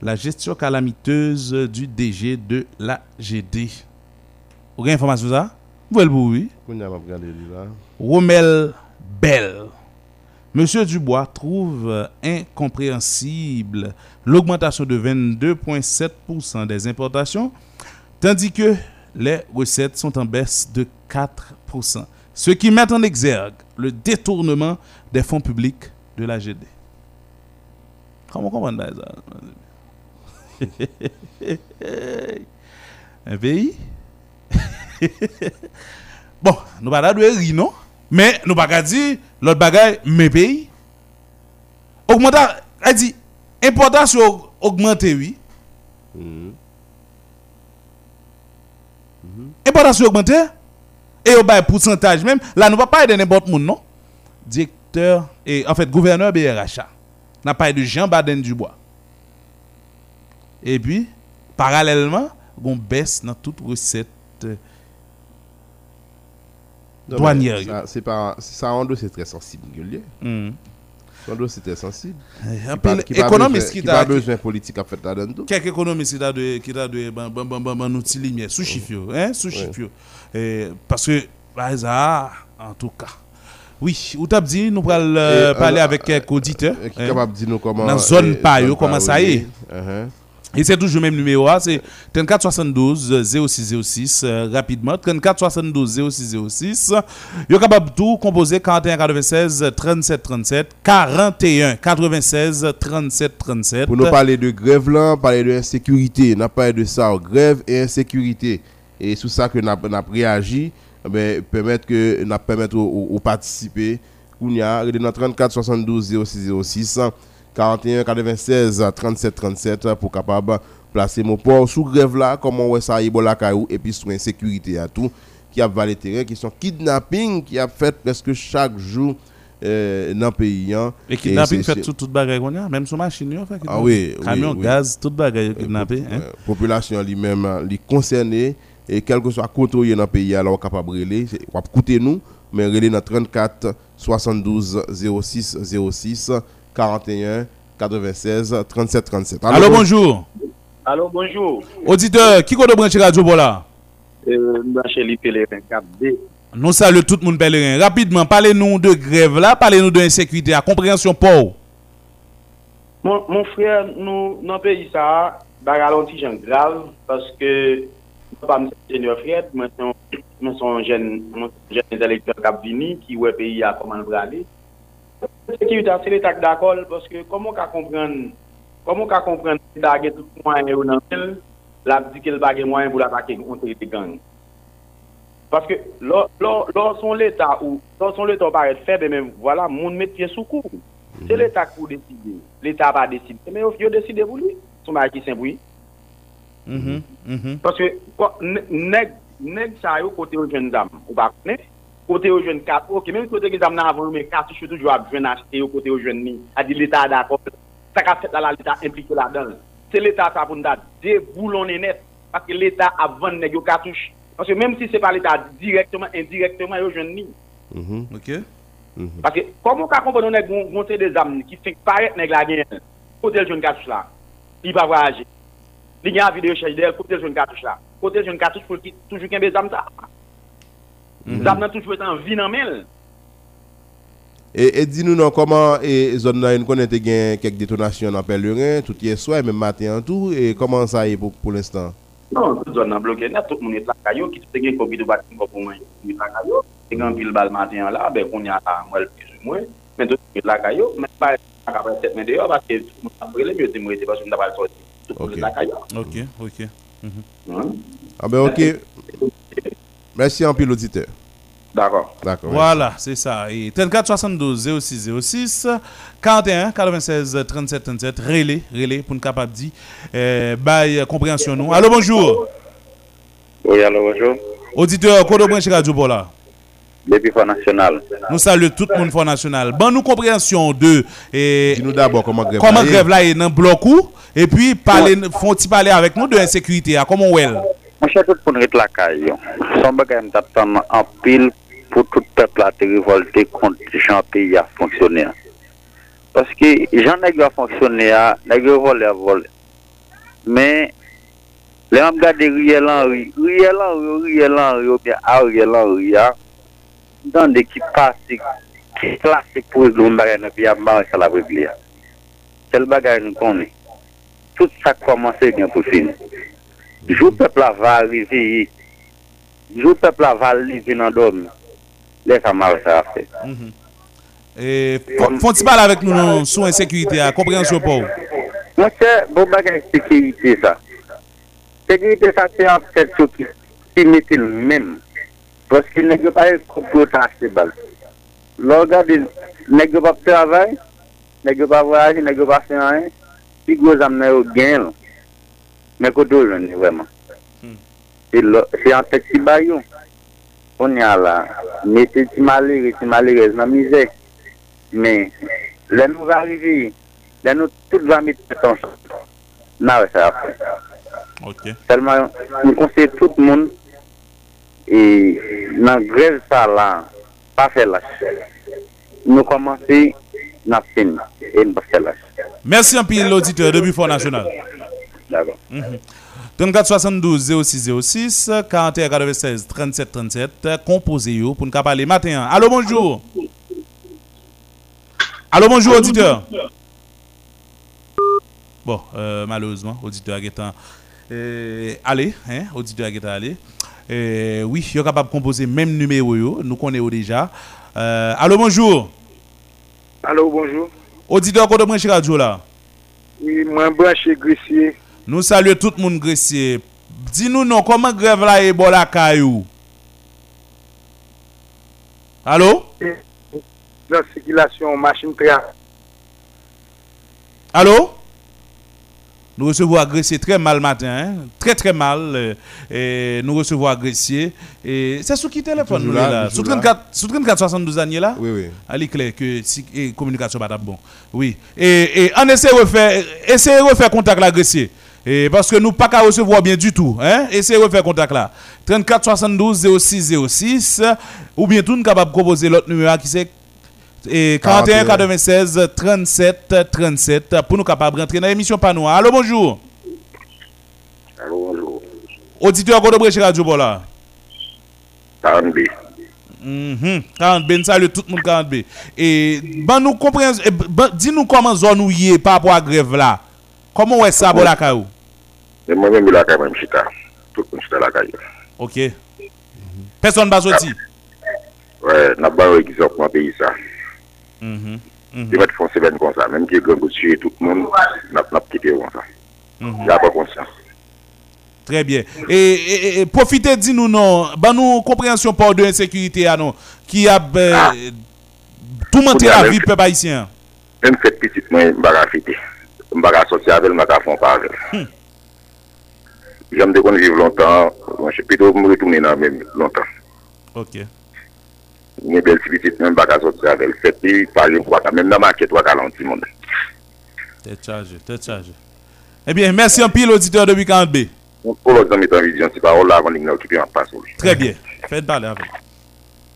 la gestion calamiteuse du DG de la GD. Vous avez information sur ça? Vous voyez le là. Romel Bell. Monsieur Dubois trouve euh, incompréhensible l'augmentation de 22,7% des importations, tandis que les recettes sont en baisse de 4%, ce qui met en exergue le détournement des fonds publics de la GD. Comment comprendre ça? Un pays? Bon, nous pas là de rire? Mais nous pas dire l'autre bagaille, mes pays. Augmenta, elle dit, importation augmentée, oui. Importation augmentée. Et au bail pourcentage même. Là, nous ne pas de n'importe monde, non? Directeur, et en fait, gouverneur BRHA. N'a pas de Jean Baden Dubois. Et puis, parallèlement, on baisse dans toute recette euh, douanière. ça, C'est pas, ça en dos, c'est très sensible. Mhm. Son dos, c'est très sensible. un Qui pas- peu qui économiste qui qui pas besoin politique à faire là-dedans. Quelques économistes qui a de qui a de ban ban ban ban ban outil lumière sous chiffre hein sous chiffre. Eh, parce que hasard en tout cas. Oui, ou t'as dit nous pral euh, Et, parler euh, avec quelques auditeurs euh, qui hein, capable de dire nous comment dans zone euh, pa yo zone comment ça y est. Et c'est toujours le même numéro, hein, c'est 34 72 0606, euh, rapidement, 34 72 0606. Vous capable tout composer 41 96 37 37, 41 96 37 37. Pour nous parler de grève là, parler de insécurité, n'a parlé de ça, grève et insécurité. Et sous ça que n'a n'a réagi, ben permettre que n'a permettre aux, participer. On y a dans 34 72 0606 41 96 37 37 pour capable placer mon port sous grève là comment ouais ça y est la caillou et puis sous insécurité à tout qui a valé terrain qui sont kidnapping qui a fait presque chaque jour euh, dans le pays hein. Et kidnapping c'est- fait tout, toute bagaille qu'on a, même sur machine, fait Ah oui, oui, Camion, oui. gaz, toute bagaille kidnappé. hein. Euh, population lui-même li concernée et quel que soit a dans le pays alors capable de relayer coûter nous mais relayer dans 34 72 06 06 41 96 37 37 Allô, bonjour. Allô, bonjour. Auditeur, qui compte brancher Radio Bola? Euh, Mbacheli Pelerin 4D. Nous saluons tout le monde pèlerin. Rapidement, parlez-nous de grève là, parlez-nous de insécurité, à compréhension pour. Mon, mon frère, nous, dans le pays, ça, ralenti, j'en grave, parce que, je pas monsieur ingénieur Fred, moi, c'est un jeune, moi, c'est un jeune électeur qui a venu, qui, Sekirita se l'Etat d'akol, poske komon ka kompren, komon ka kompren se dage tout mwen yo nan tel, la di ke l bagye mwen pou la pake kontre te gang. Paske lor mm-hmm. son l'Etat mm-hmm. mm-hmm. ou, lor son l'Etat paret febe, men wala, moun metye soukou. Se l'Etat pou deside, l'Etat pa deside, men yo deside pou lui, sou ma ki senpoui. Paske neg sa yo kote yo jen dam, ou pa konen, Côté aux jeunes quatre, ok, même côté les dames avant, mais quatre, je toujours à jeune acheter au côté aux jeunes ni. A dit l'État d'accord. Ça qu'a fait là, l'État impliqué là-dedans. C'est l'État ça pour nous déboulonner net. Parce que l'État a vendu nèg yo cartouche. Parce que même si c'est pas l'État directement, indirectement, yo jeunes ni. Ok. Parce que, comment on comprend nèg gon gon c'est des âmes qui fait paraître nèg la gagne. Côté le jeune cartouche là, il va voyager. Il y a une vidéo chez d'elle, côté le jeune cartouche là. Côté le jeune cartouche pour qu'il toujours qu'il des âmes ça. Les âmes nan toujours été en vie dans et, et dis-nous non comment et zone là une connaît quelques détonations dans pèlerin tout hier soir même matin en tout et comment ça est pour, pour l'instant? Non, toute zone nan bloqué net, tout le monde est là caillou qui te gen Covid bâti pour moi. Il est là caillou. Et quand pile balle matin là, ben qu'on y a là moi plus ou moins. Mais tout le monde est là caillou, mais pas après 7 mètres dehors parce que tout le monde a brûlé mieux de moi parce que on n'a pas le sorti. Tout le monde est là caillou. Ok, ok. Mhm. ah ben OK merci en pile auditeur D'accord. d'accord Voilà, c'est ça. Et 34 72 06 06 41 96 37 37 relais, relais pour nous capable dire euh, bail compréhension nous. Allô bonjour. Oui, alors bonjour. Auditeur Kodo Branche Radio Bola? Depuis Front National. Nous saluons tout le monde Front National. Bon nous compréhension de et dis-nous d'abord comment grève comment là est. grève là est dans bloc ou et puis parler font-ils parler avec nous de insécurité à comment well. Mwen chè tout pou nou ret lakay yo. Son bagay mta ptam an pil pou tout pepl a te revolte konti jan peyi a fonksyonè. Paske jan negyo a fonksyonè a, negyo vole a vole. Men, le an gade riyel an riy, riyel an oh, riy, riyel an riy, ou oh, bien ah, ah. a riyel an riy a, dan de ki pasik, ki klasik pou e gloun bagay nou pi a man sa la vivli a. Sel bagay nou koni. Tout sa komanse gen pou fini. Jou pepl aval reveye, jou pepl aval reveye nan dom, le sa mal sa a fe. Mm -hmm. e, fon ti bal avek nou non, sou ensekurite a, komprensyon pou? Mwen se, bon bagay sekurite sa. Sekurite sa se an fet sou ki, ki metil men, poski negyo pa e komprotan se bal. Lò gade, negyo pa travay, negyo pa voyaje, negyo pa se an, pi gwo zamne yo gen lò. Mè koto joun ni wèman. Se an tek ti bayon. On yan la. Mè se ti malere, ti malere nan mizè. Mè, lè nou arrivi, lè nou tout va mi tetan chan. Nan wè sa apè. Ok. Selman, nou konsey tout moun e nan grev sa la pa fè lache. Nou komanse nan fin e nan pa fè lache. Mersi an pi l'auditeur de Bufon National. D'accord. Mhm. 34 72 06 06 41 96 37 37 composez yo pour nous parler matin. Allô bonjour. Allô bonjour auditeur. Bon, euh, malheureusement, auditeur en- euh, allez, hein, auditeur est allé. Euh, oui, il est capable de composer même numéro, yo, nous connaissons déjà. Euh, allô, bonjour. Allô, bonjour. Auditeur, qu'on branche radio là? Oui, moi, branché Gressier. Nous saluons tout le monde Gressier. Dis-nous non, comment grève là est bon la caillou? Allô? Dans la circulation, machine très. Allô? Nous recevons agressé très mal matin, hein? très très mal. euh, et nous recevons agressé. Et c'est sous qui téléphone nous là, Sous là. 34, sous 34 72 années là? Oui, oui. Allez clair que si et communication pas bon. Oui. Et, et on essaie de refaire, essayer de refaire contact l'agressé. Et parce que nous pas qu'à recevoir bien du tout, hein? Essayez de refaire contact là. 34 72 06 06 ou bien tout nous capable de proposer l'autre numéro qui c'est et 41 96 37 37 pour nous capables de rentrer dans l'émission Panou. Allô, bonjour. Allô, bonjour. Auditeur Godo Breche Radio là? 40B. Mhm. 40 B, nous saluons tout le monde 40 B. Et ben nous comprenons, eh, ben, dis-nous comment zone nous y est par rapport à la grève là. Koman wè sa bo lakay ou? E mwen mwen mwen lakay mwen mchita. Tout mwen chita lakay yo. Ok. Person bazoti? Wè, nan ba wè ki zon pou an peyi sa. Mhm. Mhm. Di mwen fon seven kon sa. Mwen ki gen gout chie tout moun, nap kite yon sa. Mhm. Ya pa konsyans. Très bien. E, et, et, et profitez, dis-nous, non, ben nous compréhension par de insécurité, non, eh, ah non, qui a euh, ah. tout monté la vie, peuple haïtien. Même cette petite, moi, je Mbaka soti avel, mbaka fon pa avel. Hmm. Jam de kon vive lontan, mwenche pito mwere toune nan men lontan. Ok. Mwen bel si bitit men mbaka soti avel, seti, pajen waka, men nan maket waka lanti moun. Te chaje, te chaje. Ebyen, eh mersi an pil auditeur de Weekend B. Mwen pou lòk zan mitan vizyon, si pa ou la kon lig nan okipi an pasou. Tre bie, fèd balè avel.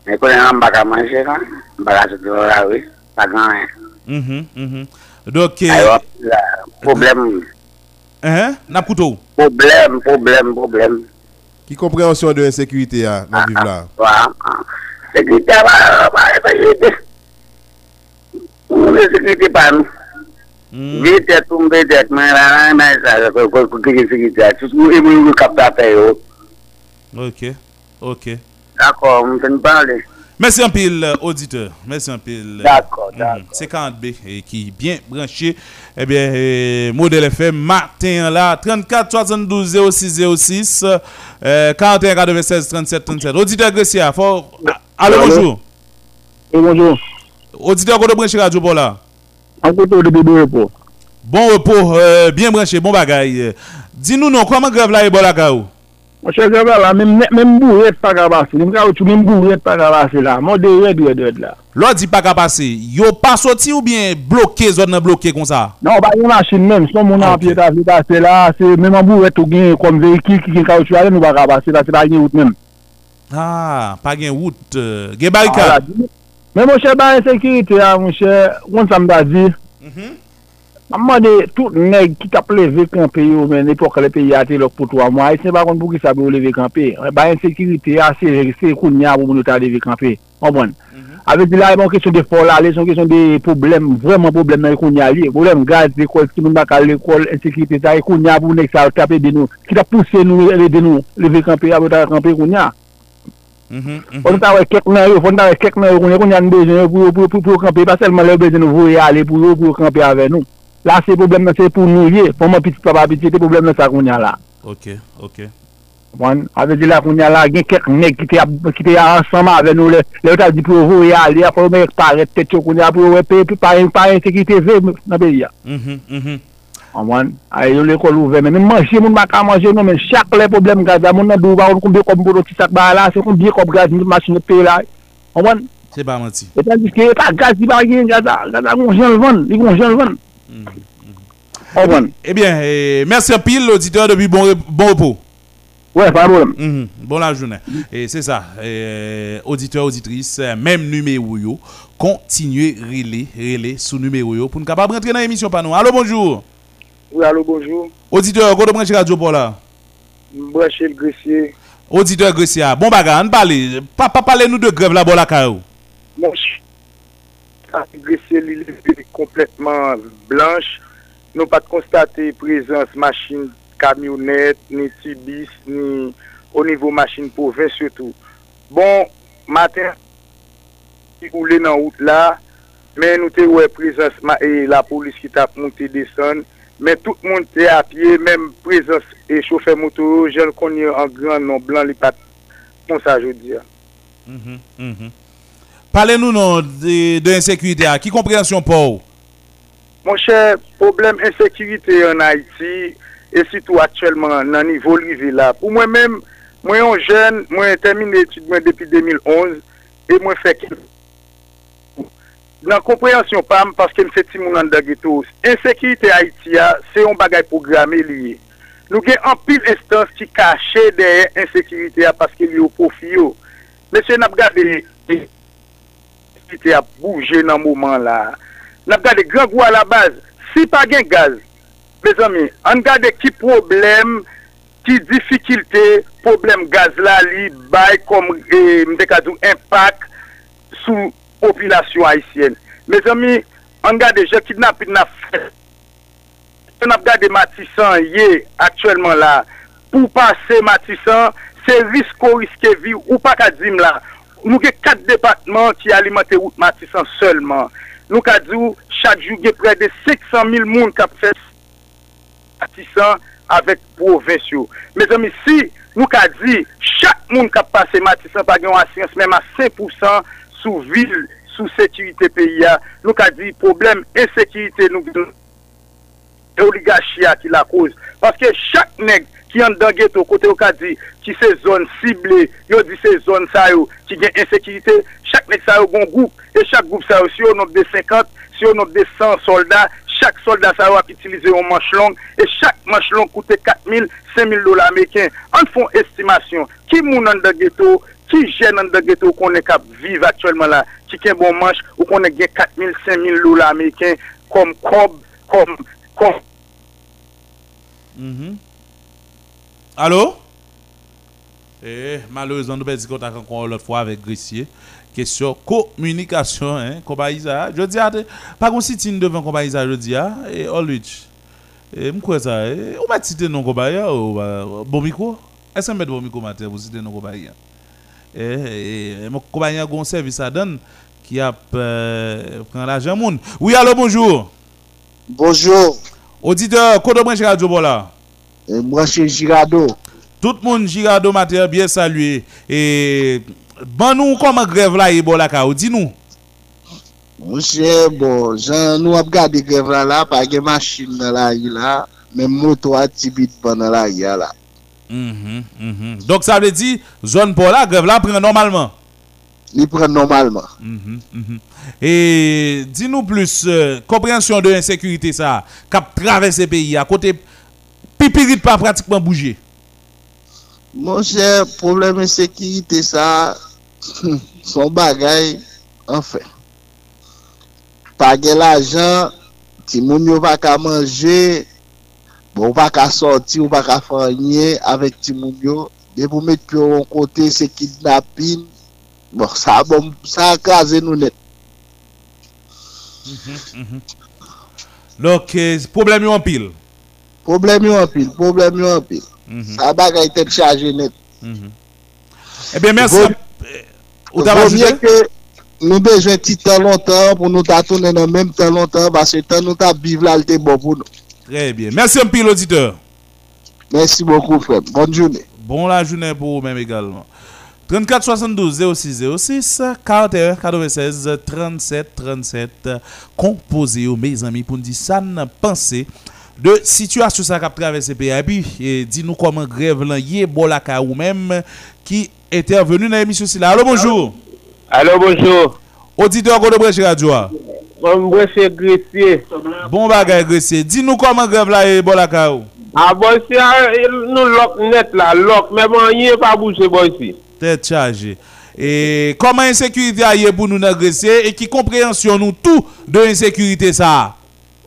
Mwen konen an mbaka manje kan, mbaka soti wala we, pa gan en. Mh, mm-hmm, mh, mh. Donc, euh, Alors, là, problème, hein, n'a problème, problème, problème. Qui compréhension de l'insécurité à dans vivre là? Va, va, sécurité. Nous, sécurité pas nous. Vite, tomber, tête, mais là, mais ça, sécurité. Tout que nous, nous, capte à faire. OK. OK. D'accord, on peut nous parler. Merci un pile euh, auditeur. Merci un pile. D'accord, mhm. C'est 40B et qui est bien branché. Eh bien, euh, modèle FM matin là 34 72 06 06 euh, 41 96 37 37. Auditeur Gressia, fort. Allô, Allô? bonjour. Oui, bonjour. Auditeur Godo branché radio pour là. En côté de bébé repos. Bon repos, euh, bien branché, bon bagaille. Dis-nous non, comment grève là Mwen chè zè vè la, mèm bou red pa kapase, mwen ka wè chou mèm bou red pa kapase la, mwen de red red red la. Lò di pa kapase, yo pa soti ou bien bloke, zon nan bloke kon sa? Nan, ba yon masin mèm, son moun an piye ta se kase la, se mèm an bou red ou gen kom veyikil ki gen ka wè chou ale, nou pa kapase la, se pa gen wout mèm. Ha, pa gen wout, gen barika. Mèm mwen chè ba yon sekirite ya, mwen chè, mwen sa mda di, mwen mhm. chè, Amman de tout neg ki tap leve kampe yo men epok le peyi ate lok pou 3 mwa, e se ba kon pou ki sabi ou leve kampe. Ba yon sekirite a se koun ya pou moun yo ta leve kampe. Anpon. Mhm. Avek di la yon kesyon de fola, le son kesyon de problem, vreman problem nan yon koun ya li. Problem gaz, dekol, si moun baka l'ekol, e sekirite ta, yon koun ya pou nek sa tape de nou. Ki ta pousse nou de nou leve kampe, a pou ta kampe koun ya. Mhm, mhm. Fon ta wè kek nan yo, fon ta wè kek nan yo, koun ya koun ya nou bezen yo pou yo kampe, pa selman le bezen nou vou e ale pou yo kampe ave nou. La se problem nan se pou nou ye, pou mwen piti papa piti, se problem nan sa koun ya la. Ok, ok. Bon, ave di la koun ya la, gen kek nek ki te ya ansama ave nou le, le ou ta di pou vou ya, le ya pou mwen paret tet yo koun ya pou wepe, pou paren paren se ki te ve nan be ya. Mhm, mhm. Anman, a yo le kol ouve men, men manje moun baka manje nou men, chak le problem gada moun nan dou ba ou koumbe koum boro ti sak ba la, se koumbe koum gaz moun masine pe la. Anman, se ba manti. E tan diske, e pa gaz di ba gen gada, gada moun jen lvan, li moun jen lvan. Vendre. Eh bien, eh, merci un pile, l'auditeur, depuis bon, bon repos. Ouais, pas de problème. Mhm, Bon la journée. Et c'est ça, eh, auditeur, auditrice, eh, même numéro yo, continuez relais, relais sous numéro yo pour nous capable rentrer dans l'émission par nous. Allô, bonjour. Oui, allô, bonjour. Auditeur, Godo Branche Radio pour là. Branché le Gressier. Auditeur Gressia, bon bagarre, on parle. Pas pas parler nous de grève là, bon la caillou. agrese li leve kompletman blanche, nou pat konstate prezans machin kamyonet, ni tibis, ni o nivou machin pou ven sotou. Bon, maten, ki roule nan out la, men nou te wè prezans ma e la polis ki tap monte deson, men tout moun te apye, men prezans e choufe moto, jen konye an gran nan blan li pat, kon sa jodi ya. Mm-hmm, mm-hmm. Parlez-nous non, de, de insécurité. Qui compréhension pour Mon cher, problème insécurité en Haïti, et surtout actuellement, nan niveau rivé là. Pour moi-même, moi, un jeune, moi, terminé études depuis 2011, et moi, fait nan komprehensyon pam, paske m seti moun an da getous, ensekirite Haitia, se yon bagay programe liye. Nou gen an pil instans ki kache deye ensekirite a, paske li yo profi yo. Oh. Mese nap gade, aktivite ap bouje nan mouman la. Nap gade gran gwa la baz, si pa gen gaz, me ami, an gade ki problem, ki difikilte, problem gaz la li bay kom eh, mdekadou impak sou popilasyon haisyen. Me ami, an gade je kidnap na fè, An ap gade matisan ye aktuelman la, pou pase matisan, se risko riske vi ou pa kadim la. nou gen kat depatman ki alimante wout matisan selman. Nou ka djou, chak jou gen pre de 600.000 moun kap fes matisan avèk provensyo. Me zami, si nou ka di, chak moun kap pase matisan pa gen asyans mèm a 5% sou vil, sou sekirite peyi ya, nou ka di, problem e nou gen oligachia ki la kouz. Paske chak neg ki an dan geto kote yo ka di ki se zon sible, yo di se zon sa yo ki gen insekirite, chak nek sa yo gon goup, e chak goup sa yo si yo nop de 50, si yo nop de 100 soldat, chak soldat sa yo ap itilize yon manche long, e chak manche long koute 4.000, 5.000 dola Ameriken, an fon estimasyon, ki moun an dan geto, Ki jen nan de geto konen kap vive aktuelman la, ki ken bon manch, ou konen gen 4.000, 5.000 lola Ameriken, kom kob, kom, kom. Mm-hmm. Allô? Eh, malheureusement, nous perdons contact encore l'autre fois avec Grissier. Question communication, hein, Kobaïza. Je dis, pas qu'on sit devant Kobaïza, je dis, et Ulrich. Et m'kwa ça, eh, ou m'a cité non Kobaïza ou bah, bon micro? Est-ce que met bon micro matin pour citer non Kobaïza? Eh, eh, eh, mon Kobaïza a un service à donne qui a euh, prend l'argent monde. Oui, allô, bonjour. Bonjour. Auditeur, Kodo Branche Radio Bola. Et moi, c'est Girado. Tout le monde Girado Mater bien salué. Et ban nous comment grève là est bon la dis-nous. Monsieur, bon, jan nou ap gade grev la la, pa gen machin nan la men moto a tibit pan nan la. Mhm, mhm. Donc ça veut dire zone pour la grève là prend normalement? Il prend normalement. Mhm, mhm. Et dis-nous plus euh, compréhension de l'insécurité ça cap traverser pays à côté pipirit pas pratiquement bouger. Mon cher, problème insécurité sa, son bagay, enfin. Pa gen l'ajan, ti moun yo pa ka manje, bon pa ka sorti ou pa ka fanye avèk ti moun yo, de pou met pyo yon kote se kidnapping, bon sa bon, sa akaze nou net. Donc euh, problème yo en pile. Problem yo anpil, problem yo anpil. Sa bagay tet chaje net. Mhm. Eh bien merci. Vaut- Ou ta que nou bejwen ti tan lontan pou nou ta tourner nan menm tan lontan, parce tan nou ta biv la lte bon pou nou. Très bien. Merci un pile auditeur. Merci beaucoup, frère. Bonne journée. Bon la journée pour vous-même également. 34 72 06 06 41 96 37 37 composé aux mes amis pour nous dire ça n'a pensé de situation ça qu'a traversé pays et puis et dis-nous comment grève là y est bolaka ou même qui était venu dans l'émission là. Allô bonjour. Allô bonjour. Auditeur de Brèche Radio. Bon Brèche Gressier. Bon bagay Gressier. Dis-nous comment grève là est bolaka ou. Ah bon si ah, nou lok net la, lok, men bon yè pa bouche bon si. Tête chargée. Et comment insécurité a yé pour nous agresser et qui compréhension nous tout de insécurité ça?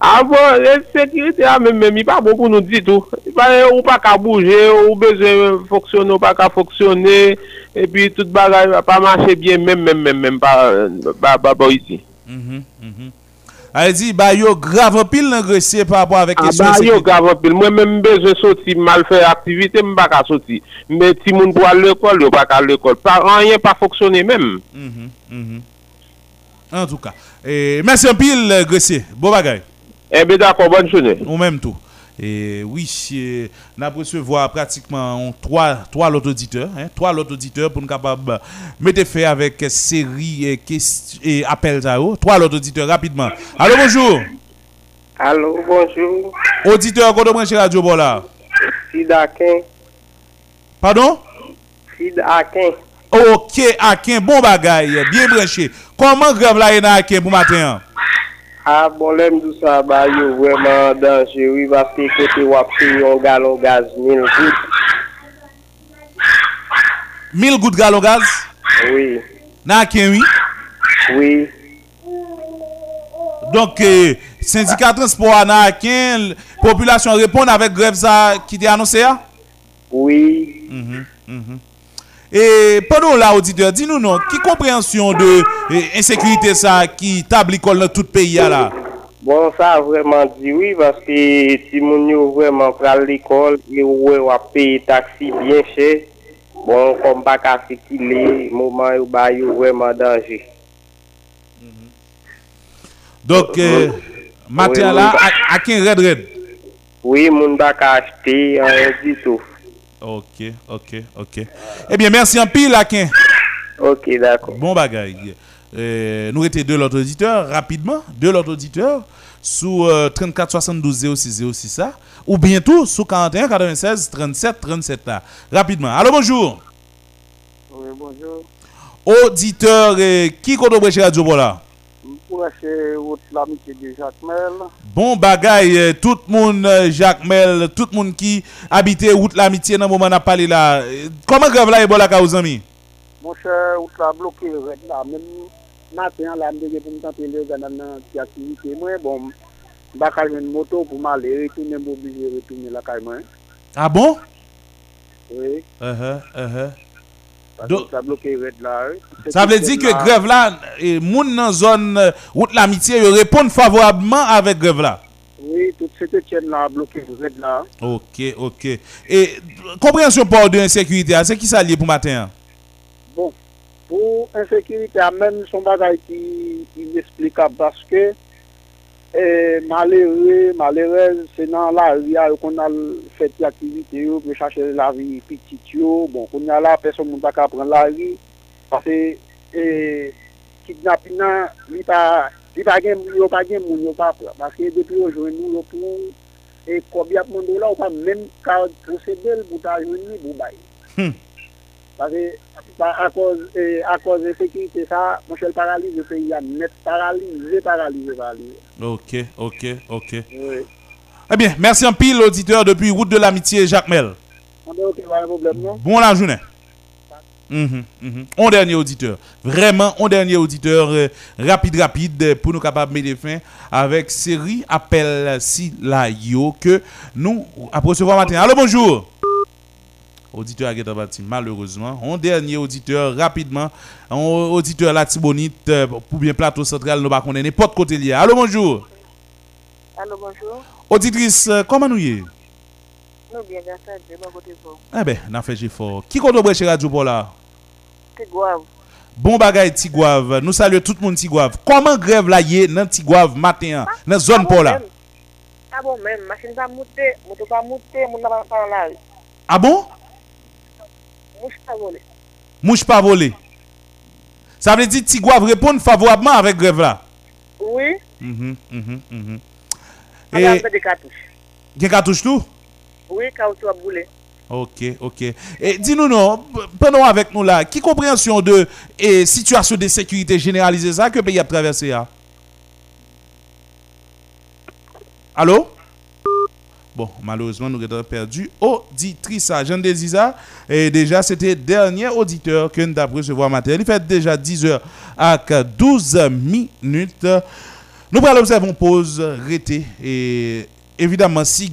Avon, sekirite a men men, mi pa bon pou nou di tou. Eh, ou pa ka bouje, ou bezen foksyon, ou pa ka foksyon, e pi tout bagay pa mache bien men men men men, pa bo euh, iti. A di, ba mm-hmm, mm-hmm. yo grav anpil nan gresye pa apwa avek kesyon ah, sekirite? Ba yo grav anpil, mwen men bezen soti, mal fè aktivite, mwen pa ka soti. Mwen ti moun pou al l'ekol, yo pa ka l'ekol. Pa anyen pa foksyone men. En tout ka. Mersi anpil gresye, bo bagay. Eh bien, d'accord, bonne journée. Ou même tout. Et oui, euh, nous avons recevoir pratiquement on- trois, trois autres auditeurs, hein, trois autres auditeurs pour nous capables mettre fait avec série et, appels à eux. Trois autres auditeurs rapidement. Allô, bonjour. Allô, bonjour. Auditeur, quand on branche radio bon là. Sid Akin. Pardon? Sid Akin. Ok, Akin, bon bagay, bien branché. Comment est dans Akin pour matin? A, bon lem dousa ba yo vwèman danje, wè vwapè kote wapè yon galon gaz, mil gout. Mil gout galon gaz? Oui. Nan aken wè? Oui. Donk, eh, syndika transport nan aken, populasyon repon avèk grev sa ki te anonsè ya? Oui. Mm -hmm, mm -hmm. Et pendant là, auditeur, dis-nous non, qui compréhension de euh, insécurité ça qui table l'école dans tout le pays là? Bon, sa vwèman di oui, paske ti moun yo vwèman pral l'ekol, yo wè wap peye taksi bien chè. Bon, kom pa ka fikile, mouman yo ba yo vwèman danje. Donc, euh, matin là, à, à quin red red? Oui, moun ba ka achete, an di tout. Ok, ok, ok. Eh bien, merci en pile, Akin. Ok, d'accord. Bon bagaille. Euh, nous étions deux l'autre auditeur, rapidement, deux l'autre auditeur, sous euh, 34 72 06 06 ça, ou bientôt sous 41 96 37 37 là. Rapidement. Allô, bonjour. Oui, bonjour. Auditeur, euh, qui compte chez Radio Bola? Bon bagaille, euh, tout le monde, euh, Jacques Mel, tout le monde qui habitait route l'amitié dans le moment où on a parlé là. Euh, aux amis? Mon cher, route la bloqué red là. Même matin, là, je vais pour me tenter le la. Moi, bon, je vais une moto pour m'aller retourner, je obligé de retourner la. Ah bon? Oui. Bloqué red là. oui. Ça veut dire que grève là, et moun dans zone euh, route l'amitié, ils répondent favorablement avec grève là. Oui, toute cette chaîne là bloqué red là. Ok, ok. Et euh, compréhension pour de insécurité, hein, c'est qui ça lié pour matin? hein? Bon, pour insécurité, même son bagage qui inexplicable parce que eh, malheureux, malheureux, c'est dans la rue qu'on a fait yo, pour chercher la vie petite. Bon, qu'on a là, personne ne peut pas prendre la rue parce que eh, kidnapping là, il pas il pas gen yo pas gen moun yo pas prendre. parce que depuis aujourd'hui nous yo pour et combien de monde là on pas même qu'à procéder pour ta journée pour bail. Parce que par- à cause, eh, à cause de sécurité, ça, mon cher paralyse le pays, a net paralysé, paralysé, paralysé. Ok, ok, ok. Oui. Eh bien, merci en pile, auditeur, depuis Route de l'Amitié, Jacques Mel. A non? Bon la journée. Mhm, mhm. On dernier auditeur. Vraiment, on dernier auditeur euh, rapide, rapide euh, pour nous capables de mettre fin avec série appel si la yo que nous ce matin. Allô, bonjour. Auditeur Bati, malheureusement. On dernier auditeur rapidement. On auditeur la Tibonite euh, pour bien plateau central, nous pas connaître n'importe côté lié. Allô, bonjour. Allô, bonjour. Auditrice, euh, comment nous y est? Nous bien, bon côté vous. Eh ben, n'a fait fort. Qui compte chez Radio pour là? Grave. Bon bagay Tigouave, nous saluons tout le monde Tigouave. Comment grève là yé dans Tigouave matin, dans zone pour là? Ah bon, même, machine pas monter, moto pas monter, mon n'a pas la rue. Ah bon? Mouche pas voler. Mouche pas volé. Ça veut dire Tigouave répond favorablement avec grève là? Oui, Mhm, mhm, mhm. on a des cartouches. gen cartouche tout? Oui, caoutchouc a brûlé. Ok, ok. Et dis-nous non, pendant avec nous là, qui compréhension de et, situation de sécurité généralisée ça que le pays a traversé là? Allô? Bon, malheureusement, nous avons perdu auditrice. Jean Desiza, et déjà, c'était dernier auditeur que nous avons recevoir matin. Il fait déjà 10 heures à 12 minutes. Nous allons observer une pause, rété, et évidemment, si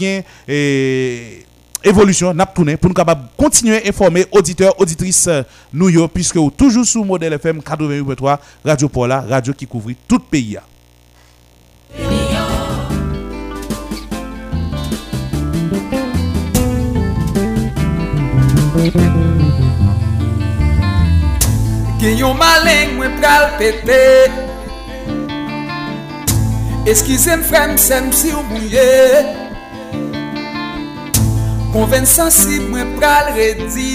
et, évolution, n'a tourné pour nous capables continuer à informer auditeurs, auditrices, euh, nous, yo, puisque vous toujours sous modèle FM 88.3, Radio Pola, radio qui couvre tout le pays. Malen mwen pral pete Eskize m frem sem si ou mouye Konven sensib mwen pral redi.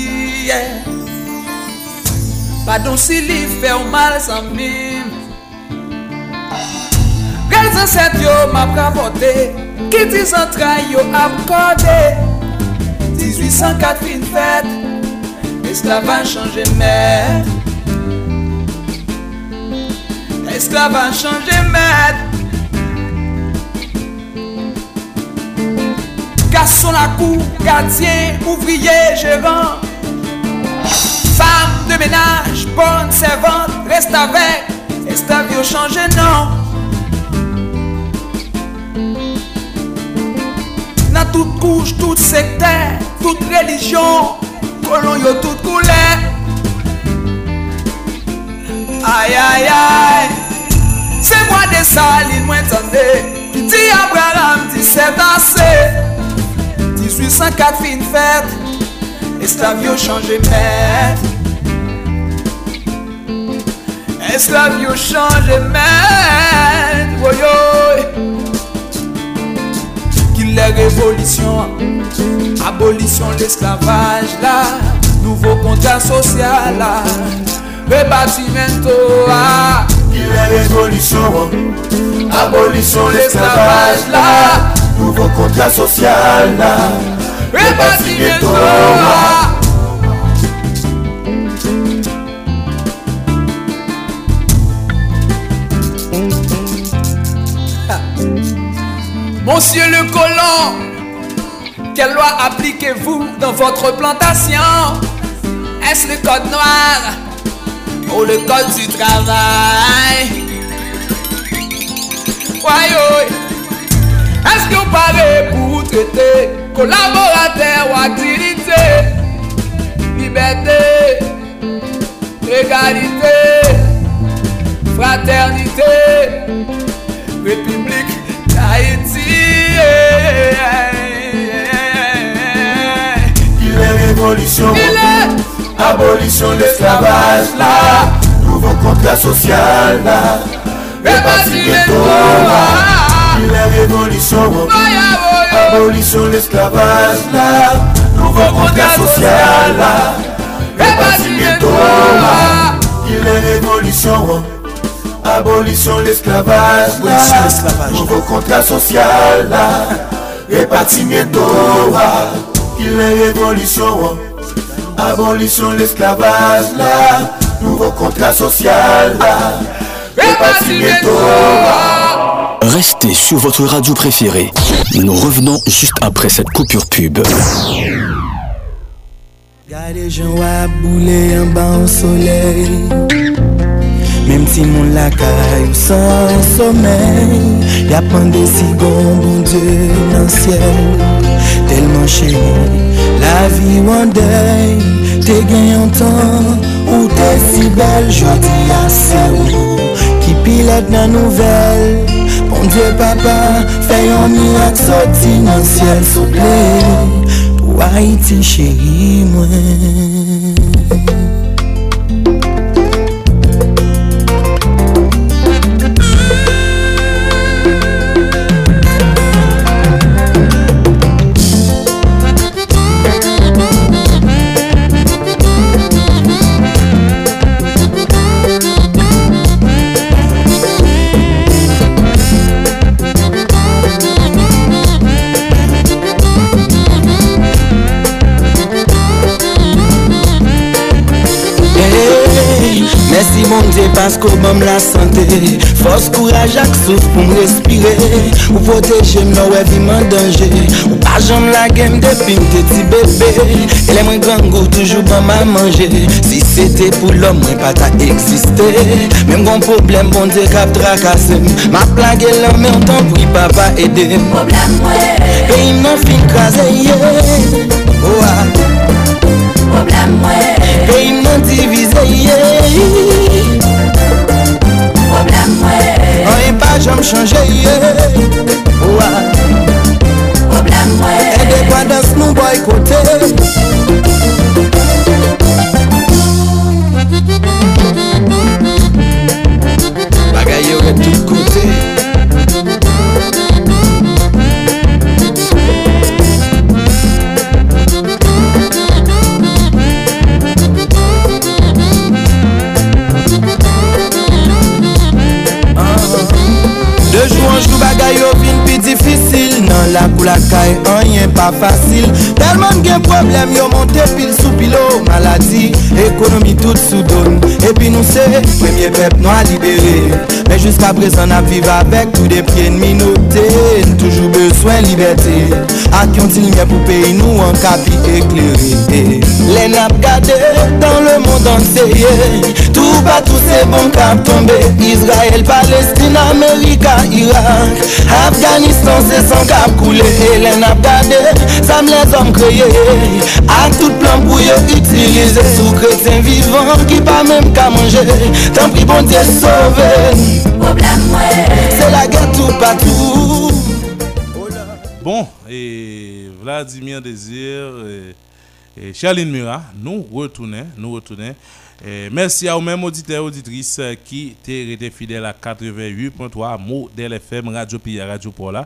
Padon si li fe ou mal san mim Gel zanset yo ma pravote Ki di zan zantray yo ap kode. 1804 fin fèt. Esklavan chanje mèd Esklavan chanje mèd Garçon à cou, gardien, ouvrier, gérant. Femme de ménage, bonne servante, reste avec. Esclavio changé non Dans toute couche, toute secteur, toute religion Colon yo toute couleur. Aïe aïe aïe Se mwa de salin mwen tande Ti Abraham ti se danse 1804 fin fèt Eslavio chanje mèt Eslavio chanje mèt Voyoy Ki lè revolisyon Abolisyon l'esklavaj la Nouvo kontra sosyal la Rebatimento a. Qu'il les révolution Abolition l'esclavage là. Nouveau contrat social là. Ah. Monsieur le colon, quelle loi appliquez-vous dans votre plantation? Est-ce le code noir? Ou le code du travail. Ouais, Est-ce que vous parlez pour traiter collaborateur ou activité Liberté, égalité, fraternité, République d'Haïti. Il est révolution, Abolisyon l'esklavaj la Nouvo kontra sosyal la Repasi geto la Ile revolisyon wopi Abolisyon l'esklavaj la Nouvo kontra sosyal la Repasi geto la Ile revolisyon wopi Abolisyon l'esklavaj la Nouvo kontra sosyal la Repati geto la Ile revolisyon wopi Abolition l'esclavage là, nouveau contrat social là. Restez sur votre radio préférée. Nous revenons juste après cette coupure pub. Gade jan wap boule an ba an soleil Mem ti moun lakay ou san somey Ya pande si gon bon Dieu nan ciel Telman chéri, La vi wandey, te gen yon tan Ou te si bel, jodi a se ou. Ki pilet nan nouvel Bon die papa, fè yon mirak Soti nan siel souple. Pou Haiti cheri mwen. Mon parce qu'on m'aime la santé Force, courage, ak souf pou m respire Ou proteje m nan wè vi m an danje Ou pa jam la game depi m te ti bébé. Ele mwen gango toujou ban ma manje Si c'était pou l'homme mwen pa ta eksiste Mem gon problem bon Dieu kap trakase m Ma plage lan men tan pou y papa ede Problem mwen E im nan fin kaze ye Oh ah. Problem mwen E im nan divize ye Problem mwen An e pa jom chanje ye. Ouwa. Problem mwen E dekwa dans nou boykote Bagay yo gen tout kou. yo vin pi difisil pa fasil Telman gen problem yo monte pil sou pilo Maladi, ekonomi tout sou don Epi nou se, premye pep nou a libere Men jusqu'a prezan ap vive avek Tout de pye n'minote Toujou beswen liberté. Ak yon til mye pou peyi nou an kapi ekleri Le nap gade dans le monde entier. Tout batou se bon kap tombe Israel, Palestine, Amerika, Irak Afganistan se son kap koule Le nap gade, sam les om kreye Ak tout plan pou yo utilize Sou kretien vivant ki pa menm ka manje Tan pri bon diye sauve C'est la guerre tout partout. Bon, et Vladimir Désir et, et Charline Murat, nous retournons, nous retournons. Et merci à vous-même, auditeurs et auditrices, euh, qui restés fidèles à 88.3 Modèle FM, Radio Pia, Radio Pola,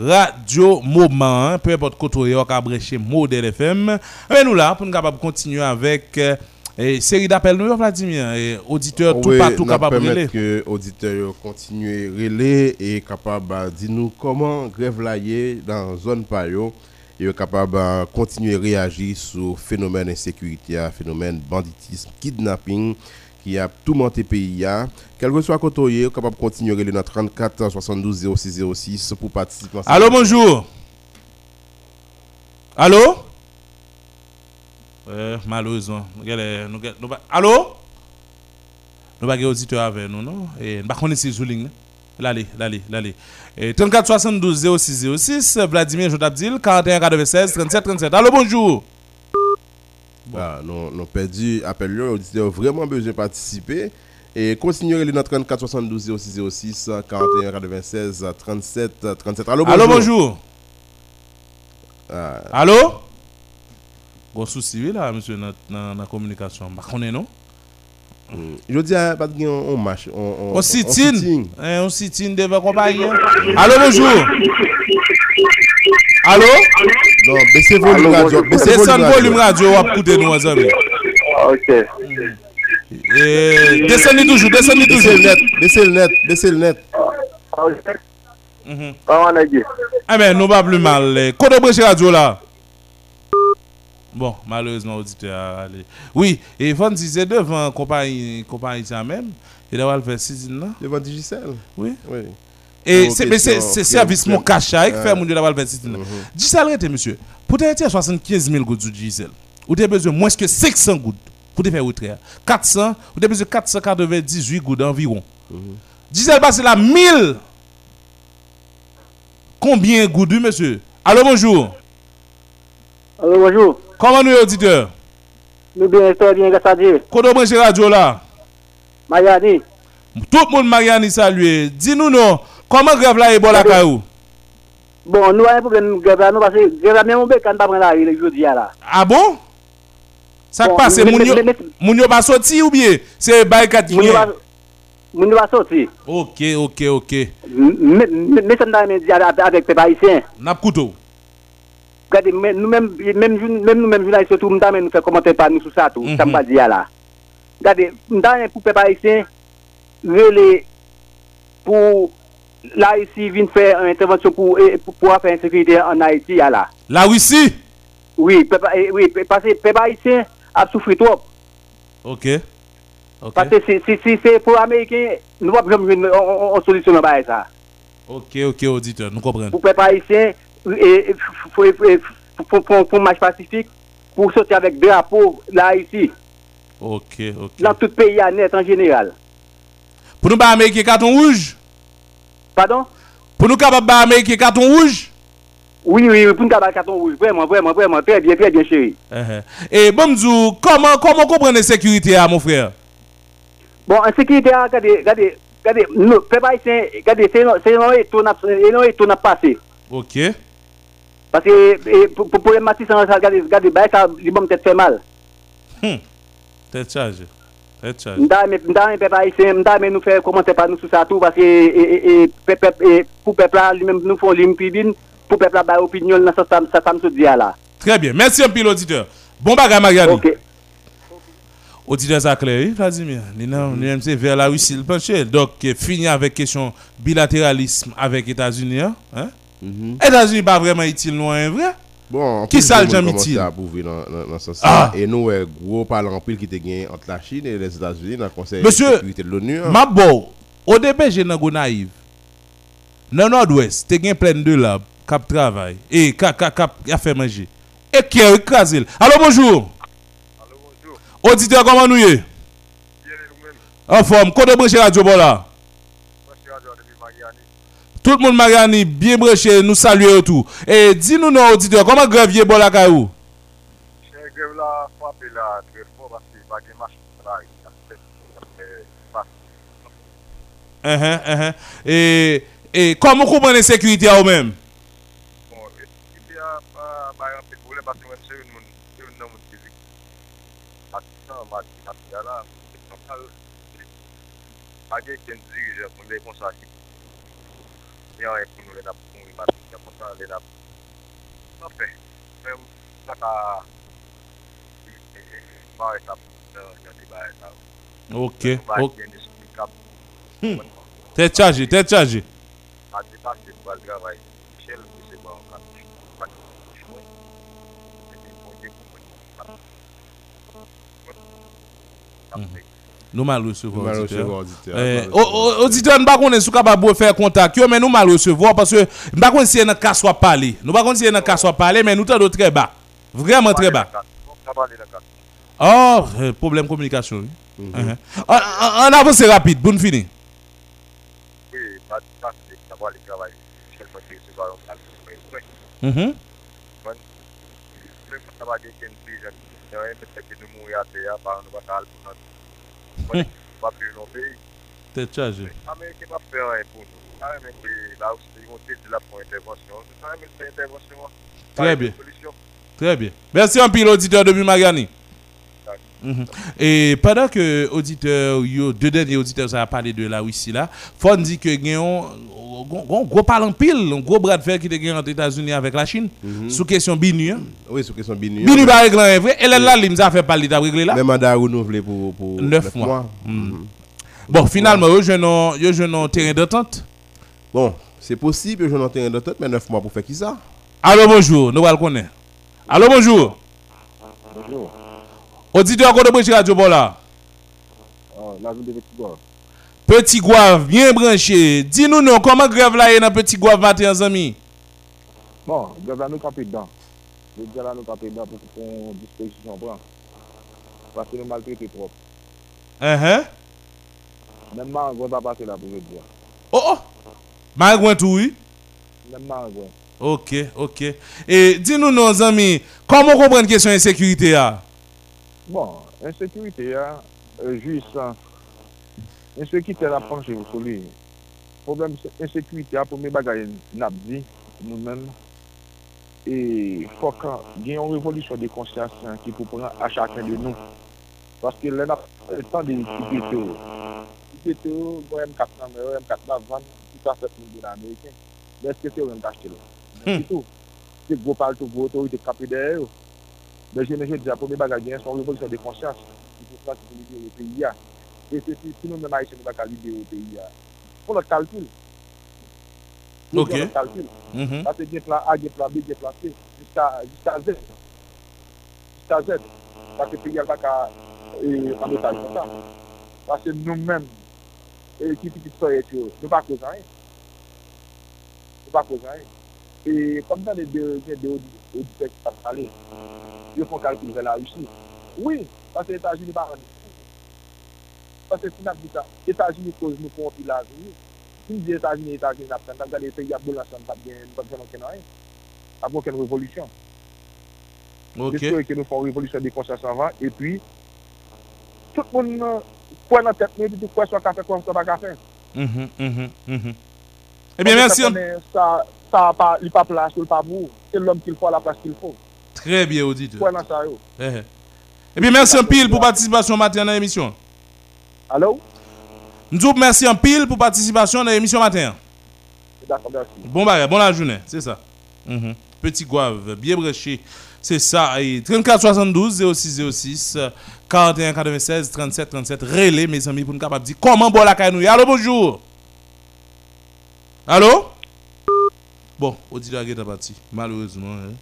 Radio Moment, peu importe côté on a Modèle FM. Mais nous là, pour nous capables continuer avec euh, et série d'appels, nous, Vladimir, et auditeurs tout Oui, partout capables de relayer. que auditeurs continuent relais et capable de dire nous comment grève dans zone payo et capable de continuer à réagir sur phénomène insécurité, phénomène banditisme, kidnapping qui a tout monté pays a. Quel que soit côté capable de continuer à dans 34 72 06 06 pour participer. à cette Allô, bonjour. Allô? Euh, malheureusement. nous nous nous Allô? Nous pas auditeur avec nous, non? Et nous pas connaître si sous ligne. L'allez, l'allez, l'allez. Et 34 72 06 06, Vladimir Jodabdil, 41 96 37 37. Allô, bonjour. Ah, nous nous perdu appel auditeurs vraiment besoin de participer et relayer dans 34 72 06 06 41 96 37 37. Allô, bonjour. Allô, bonjour. Ah, Allô? Gros souci là, monsieur, dans la communication. Connaît, non? Je dis à pas de on marche on on sitine on sitine devant compagnie. Allô bonjour. Allô Non, baissez volume radio. Baissez volume radio ou écoutez nous ensemble. OK. Et descendez toujours, descendez toujours net, baissez le net, baissez le net. OK. Mhm. Ah ben, nous pas plus mal. Code branche radio là. Bon, malheureusement, auditeur. Allez. Oui, et Van disait devant compagnie, compagnie ça même. Il doit le faire six là. Devant Digicel Oui. Oui. Et c'est c'est c'est service mon cachat qui Ah. fait mon Dieu d'avoir le 26 là. Dis ça arrêtez monsieur. Pour te retirer 75 000 gouttes de diesel. Ou t'as besoin moins que 500 gouttes pour te faire retrait. 400, ou t'as besoin de 498 gouttes environ. Diesel passe là 1000. Combien gouttes monsieur? Allô bonjour. Allô, bonjour. Comment nous auditeurs Nous bien, très bien, grâce à Dieu. Quand branche radio là? Mayani. Tout le monde Mariani salué. Dis-nous non, comment grève là est bon la caillou Bon, nous avons un problème de grève là, nous parce que grève là, même on peut pas prendre la rue jeudi là. Ah bon? Ça Bon, passe, moun yo- pas sorti ou bien c'est barricade qui Moun yo pas- pas sorti. Ok, ok, ok. Mais ça nous dit avec les haïtiens. N'a couteau. Gade, nou men, men nou men jounay sotou, mta men nou fè komante pa nou sou sa tou, sa mpa mhm. diya la. Gade, mta men pou pe pa isen, rele pou la isi vin fè an intervensyon pou e, pou a fè insekurite an Haiti ya la. La ou isi? Oui, pe pa, e, oui, pe pa, pe pa isen ap soufri trop. Ok. Okay. Parce que si c'est pour Américains, nous ne pouvons pas une solution là-bas. E ok, ok, auditeur, nous comprenons. Pour les Haïtiens, il faut faut un match pacifique pour sortir avec drapeau là ici. Ok, ok. Dans tout pays à net en général. Pour nous, pas carton rouge? Pardon? Pour nous, capable pas Américain carton rouge? Oui, oui, pour nous avoir carton rouge. Vraiment, vraiment, vraiment. Très bien, très bien, chéri. Eh, eh. Et bon, m'dou, comment, comment comprendre la sécurité, à mon frère? Bon, en sécurité, regardez, regardez, regardez, nous, peuple haïtien, regardez, c'est un- un étau n'a passé. Ok. Parce que eh, pour pour- les matis, regardez, regardez, bah, ça, il va peut-être faire mal. Hum. Tête chargée. Tête chargée. M'da mais m'da mais peuple haïtien, m'da mais nous faire commenter par nous sur ça tout parce que eh, eh, pe- eh, pour peuple là lui-même nous font ligne pibine pour peuple là bah opinion dans ça ça ça ça me dit là. Très bien. Merci un peu, l'auditeur. Bon bagage, Mariani. OK. Auditeur ça clair, oui, Vladimir. Nous c'est vers la Russie le penché. Donc, fini avec question bilatéralisme avec États-Unis. Hein? États-Unis pas vraiment utile, non, hein, vrai? Bon, Qui ça, le ce sens Ah. Et nous, gros parlant en pile qui était gagné entre la Chine et les États-Unis dans le Conseil Monsieur, de sécurité de l'ONU. hein. ma au début, j'ai go naïf. Dans le nord-ouest, te gen plein de là, cap travail. Et cap, cap, cap, a fait manger. Et qui a écrasé. Allô, bonjour. Allô, bonjour. Auditeur, comment nous y est? En forme. Côté branché radio bon là. Tout moun magani, bien breche, nou salye ou tou. E di nou nou auditeur, koman grev ye bol akay ou? Che grev la, fwape la, grev pou basi bagye masin la, Ehe, ehe. Uh-huh, uh-huh. E koman koumane sekurite a ou men? Bon, sekurite a bayan pe boule basi mwen se yon moun, yon nan moun fizik. Ati san, mati, ati ala, bagye ken dirije, moun dey konsa ki. yon e pou nou lè nap pou yon batri ki apotan lè nap nan pe mè ou sa ka ma ou etap yon te ba etap ok ok. E hmm. tè tchaje tè tchaje a di pasi pou al gravay Nous mal recevoir auditeur. Eh, nous pas sous capable de faire contact, mais nous mal recevoir parce que nous pas connaître si un cas soit parler. Nous pas si un cas soit parler, mais nous t'en très bas. Vraiment très bas. Oh, euh, problème communication. oui. Uh-huh. En- en- En avance rapide, pour nous finir. Oui, mwen. Mhm. Mwen, ken pijan. Mwen nou mou yate ya, pa an pou nan. Mwen, pa pe. Pa an pou nou. La ou se yon te di la pou intervensyon. A men se intervensyon. Très bien. Très bien. Merci un pile auditeur depuis Mhm. Et pendant que auditeur, yo, deux derniers auditeurs, ça a parlé de la Russie là, faut dire que il y a un gros parlant pile, un gros bras de fer qui était gagné entre les États-Unis avec la Chine, sous question BINU. hein. Oui, sous question BINU. BINU va régler un vrai. Et là, là, il nous a fait parler, t'as réglé là. Même mandat renouvelé pour, pour 9 mois. Mhm. Bon, finalement, yo jeune un- yo jeune un terrain d'entente. Bon, c'est possible, je n'en terrain d'entente, mais 9 mois pour faire qui ça? Allô, bonjour, nous allons le connaître. Allô, bonjour. Bonjour. Auditeur, de Brèche Radio là? Oh, la ville de Petit Bois. Petit Gouave, bien branché. Dis-nous non, comment grève là est dans Petit Gouave matin, amis? Bon, grève la nou kampe dan. Le grève la nou kampe dan pou kon disposisyon pran. Pase nou maltrete trop. Uh-huh. Même Marangouin pa pase la pou je dire. Oh, oh. Maragouin tout, oui? Même Marangouin. Ok, ok. Et dis-nous non, les amis, comment comprendre la question d'insécurité là? Bon, insekurite ya, jouisan, insekurite la panche ou soli, problem insekurite ya pou me bagay nabdi, nou men, e fok gen yon revolisyon de konsyans ki pou pran a chakren de nou. Paske lè nap tan de kipete ou. Kipete ou, gwen M4 nan mè ou, M4 nan van, ki ta set moun de la Ameriken, lè skete ou m kache lè. Mè ki tou, se gwo pal tou gwo otorite kapide ou, Men jè men jè diya, pou mè baga gen, son revolisyon de konsyans, ki pou fwa ki pou libere ou peyi ya. E se si, si nou mè ma yè se mè baka libere ou peyi ya. Fon lòt kalkil. Ok. Fon lòt kalkil. Ase gen plan A, gen plan B, gen plan C, jiska Z. Jiska Z. Ase peyi ya baka anotaj kon sa. Ase nou men, e ki ti ki soye tiyo, nou pa kozan yè. Nou pa kozan yè. E kom nan de de ou di pek sa pale, yo fon kalkou nouvel la Rusi. Oui, pase Etats-Unis ba rande. Pase si nap di sa, Etats-Unis kouz nou kon pi la Rusi. Si di Etats-Unis, Etats-Unis nap ten, tam gade peyi ap bol nasyon, tap gen, tap gen anken an, ap anken revolusyon. Ok. Desto e ke nou fon revolusyon de konsens avan, e pi, tout moun kwen nan tet, nou di di kwen so kafe, kwen so pa kafe. Mhm, mhm, mhm. Ebyen, mersi an. Sa, sa pa, li pa plas, li pa mou, se l'om ki l'fo, la plas ki l'fo. Très bien, auditeur. Ça, yo? Eh, eh. Eh bien, merci en pile pour participation matin dans l'émission. Allô? Nous vous merci en pile pour participation dans l'émission matin. D'accord, merci. Bon bagage, bon la journée, c'est ça. Mhm. Petit Gouave, bien branché. C'est ça. Et 34 72 06 06 euh, 41 96 37 37. Relais, mes amis, pour nous capables de dire comment bon la caille Allô, bonjour. Allô? Bon, auditeur est parti, malheureusement. hein.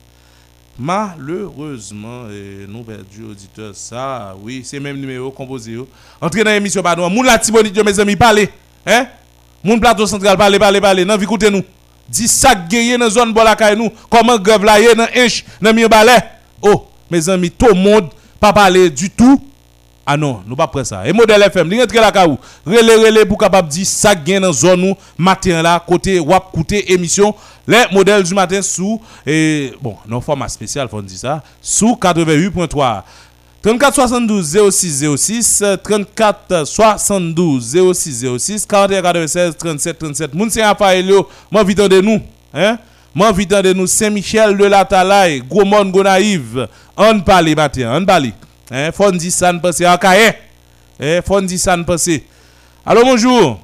Malheureusement, et nous perdu auditeur ça, oui, c'est même numéro composé. yo. Entrez dans l'émission, pardon. Moun la tibonite, mes amis, parlez. Hein? Moun plateau central, parlez, parlez, parlez. Non, écoutez nous. Dis ça gagné dans zone bolakay nous. Comment yé, dans inch, dans mi balai. Oh, mes amis, tout le monde, pas parler du tout. Ah non, nous pas prêt ça. Et modèle FM, li rentre la kaou. Relé relé pour capable dire ça gain dans zone matin là côté wap côté émission les modèles du matin sous et bon, non format spécial faut dire ça, sous 88.3. 34 72 06 06 34 72 06 06 41 96 37 37 Moun yo, moi de nous, hein? Moi de nous Saint-Michel de la Talaye, Gros monde Gonaïve. On parle matin, on parle. Hein, faut dire ça ne passer à Kaye. Hein, faut dire ça ne passer. Allô, bonjour.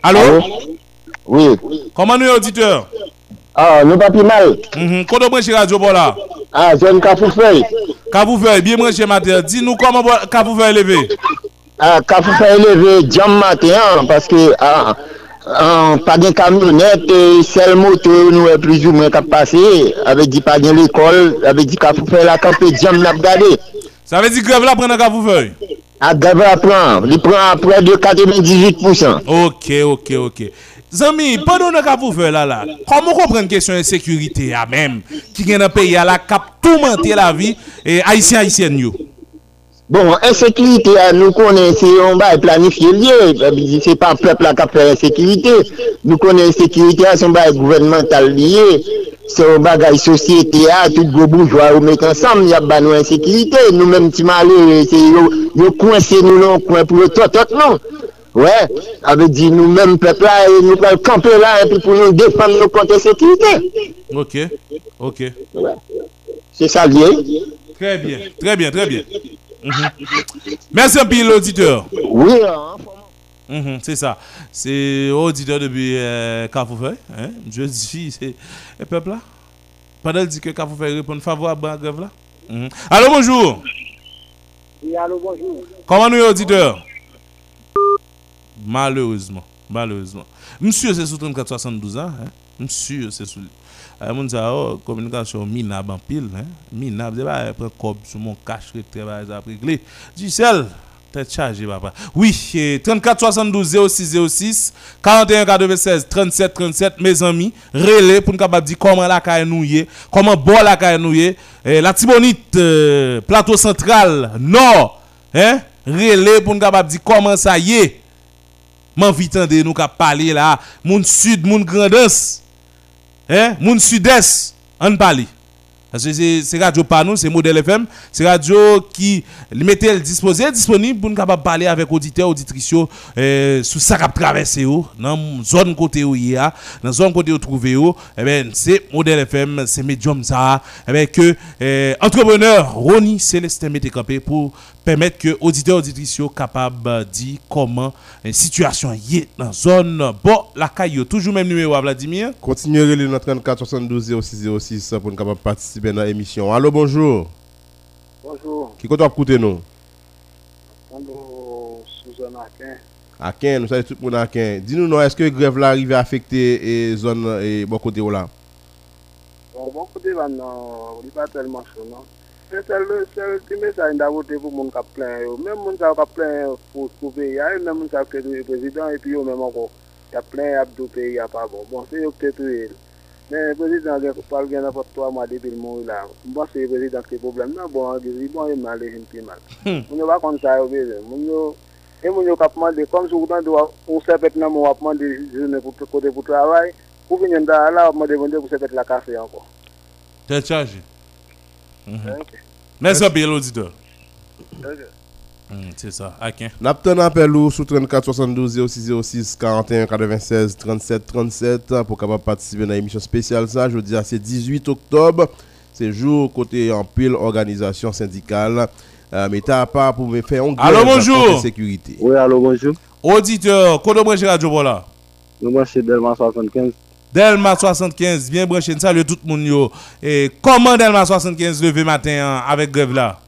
Allô? Oui. Comment nous auditeur? Ah, nous pas plus mal. Mhm. Quand on branche radio pour là? Ah, jeune Kafoufeuille. Kafoufeuille, bien branché matin. Dis-nous comment Kafoufeuille levé. Ah, Kafoufeuille levé jam matin hein, parce que ah, ah, pas de camionnette, et seul moto nous est plus ou moins cap passé, avait dit pas de l'école, avait dit Kafoufeuille la campé jam n'a regardé. Ça veut dire que grève là prend Kafoufeuille? Ah, grève la prend, il prend à près de 98%. Ok, ok, ok. Zami, pendant que vous faites là, là, comment comprendre question de sécurité à même, qui vient dans le pays à la cap tout mentir la vie, et haïtien, haïtien, yo? Bon, ensekirite a nou konen se yon bay planifiye liye, se pa plep la kap fè ensekirite, nou konen ensekirite a son bay gouvernemental liye, se yon bagay sosyete a, tout go boujwa ou met ansam, yap ba nou ensekirite, nou menm ti male, se yon kwen se nou nan kwen pou yo tot tot nan. Ouè, avè di nou menm plep la, nou pal kampe la, epi pou nou defan nou kont ensekirite. Ok, ok. Ouais. Se sa liye. Trè bien, trè bien, trè bien. Mhm. Merci un peu l'auditeur. Oui, hein. Mhm, c'est ça. C'est auditeur depuis euh, Carrefour hein? Je dis, c'est le peuple là. Pendant dit que Carrefour répond favorable à la grève là. Mhm. Allô, bonjour. Oui, allô, bonjour. Comment nous, auditeur? Malheureusement. Malheureusement. Monsieur, c'est sous 34 72 ans. Hein? Monsieur, c'est sous. Moun sa oh, communication minable en pile. Hein? Minable, c'est pas prendre cob sur mon cache travail après réglé. Gisèle, tête chargée, papa. Oui, eh, 34 72 06 06 41 96 37 37, mes amis. Relais pour nous capable dire comment la caille nous y est, comment boire la est. Eh, la Tibonite, euh, plateau central, nord. Hein? Relais pour nous capable dire comment ça y est. Man vite de nous cap parler là, moun sud, moun grandance. Hein? Moun sud-est, on. Parce que c'est radio pas nous, c'est modèle FM, c'est radio qui le disposé disponible pour nous capable parler avec auditeurs auditrices euh, sur ça cap traverser yo dans zone côté où il y a, dans zone côté où trouver yo, eh ben c'est modèle FM, c'est médium ça, eh ben que euh, entrepreneur Ronnie Célestin mette pour permettre que auditeurs auditrices yo capable dire comment la situation est dans zone. Bon la caillou toujours même numéro à Vladimir. Continuez notre 34 72 06 06 pour nous capable participer dans l'émission. Allô, bonjour. Bonjour. Qui compte écouter nous? Bonjour, Suzanne Akin. À Ken, nous savons tout le monde à Ken. Dis-nous, non, est-ce que la grève là arrive à affecter et zone et bon côté là? Bon, bon côté maintenant, il n'est pas tellement chaud, non? C'est le message d'à voter pour mon cap plein. yo. Même mon cap plein pour pour pays, même mon cap que le président et puis yo même encore. Il y a plein d'abdos pays, il n'y a pas bon. Bon, c'est peut-être oui. Men, prezident gen pal gen apot 3 mwa depil moun la. Mba hmm. se prezident ki problem nan bon an gizi, bon yon male yon pi mal. Moun yo bakon sa yo beze. Moun yo, e moun yo kapman de, kom sou koutan do ou sepet nan moun apman de jounen pou kote pou travay, pou vinyen da ala apman de vende pou sepet la kase anko. Tel chaji. Mè sa bel odidor. Tel chaji. Mm, c'est ça, Akin. Napton appel ou sous 34 72 06 06 41 96 37 37 pour capable participer dans l'émission spéciale ça. Je dis c'est 18 octobre. C'est jour côté en pile organisation syndicale. Euh, mais t'as pas pour me faire un Allô, bonjour. sécurité. Oui, allô, bonjour. Auditeur, comment brancher radio pour là Nous, moi, c'est Delma 75. Delma 75, bien branché, salut tout le monde. yo. Et comment Delma 75 levé matin hein, avec grève là?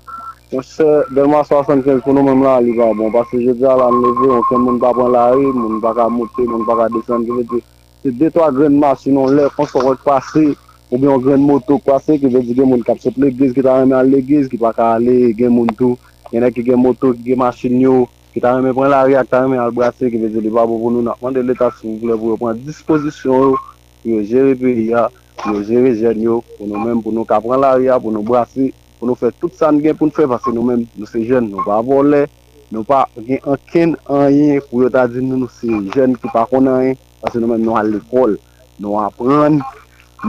Mwen se delman 75 kono mwen la li va bon, pase je di ala mleve, mwen ken moun pa pon la re, moun pa ka mote, moun pa ka desen, ki ve di, se detwa gren masin on lè, kon so wèk pase, ou bi yon gren moto pase, ki ve di gen moun kap sot l'egliz, ki ta reme al l'egliz, ki pa ka ale, gen moun tou, yenè ki gen moto, ki gen masin yo, ki ta reme pon la re, ki ta reme al brase, ki ve di li va bon pou nou nan, mwen de l'Etat sou vle pou yo pon disposisyon yo, yo jere pe ya, yo jere jen yo, pou nou men, pou nou kap pon la re, pou nou brase, pou nou fè tout sa nou gen pou nou fè, pasè nou men nou se jen, nou pa vole, nou pa gen anken anyen pou yo ta di nou nou se jen ki pa kon anyen, pasè nou men nou al l'ekol, nou apren,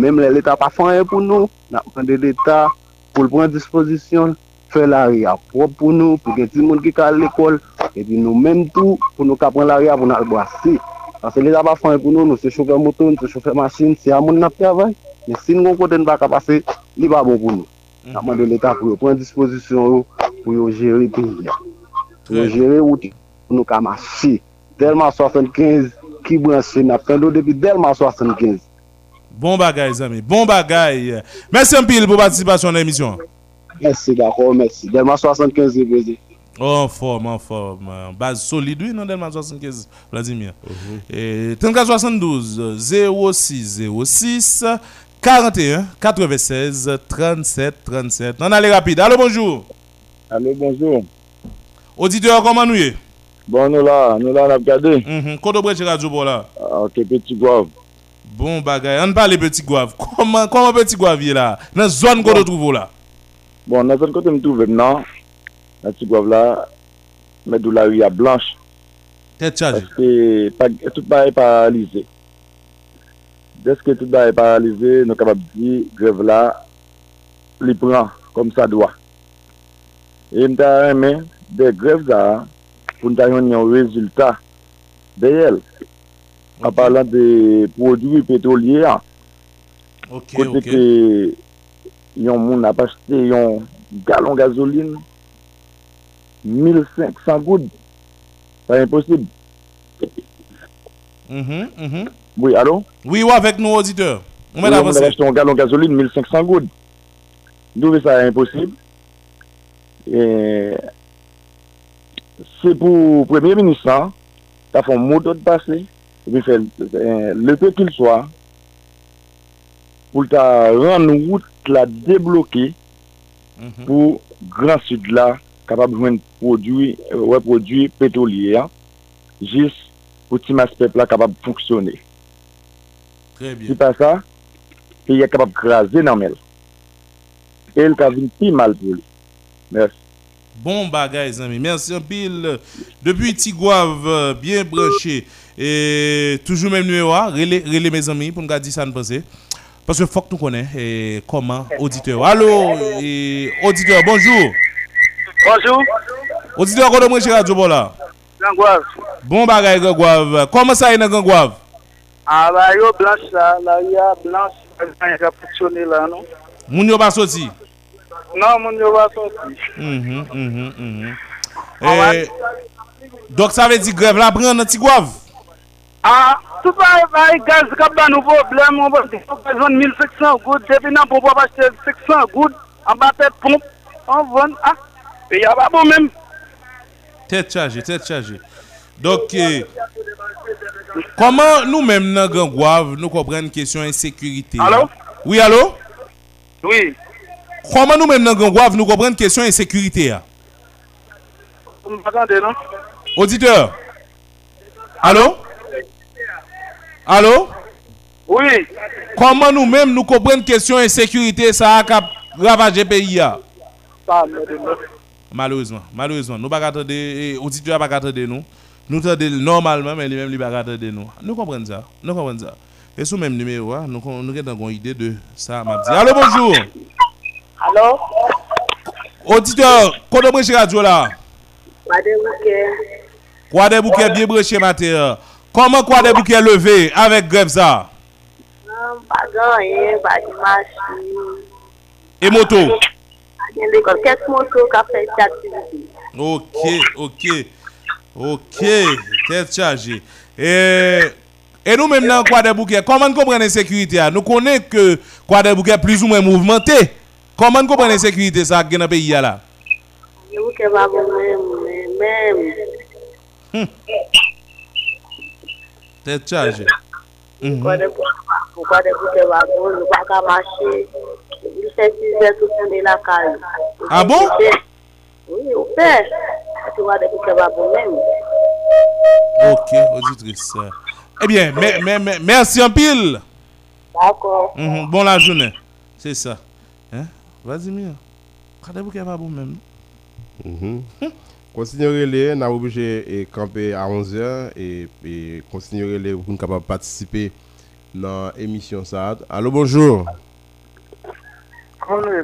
menm lè l'Etat pa fè pou nou, nan pren de l'Etat pou l'pren disposisyon, fè la ria prop pou nou, pou gen ti moun ki ka al l'ekol, epi nou menm tou pou nou ka pren la ria pou nou al brasi. Anse l'Etat pa ba pou nou, nou se choufer moton, se choufe masin, se a moun nap travay. Men sin kon kote nou baka pase, li ba bon pou nou. Naman de l'Etat pou yo pren disposisyon yo pou yo jere peyi ya. Pou yo jere wouti pou nou kamasi. Delman 75 ki bransi na fendo depi delman 75. Bon bagay zami, bon bagay. Mersi anpil pou patisipasyon nan emisyon. Mersi d'akor, mersi. Delman 75 e vezi. En forme, en forme. Base solide, oui, non, Delman 75, Vladimir. Uh -huh. Et 3472, 0606, 41 96 37 37. On allait rapide. Allô, bonjour. Allô, bonjour. Auditeur, comment nous est? Bon, nous là, nous là, on a regardé. Kodo Breche Radio pour là. Ah, Ok, petit guave. Bon bagay, on parle petit guave. Comment, comment petit guave est là? Dans la zone qu'on retrouve là Bon, dans zone côté me trouve maintenant, la petit guave là, mais d'où la rue à blanche. Tête chargée. Parce que pas, tout est paralysé. deske tout ba e paralize, nou kapap di grev la, li pran kom sa dwa. E mta reme, de grev za, pou mta yon yon rezultat de yel. Okay. An parlant de prodwi petrolye a. Okay, Kote okay. ke yon moun apaste yon galon gazoline, 1500 goud, sa yon posib. Mm -hmm, mm -hmm. Oui, alo? Oui, ou avec nos auditeurs. On met oui, on a acheté un gallon gasoline, 1500 gouttes. D'où ça est impossible. Et... C'est pour le Premier ministre, hein, ça fait un mot de passer, et puis fait euh, le peu qu'il soit, pour ta rendre route la débloquer mm -hmm. pour Grand Sud là, capable de joindre euh, ouais, produit pétrolier, juste pour que ce peuple là capable de fonctionner. Très bien. C'est pas ça, il est capable de craser dans le Et il a plus mal pour lui. Merci. Bon bagay, les amis. Merci un pile. Depuis Tigouave, euh, bien branché. Et toujours même numéro, relais, relais mes amis, pour nous dire ça nous penser. Parce que faut que nous connaissons et comment auditeur. Allô, et auditeur, bonjour. Bonjour. Auditeur, comment moi chez Radio Bola? Gangouave? Bon bagay, Gangouave. Comment ça, il y a Gangouave? A la yo blanche la, la yo blanche, yon ka poutsyone la nou. Moun yo ba soti? Nan, moun yo ba soti. Mm-hmm, mm-hmm, mm-hmm. Eh, dok sa ve di grev la pren nan ti gwav? A, tout pa e gaz kap dan nou problem, moun pa bezon 1700 goud, depi nan pou pa pache 500 goud, an ba te pomp, an von, a, pe ya ba bon menm. Tete chaje, tete chaje. Dok, eh, comment nous-mêmes, dans nous comprenons question insécurité? Allô? Oui, allô? Oui. Comment nous-mêmes, dans nous comprenons question insécurité? Vous m'entendez, non? Auditeur? Allô? Allô? Oui. Comment nous-mêmes, nous comprenons question insécurité ça a ravagé le pays. Malheureusement, malheureusement, nous pas attendre eh, auditeur pas attendre nous. Nous attendons normalement mais lui-même lui pas attendre nous. Nous comprenons ça. Nous comprenons ça. Et sous même numéro hein, nous nous avons une idée de ça. Allô bonjour. Allô? Auditeur, comment branché radio là? Madame Bouquet. Quoi des bouquets bien matin. Comment quoi des bouquets levé avec grève ça? Non, pas gagné, pas de machine. et moto? Pas de l'école. Qu'est-ce moto qui fait cette activité? OK, OK. Ok, tête chargée. Et, et nous même dans Croix des Bouquets, comment nous comprenons l'insécurité ah? Nous connaissons que Croix des Bouquets plus ou moins mouvementé. Comment nous comprenons l'insécurité ça dans le pays là Yo bouquet pas bon même, même. Tête chargée. Croix des Bouquets pas bon, nous pas marcher. 17 heures tout le monde la là. Ah bon? Oui, bouquets wagons même. Ok, auditrice. Eh bien, mais, mais, mais, merci en pile. D'accord. Mhm, Bon la journée. C'est ça. Hein? Vas-y, Mia. Regardez-vous qu'il pas bon même. Mhm. Continuez les, nous obligé de camper à 11h et, et continuez les pour nous capable participer dans l'émission ça. Allô, bonjour.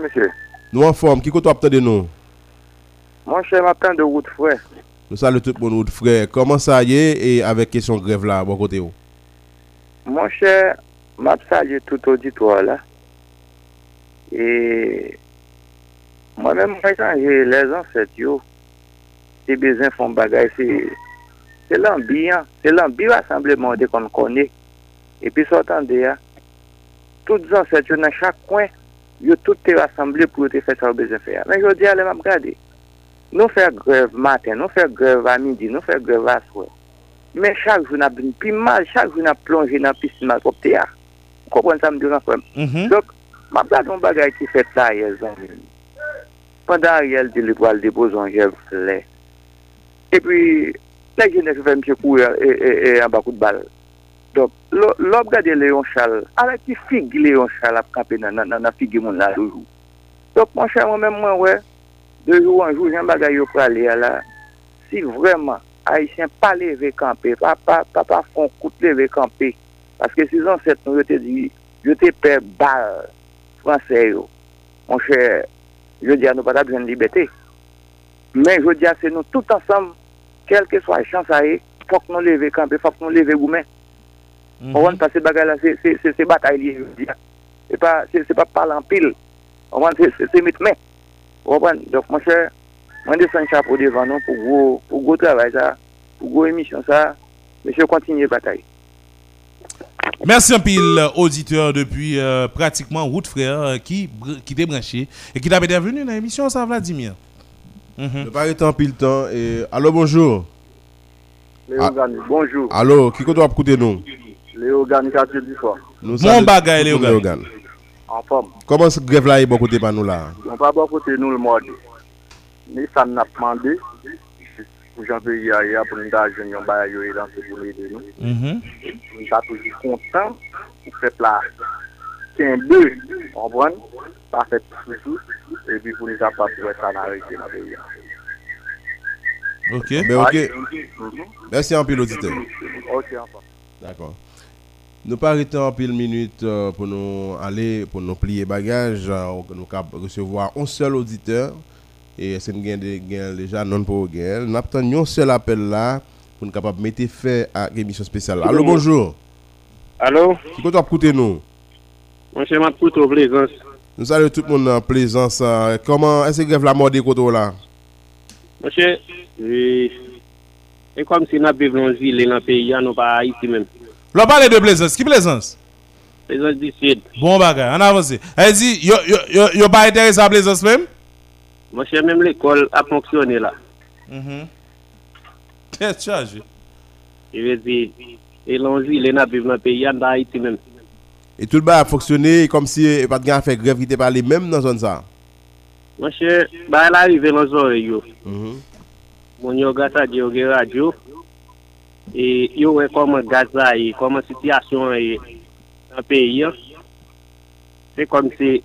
Monsieur? Nous en forme, qui côté de nous? Mon chè m'apten de wout frè. Nou sa le tout moun wout frè. Koman sa ye e avek kesyon grev la bon kote oh. yo? Mon chè m'ap sa ye tout auditwa la. E mwen mwen mwen kanje le zan set yo. Se bezen fon bagay se... Se lan biyan, se lan biyo asembleman de kon konye. E pi sotan de ya, tout zan set yo nan chak kwen, yo tout te rassemble pou yo te fet sa ou bezen fe ya. Men yo di ale map gade. Nou fè grev maten, nou fè grev a midi, nou fè grev a souè. Men chak joun ap bin pi mal, chak joun ap plonje nan pis mal kop te ya. Kopon sa mdi nan fèm. Dok, map la don bagay ki fèt la yel zanjèl. Pendan yel di li gwal di bo zanjèl flè. E pi, la jenè se fèm che kou e an bakout bal. Dok, lop gade le yon chal, ala ki fig le yon chal ap kape nan figi moun la loujou. Dok, mwen chè mwen mwen mwen wè, de jou anjou jen bagay yo prale ya la, si vreman Haitien pa leve kampe, pa pa, pa, pa fon koute leve kampe, paske si zan set nou yo te di, yo te pe bal franse yo, on chè, yo di anou pata bjen libetè, men yo di ase nou tout ansam, kelke swa chans a ye, fok nou leve kampe, fok nou leve goumen, Mm -hmm. On wan pa se bagay la, se, se, se, se batay liye yo diya. Se pa, pa palan pil. On wan se mit men. Main. On va Donc, mon cher, moi, je descends chapeau devant nous pour gros, pour gros travail ça, pour gros émission ça. Monsieur, continuez bataille. Merci un pile, auditeur, depuis euh, pratiquement Route Frère euh, qui, qui t'est branché et qui t'a bienvenue dans l'émission, ça, Vladimir. Mhm. Ne pas arrêter en pile temps. Et... Allô, bonjour. Léo Ah. Gani, bonjour. Allô, qui côté écouter nous? Léo Gani, quartier du fort. Nous Mon tout Léo Gani. en forme. Comment ce grève là est bon côté par nous là On va bon côté nous le mois. Mais ça n'a pas demandé pour janvier hier pour nous donner un bail yo dans ce mm-hmm. pour aider nous. Mhm. Nous sommes toujours contents pour faire là. Qu'un deux, on prend pas fait toujours et puis pour nous pas trouver ça dans le pays. Ok, mais ok. Merci en pile auditeur. Ok, en D'accord. Nous pas arrêter en pile minute euh, pour nous aller, pour nous plier bagages, euh, nous recevoir un seul auditeur. Et c'est une gain déjà non pour gain. Nous attendons un seul appel là pour nous capable mettre fin à l'émission spéciale. Allô, bonjour. Allô? Qui compte écouter nous? Mon cher Mapout au Plaisance. Nous saluons tout le monde en plaisance. Comment est-ce que la mort des côtés là? Mon cher, et et comme si nous vivons dans une ville, dans le pays, nous pas ici même. L'on parle de plaisance. Qui plaisance? Plaisance du Sud. Bon bagay, on avance. Elle dit, yo, pas intéressé à plaisance même? Mon cher, même l'école a fonctionné là. Mhm. Qu'est-ce chargé Je veux dire, et l'envie, les nappes vivent dans le pays, Haïti même. Et tout le monde a fonctionné comme si il pas de gars fait grève qui était pas les mêmes dans la zone ça. Mon cher, bah, elle arrive dans les oreilles. yo. Mon yo gata di yo gen radio. E yo wè koman Gaza e koman sityasyon e an peyi an. Se kom se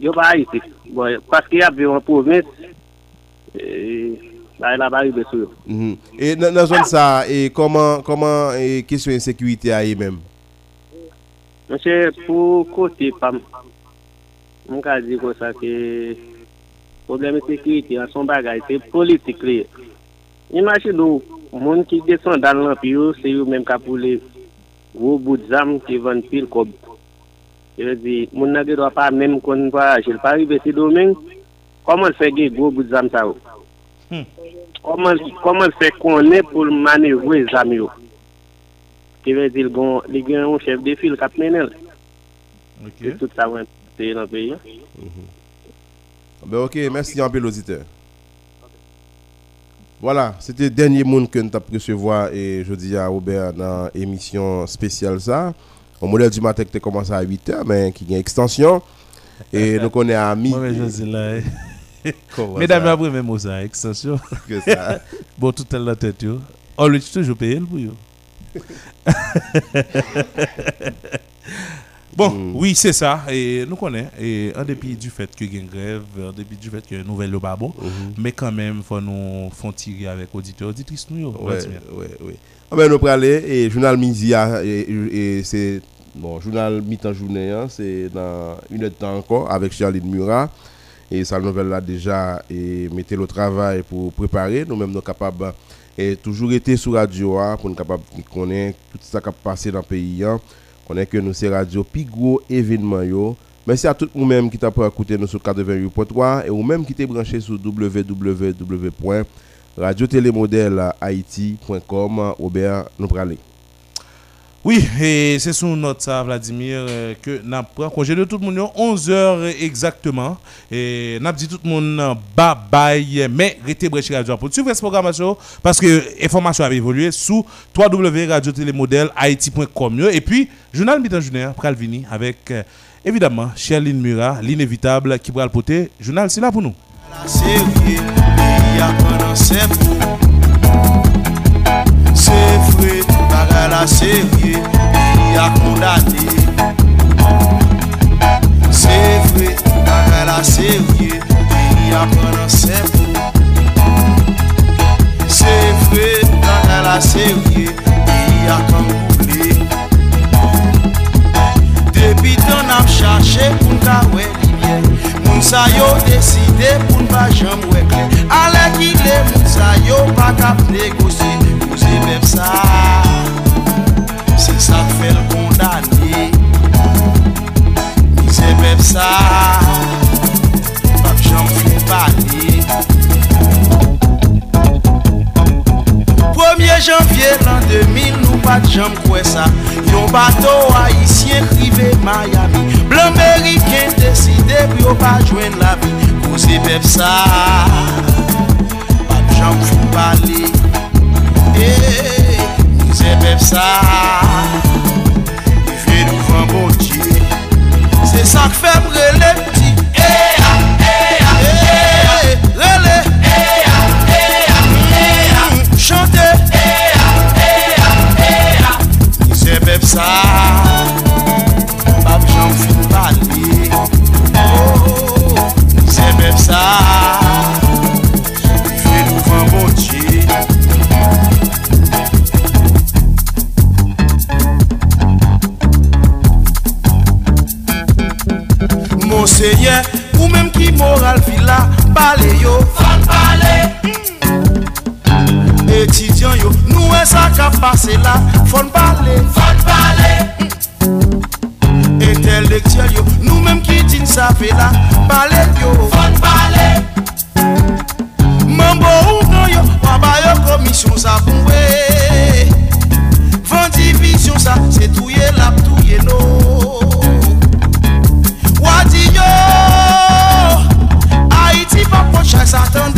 yo ba Haiti. Bon, paske ap vivan pouvnes, e, la e la bari besou yo. Mm -hmm. E nan, nan zon sa, e koman, koman e kisyon sekwite a e yi menm? Mwenche pou kote pam, mwen ka di kon sa ke probleme sekwite an son bagay, se politik liye. Imagin nou, moun ki deson dan lan piyo, se yo menm ka pou le wou bout zam ki van pil kob. Yo di, moun nage do pa menm kon pa jil pari besi do men, koman fe ge wou bout zam ta ou? Hmm. Koman fe konen pou manevwe zam yo? Ki ve di, bon, li gen yon chef de fil kap menel. Ok. Tout sa wèn, te yon pe yon. Mm-hmm. Ok, mersi yon pe l'auditeur. Voilà, c'était le dernier monde que nous avons recevoir et je dis à Robert dans l'émission spéciale ça. Un modèle du matin qui a commencé à 8h, mais qui a une extension. Et nous on est à midi. Moi, mais je dis là. eh. Mesdames, après, même ça, extension. Que ça? bon, tout est la tête. On lui toujours payé le pour yo. Bon, oui, c'est ça. Et nous connaissons. Et en dépit du fait qu'il y a une grève, en dépit du fait qu'il y a une nouvelle au mais quand même, il faut nous faire tirer avec auditeurs, auditrices, nous. yo, Ouais, Vladimir. ouais, ouais. Ah ben, nous aller, et Journal Midi, a- et, et c'est, bon, Journal mi-temps journée, hein, c'est dans une heure de temps encore, avec Charline Murat. Et sa nouvelle là déjà, et mettez le travail pour préparer. Nous-mêmes, nous sommes capables, et toujours été sur radio, hein, pour nous capables de connaître tout ça qui a passé dans le pays. Hein. Connaître que nous, c'est radio, plus gros événement. Yo. Merci à tout le monde qui t'a pour écouter nous sur 88.3 et ou même qui t'est branché sur www.radiotélémodèle-haïti.com. Aubert, nous prenons aller. Oui, et c'est sous notre ça, Vladimir, euh, que nous pris congé de tout le monde, 11h exactement. Et nous dit tout le monde bye bye, mais restez branché Radio pour suivre cette programmation parce que l'information a évolué sous www.radiotélémodèle-haïti.com. Et puis, journal mi-temps journée, pral vini avec euh, évidemment Cherline Murat, l'inévitable qui pral poter. Journal, c'est là pour nous. sérieux, Bagay la serye, li a kondane Se vwe, bagay la serye, li a prenen sepou Se vwe, bagay la serye, li a kankoule Depi ton ap chache pou nka we li bie Moun sa yo deside pou nba jam wekle Ale ki le moun sa yo pa kap negose Pouze bep sa Se sa fel kondane Mize bep sa Pap jom fin pale Premier janvier l'an 2000 Nou pat jom kwe sa Yon bato haisyen krive Miami. Blan meriken deside Pi yo pa jwen la vi Pouze bep sa Pap jom fin pale Mouze pep sa Mou fwe nou van bon diye Se sak fe mrele mti E a, e a, e a Rele E a, e a, e a Chante E a, e a, e a Mouze pep sa Bab jom fin bali Mouze pep sa seye Ou menm ki moral fila Bale yo. Fon bale mm. Etidyan yo Nou e sa ka pase la Fon bale Fon bale mm. Entelektyen yo Nou menm ki din sa fe la Bale yo. Fon bale Mambo ou nan yo Waba yo komisyon sa pouwe Fon divisyon sa Se tou Satan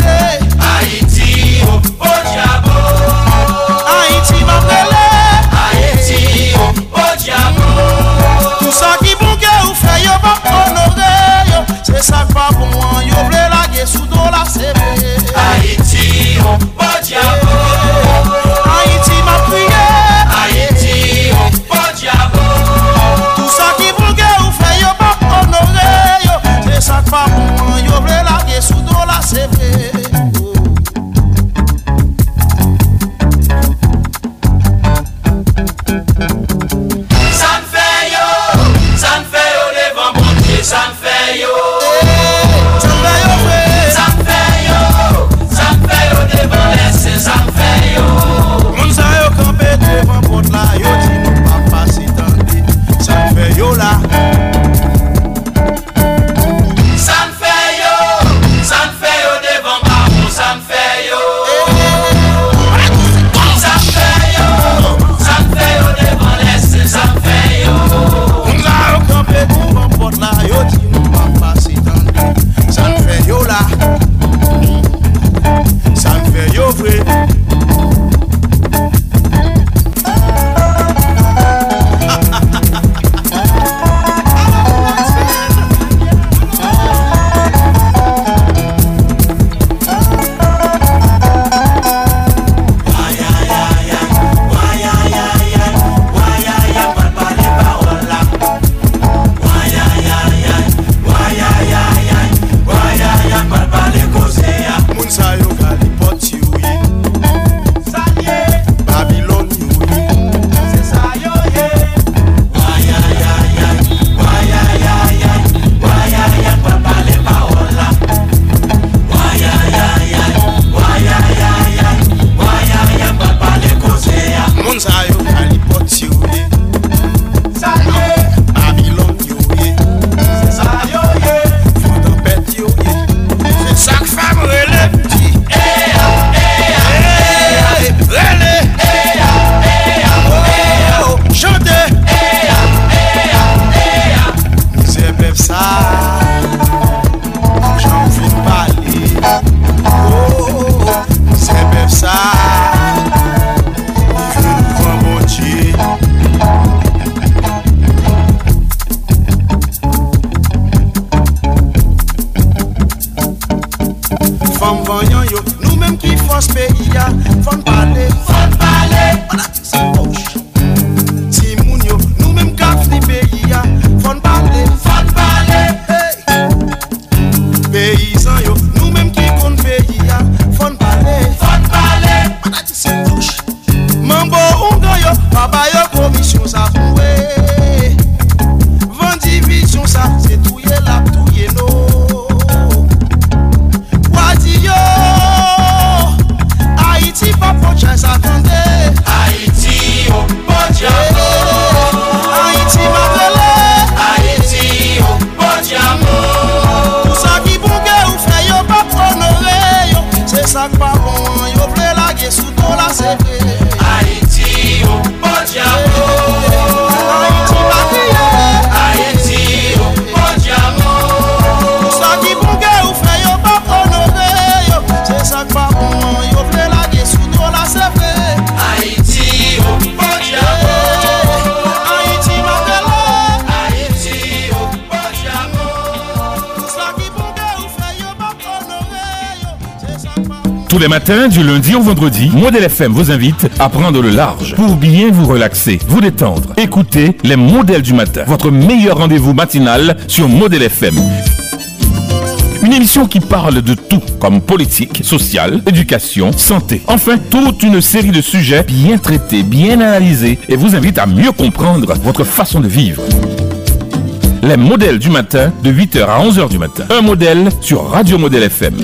matins, du lundi au vendredi, Modèle FM vous invite à prendre le large pour bien vous relaxer, vous détendre. Écoutez les modèles du matin, votre meilleur rendez-vous matinal sur Modèle FM. Une émission qui parle de tout, comme politique, social, éducation, santé. Enfin, toute une série de sujets bien traités, bien analysés et vous invite à mieux comprendre votre façon de vivre. Les modèles du matin de 8h à 11h du matin. Un modèle sur Radio Modèle FM.